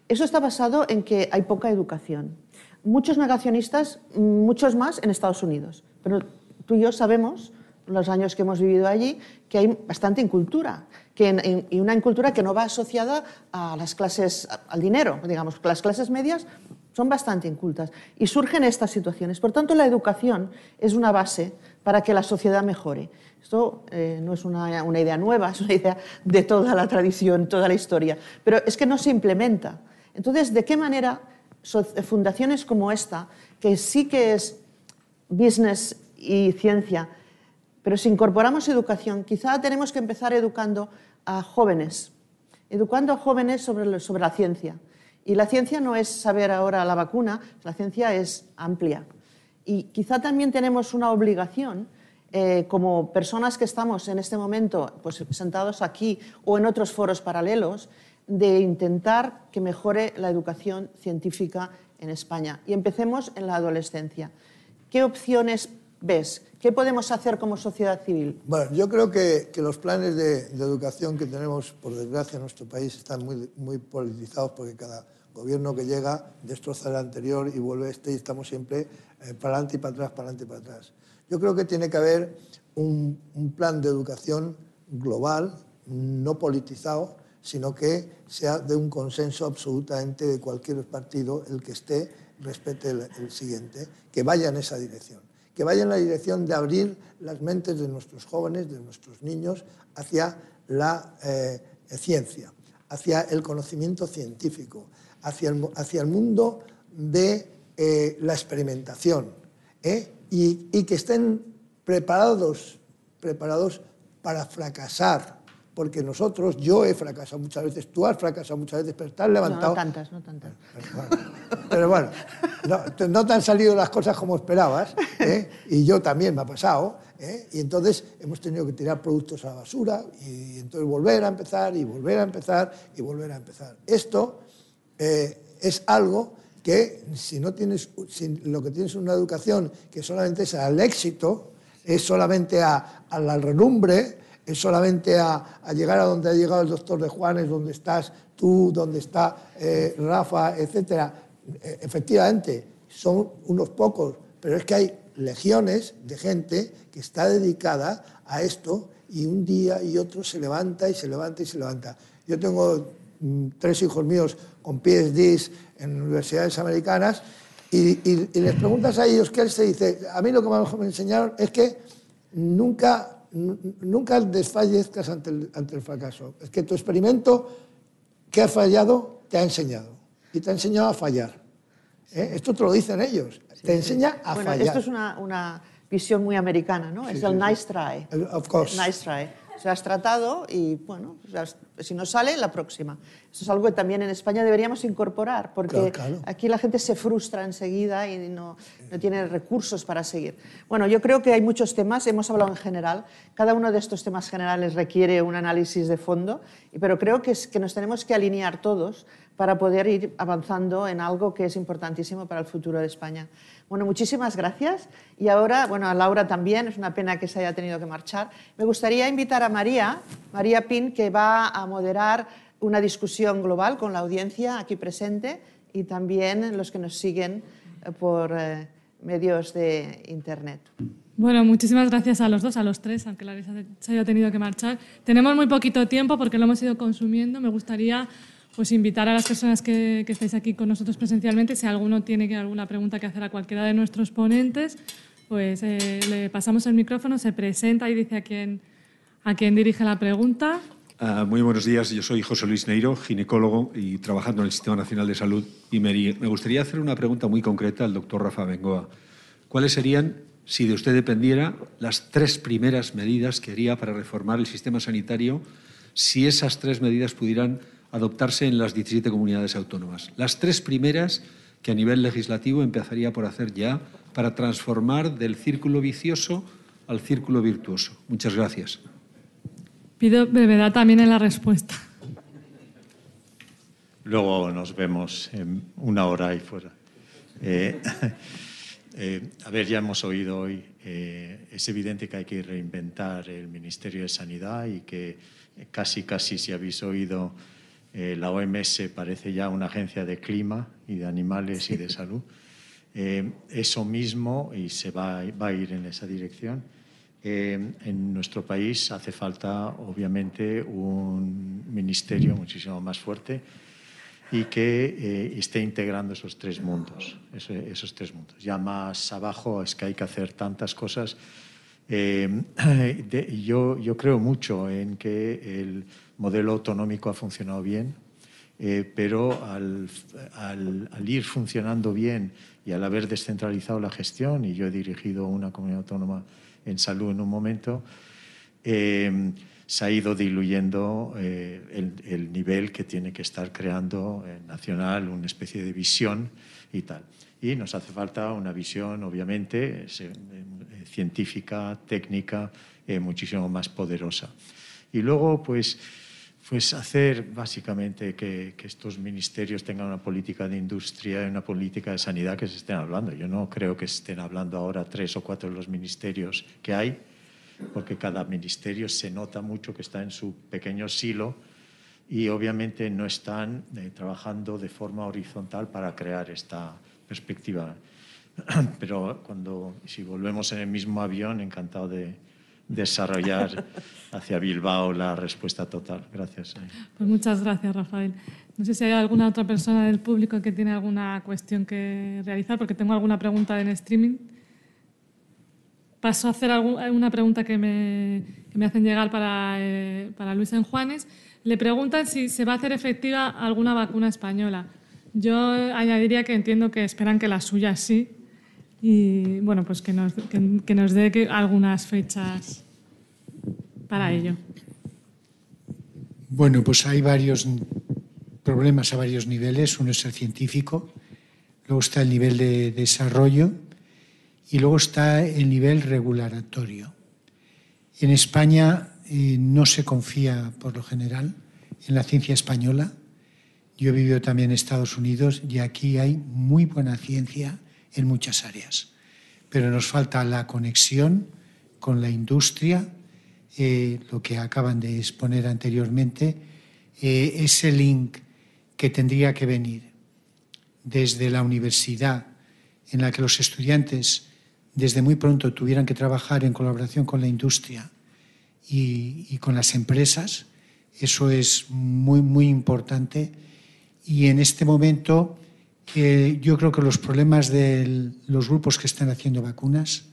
Eso está basado en que hay poca educación. Muchos negacionistas, muchos más en Estados Unidos, pero tú y yo sabemos, los años que hemos vivido allí, que hay bastante incultura, que en- y una incultura que no va asociada a las clases, al dinero, digamos, las clases medias son bastante incultas y surgen estas situaciones. Por tanto, la educación es una base para que la sociedad mejore. Esto eh, no es una, una idea nueva, es una idea de toda la tradición, toda la historia, pero es que no se implementa. Entonces, ¿de qué manera fundaciones como esta, que sí que es business y ciencia, pero si incorporamos educación, quizá tenemos que empezar educando a jóvenes, educando a jóvenes sobre, sobre la ciencia. Y la ciencia no es saber ahora la vacuna, la ciencia es amplia. Y quizá también tenemos una obligación, eh, como personas que estamos en este momento pues, sentados aquí o en otros foros paralelos, de intentar que mejore la educación científica en España. Y empecemos en la adolescencia. ¿Qué opciones ves? ¿Qué podemos hacer como sociedad civil? Bueno, yo creo que, los planes de, de educación que tenemos, por desgracia, en nuestro país están muy, muy politizados porque cada gobierno que llega destroza el anterior y vuelve este y estamos siempre eh, para adelante y para atrás, para adelante y para atrás. Yo creo que tiene que haber un, plan de educación global, no politizado, sino que sea de un consenso absolutamente de cualquier partido, el que esté, respete el, el siguiente, que vaya en esa dirección que vaya en la dirección de abrir las mentes de nuestros jóvenes, de nuestros niños, hacia la eh, ciencia, hacia el conocimiento científico, hacia el, hacia el mundo de eh, la experimentación, ¿eh? y, y, que estén preparados, preparados para fracasar, porque nosotros, yo he fracasado muchas veces, tú has fracasado muchas veces, pero estás levantado. No, no tantas, no tantas. Pero bueno, no, no te han salido las cosas como esperabas, ¿eh? y yo también me ha pasado, y entonces hemos tenido que tirar productos a la basura y entonces volver a empezar y volver a empezar y volver a empezar. Esto eh, es algo que si no tienes, lo que tienes es una educación que solamente es al éxito, es solamente a, la relumbre, es solamente a, llegar a donde ha llegado el doctor de Juanes, donde estás tú, donde está eh, Rafa, etcétera. Eh, efectivamente, son unos pocos, pero es que hay legiones de gente que está dedicada a esto y un día y otro se levanta y se levanta y se levanta. Yo tengo mm, tres hijos míos con PhDs en universidades americanas y, y, y, les preguntas a ellos qué él se dice. A mí lo que más me enseñaron es que nunca, nunca desfallezcas ante el, ante el fracaso. Es que tu experimento que ha fallado te ha enseñado y te ha enseñado a fallar. ¿Eh? Esto te lo dicen ellos. Sí, te enseña sí. a bueno, fallar. Esto es una, una, visión muy americana, ¿no? Sí, es el nice try. Of course. Nice try. O sea, has tratado y, bueno, sea, si no sale, la próxima. Esto es algo que también en España deberíamos incorporar, porque claro, claro. aquí la gente se frustra enseguida y no, no, tiene recursos para seguir. Bueno, yo creo que hay muchos temas, hemos hablado en general, cada uno de estos temas generales requiere un análisis de fondo, pero creo que, es, que nos tenemos que alinear todos para poder ir avanzando en algo que es importantísimo para el futuro de España. Bueno, muchísimas gracias. Y ahora, bueno, a Laura también, es una pena que se haya tenido que marchar. Me gustaría invitar a María, María Pin, que va a moderar una discusión global con la audiencia aquí presente y también los que nos siguen por, eh, medios de Internet. Bueno, muchísimas gracias a los dos, a los tres, aunque Larisa se haya tenido que marchar. Tenemos muy poquito tiempo porque lo hemos ido consumiendo. Me gustaría pues, invitar a las personas que, estáis aquí con nosotros presencialmente, si alguno tiene alguna pregunta que hacer a cualquiera de nuestros ponentes, pues eh, le pasamos el micrófono, se presenta y dice a quién, a quién dirige la pregunta. Uh, muy buenos días, yo soy José Luis Neiro, ginecólogo y trabajando en el Sistema Nacional de Salud me, me gustaría hacer una pregunta muy concreta al doctor Rafa Bengoa. ¿Cuáles serían si de usted dependiera, las tres primeras medidas que haría para reformar el sistema sanitario si esas tres medidas pudieran adoptarse en las 17 comunidades autónomas. Las tres primeras que a nivel legislativo empezaría por hacer ya para transformar del círculo vicioso al círculo virtuoso. Muchas gracias. Pido brevedad también en la respuesta. Luego nos vemos en una hora ahí fuera. Eh, Eh, a ver, ya hemos oído hoy, eh, es evidente que hay que reinventar el Ministerio de Sanidad y que casi, casi, si habéis oído, eh, la OMS parece ya una agencia de clima y de animales y de salud. eso mismo, y se va, va, a ir en esa dirección, en nuestro país hace falta, obviamente, un ministerio muchísimo más fuerte y que eh, esté integrando esos tres mundos, esos, tres mundos. Ya más abajo es que hay que hacer tantas cosas. Eh, yo, yo creo mucho en que el modelo autonómico ha funcionado bien, eh, pero al, al, al, ir funcionando bien y al haber descentralizado la gestión, y yo he dirigido una comunidad autónoma en salud en un momento, se ha ido diluyendo eh, el, nivel que tiene que estar creando eh, nacional, una especie de visión y tal. Y nos hace falta una visión, obviamente, eh, científica, técnica, muchísimo más poderosa. Y luego, pues, pues hacer básicamente que, que, estos ministerios tengan una política de industria y una política de sanidad que se estén hablando. Yo no creo que estén hablando ahora tres o cuatro de los ministerios que hay, porque cada ministerio se nota mucho que está en su pequeño silo y obviamente no están eh, trabajando de forma horizontal para crear esta perspectiva. Pero cuando, si volvemos en el mismo avión, encantado de desarrollar hacia Bilbao la respuesta total. Gracias. Pues muchas gracias, Rafael. No sé si hay alguna otra persona del público que tiene alguna cuestión que realizar, porque tengo alguna pregunta en streaming paso a hacer una pregunta que me, me hacen llegar para, eh, para Luis Juanes. Le preguntan si se va a hacer efectiva alguna vacuna española. Yo añadiría que entiendo que esperan que la suya sí. Y bueno, pues que nos, que, nos dé algunas fechas para ello. Bueno, pues hay varios problemas a varios niveles. Uno es el científico, luego está el nivel de desarrollo y luego está el nivel regulatorio. En España eh, no se confía, por lo general, en la ciencia española. Yo he vivido también en Estados Unidos y aquí hay muy buena ciencia en muchas áreas, pero nos falta la conexión con la industria, eh, lo que acaban de exponer anteriormente, eh, ese link que tendría que venir desde la universidad, en la que los estudiantes desde muy pronto tuvieran que trabajar en colaboración con la industria y, con las empresas. Eso es muy, muy importante. Y en este momento yo creo que los problemas de los grupos que están haciendo vacunas,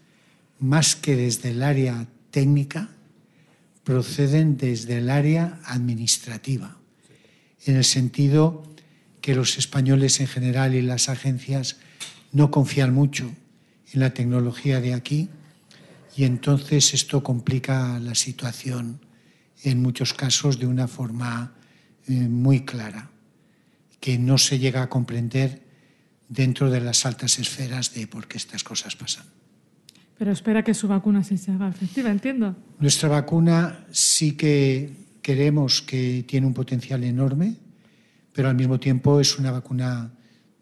más que desde el área técnica, proceden desde el área administrativa, en el sentido que los españoles en general y las agencias no confían mucho en la tecnología de aquí y entonces esto complica la situación en muchos casos de una forma eh, muy clara, que no se llega a comprender dentro de las altas esferas de por qué estas cosas pasan. Pero espera que su vacuna sí se haga efectiva, entiendo. Nuestra vacuna sí que queremos que tiene un potencial enorme, pero al mismo tiempo es una vacuna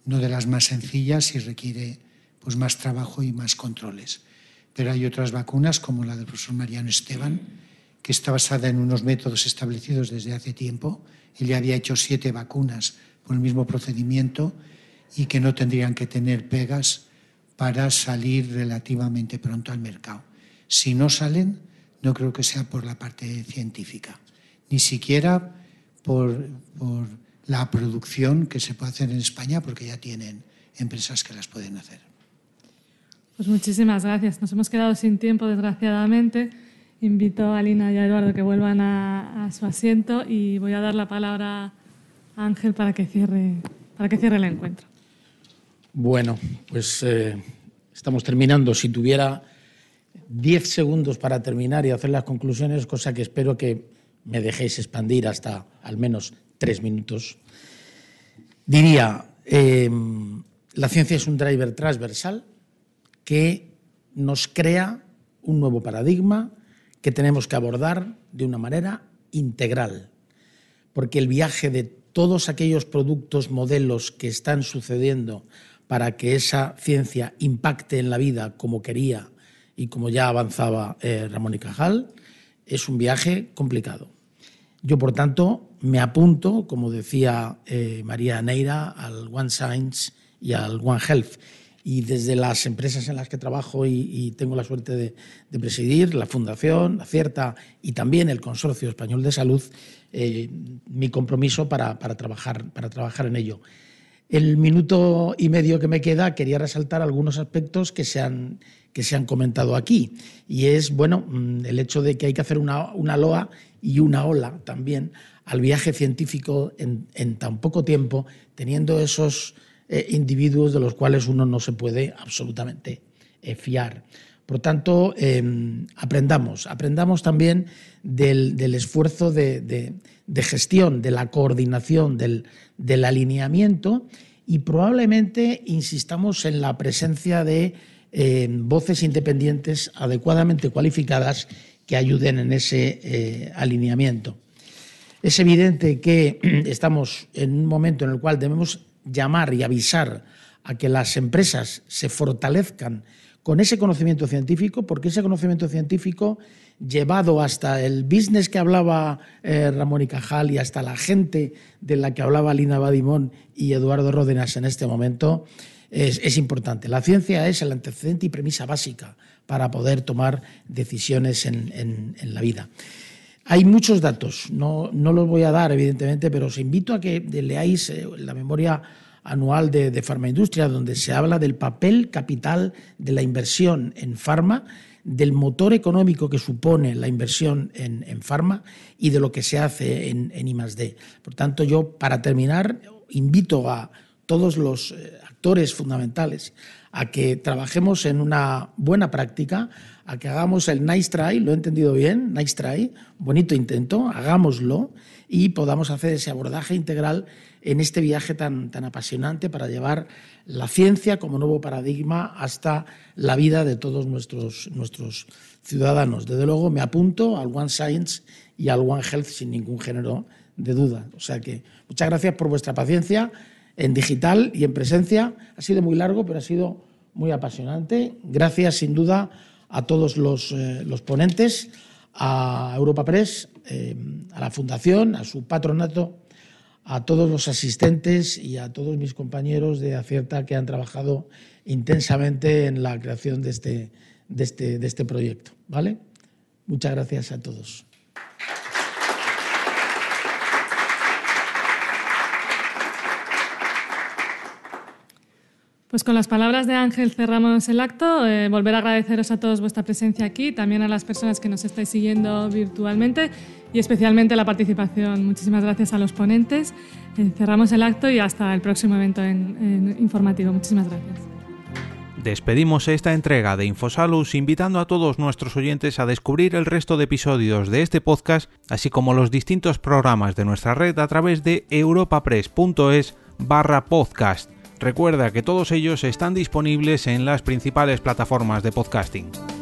no de las más sencillas y requiere pues más trabajo y más controles. Pero hay otras vacunas, como la del profesor Mariano Esteban, que está basada en unos métodos establecidos desde hace tiempo. Él ya había hecho siete vacunas por el mismo procedimiento y que no tendrían que tener pegas para salir relativamente pronto al mercado. Si no salen, no creo que sea por la parte científica, ni siquiera por, por la producción que se puede hacer en España, porque ya tienen empresas que las pueden hacer. Pues muchísimas gracias. Nos hemos quedado sin tiempo, desgraciadamente. Invito a Lina y a Eduardo que vuelvan a, a su asiento y voy a dar la palabra a Ángel para que cierre, para que cierre el encuentro. Bueno, pues eh, estamos terminando. Si tuviera 10 segundos para terminar y hacer las conclusiones, cosa que espero que me dejéis expandir hasta al menos tres minutos, diría, eh, la ciencia es un driver transversal que nos crea un nuevo paradigma que tenemos que abordar de una manera integral, porque el viaje de todos aquellos productos, modelos que están sucediendo para que esa ciencia impacte en la vida como quería y como ya avanzaba eh, Ramón y Cajal, es un viaje complicado. Yo, por tanto, me apunto, como decía eh, María Neira, al One Science y al One Health y desde las empresas en las que trabajo y, tengo la suerte de, presidir, la Fundación, Acierta y también el Consorcio Español de Salud, eh, mi compromiso para, trabajar, para trabajar en ello. El minuto y medio que me queda quería resaltar algunos aspectos que se han, que se han comentado aquí. Y es, bueno, mm, el hecho de que hay que hacer una, una loa y una ola también al viaje científico en, en tan poco tiempo, teniendo esos eh, individuos de los cuales uno no se puede absolutamente eh, fiar. Por tanto, em, aprendamos, aprendamos también del, esfuerzo de, gestión, de la coordinación, del, alineamiento y probablemente insistamos en la presencia de em, voces independientes adecuadamente cualificadas que ayuden en ese eh, alineamiento. Es evidente que estamos en un momento en el cual debemos llamar y avisar a que las empresas se fortalezcan con ese conocimiento científico, porque ese conocimiento científico llevado hasta el business que hablaba eh, Ramón y Cajal y hasta la gente de la que hablaba Lina Badimón y Eduardo Ródenas en este momento, es, importante. La ciencia es el antecedente y premisa básica para poder tomar decisiones en, la vida. Hay muchos datos, no, los voy a dar evidentemente, pero os invito a que leáis eh, la memoria anual de, de Farmaindustria, donde se habla del papel capital de la inversión en farma, del motor económico que supone la inversión en, en farma y de lo que se hace en, en I+.D. Por tanto, yo, para terminar, invito a todos los eh, actores fundamentales a que trabajemos en una buena práctica, a que hagamos el nice try, lo he entendido bien, nice try, bonito intento, hagámoslo y podamos hacer ese abordaje integral en este viaje tan, tan apasionante para llevar la ciencia como nuevo paradigma hasta la vida de todos nuestros, nuestros ciudadanos. Desde luego me apunto al One Science y al One Health sin ningún género de duda. O sea que muchas gracias por vuestra paciencia en digital y en presencia. Ha sido muy largo, pero ha sido muy apasionante. Gracias sin duda a todos los, eh, los ponentes, a Europa Press, eh, a la Fundación, a su patronato a todos los asistentes y a todos mis compañeros de Acierta que han trabajado intensamente en la creación de este, de este, de este proyecto. ¿vale? Muchas gracias a todos. Pues con las palabras de Ángel cerramos el acto. Eh, volver a agradeceros a todos vuestra presencia aquí, también a las personas que nos estáis siguiendo virtualmente y especialmente la participación. Muchísimas gracias a los ponentes. Eh, cerramos el acto y hasta el próximo evento en, informativo. Muchísimas gracias. Despedimos esta entrega de Infosalus invitando a todos nuestros oyentes a descubrir el resto de episodios de este podcast, así como los distintos programas de nuestra red a través de europapress.es barra podcast. Recuerda que todos ellos están disponibles en las principales plataformas de podcasting.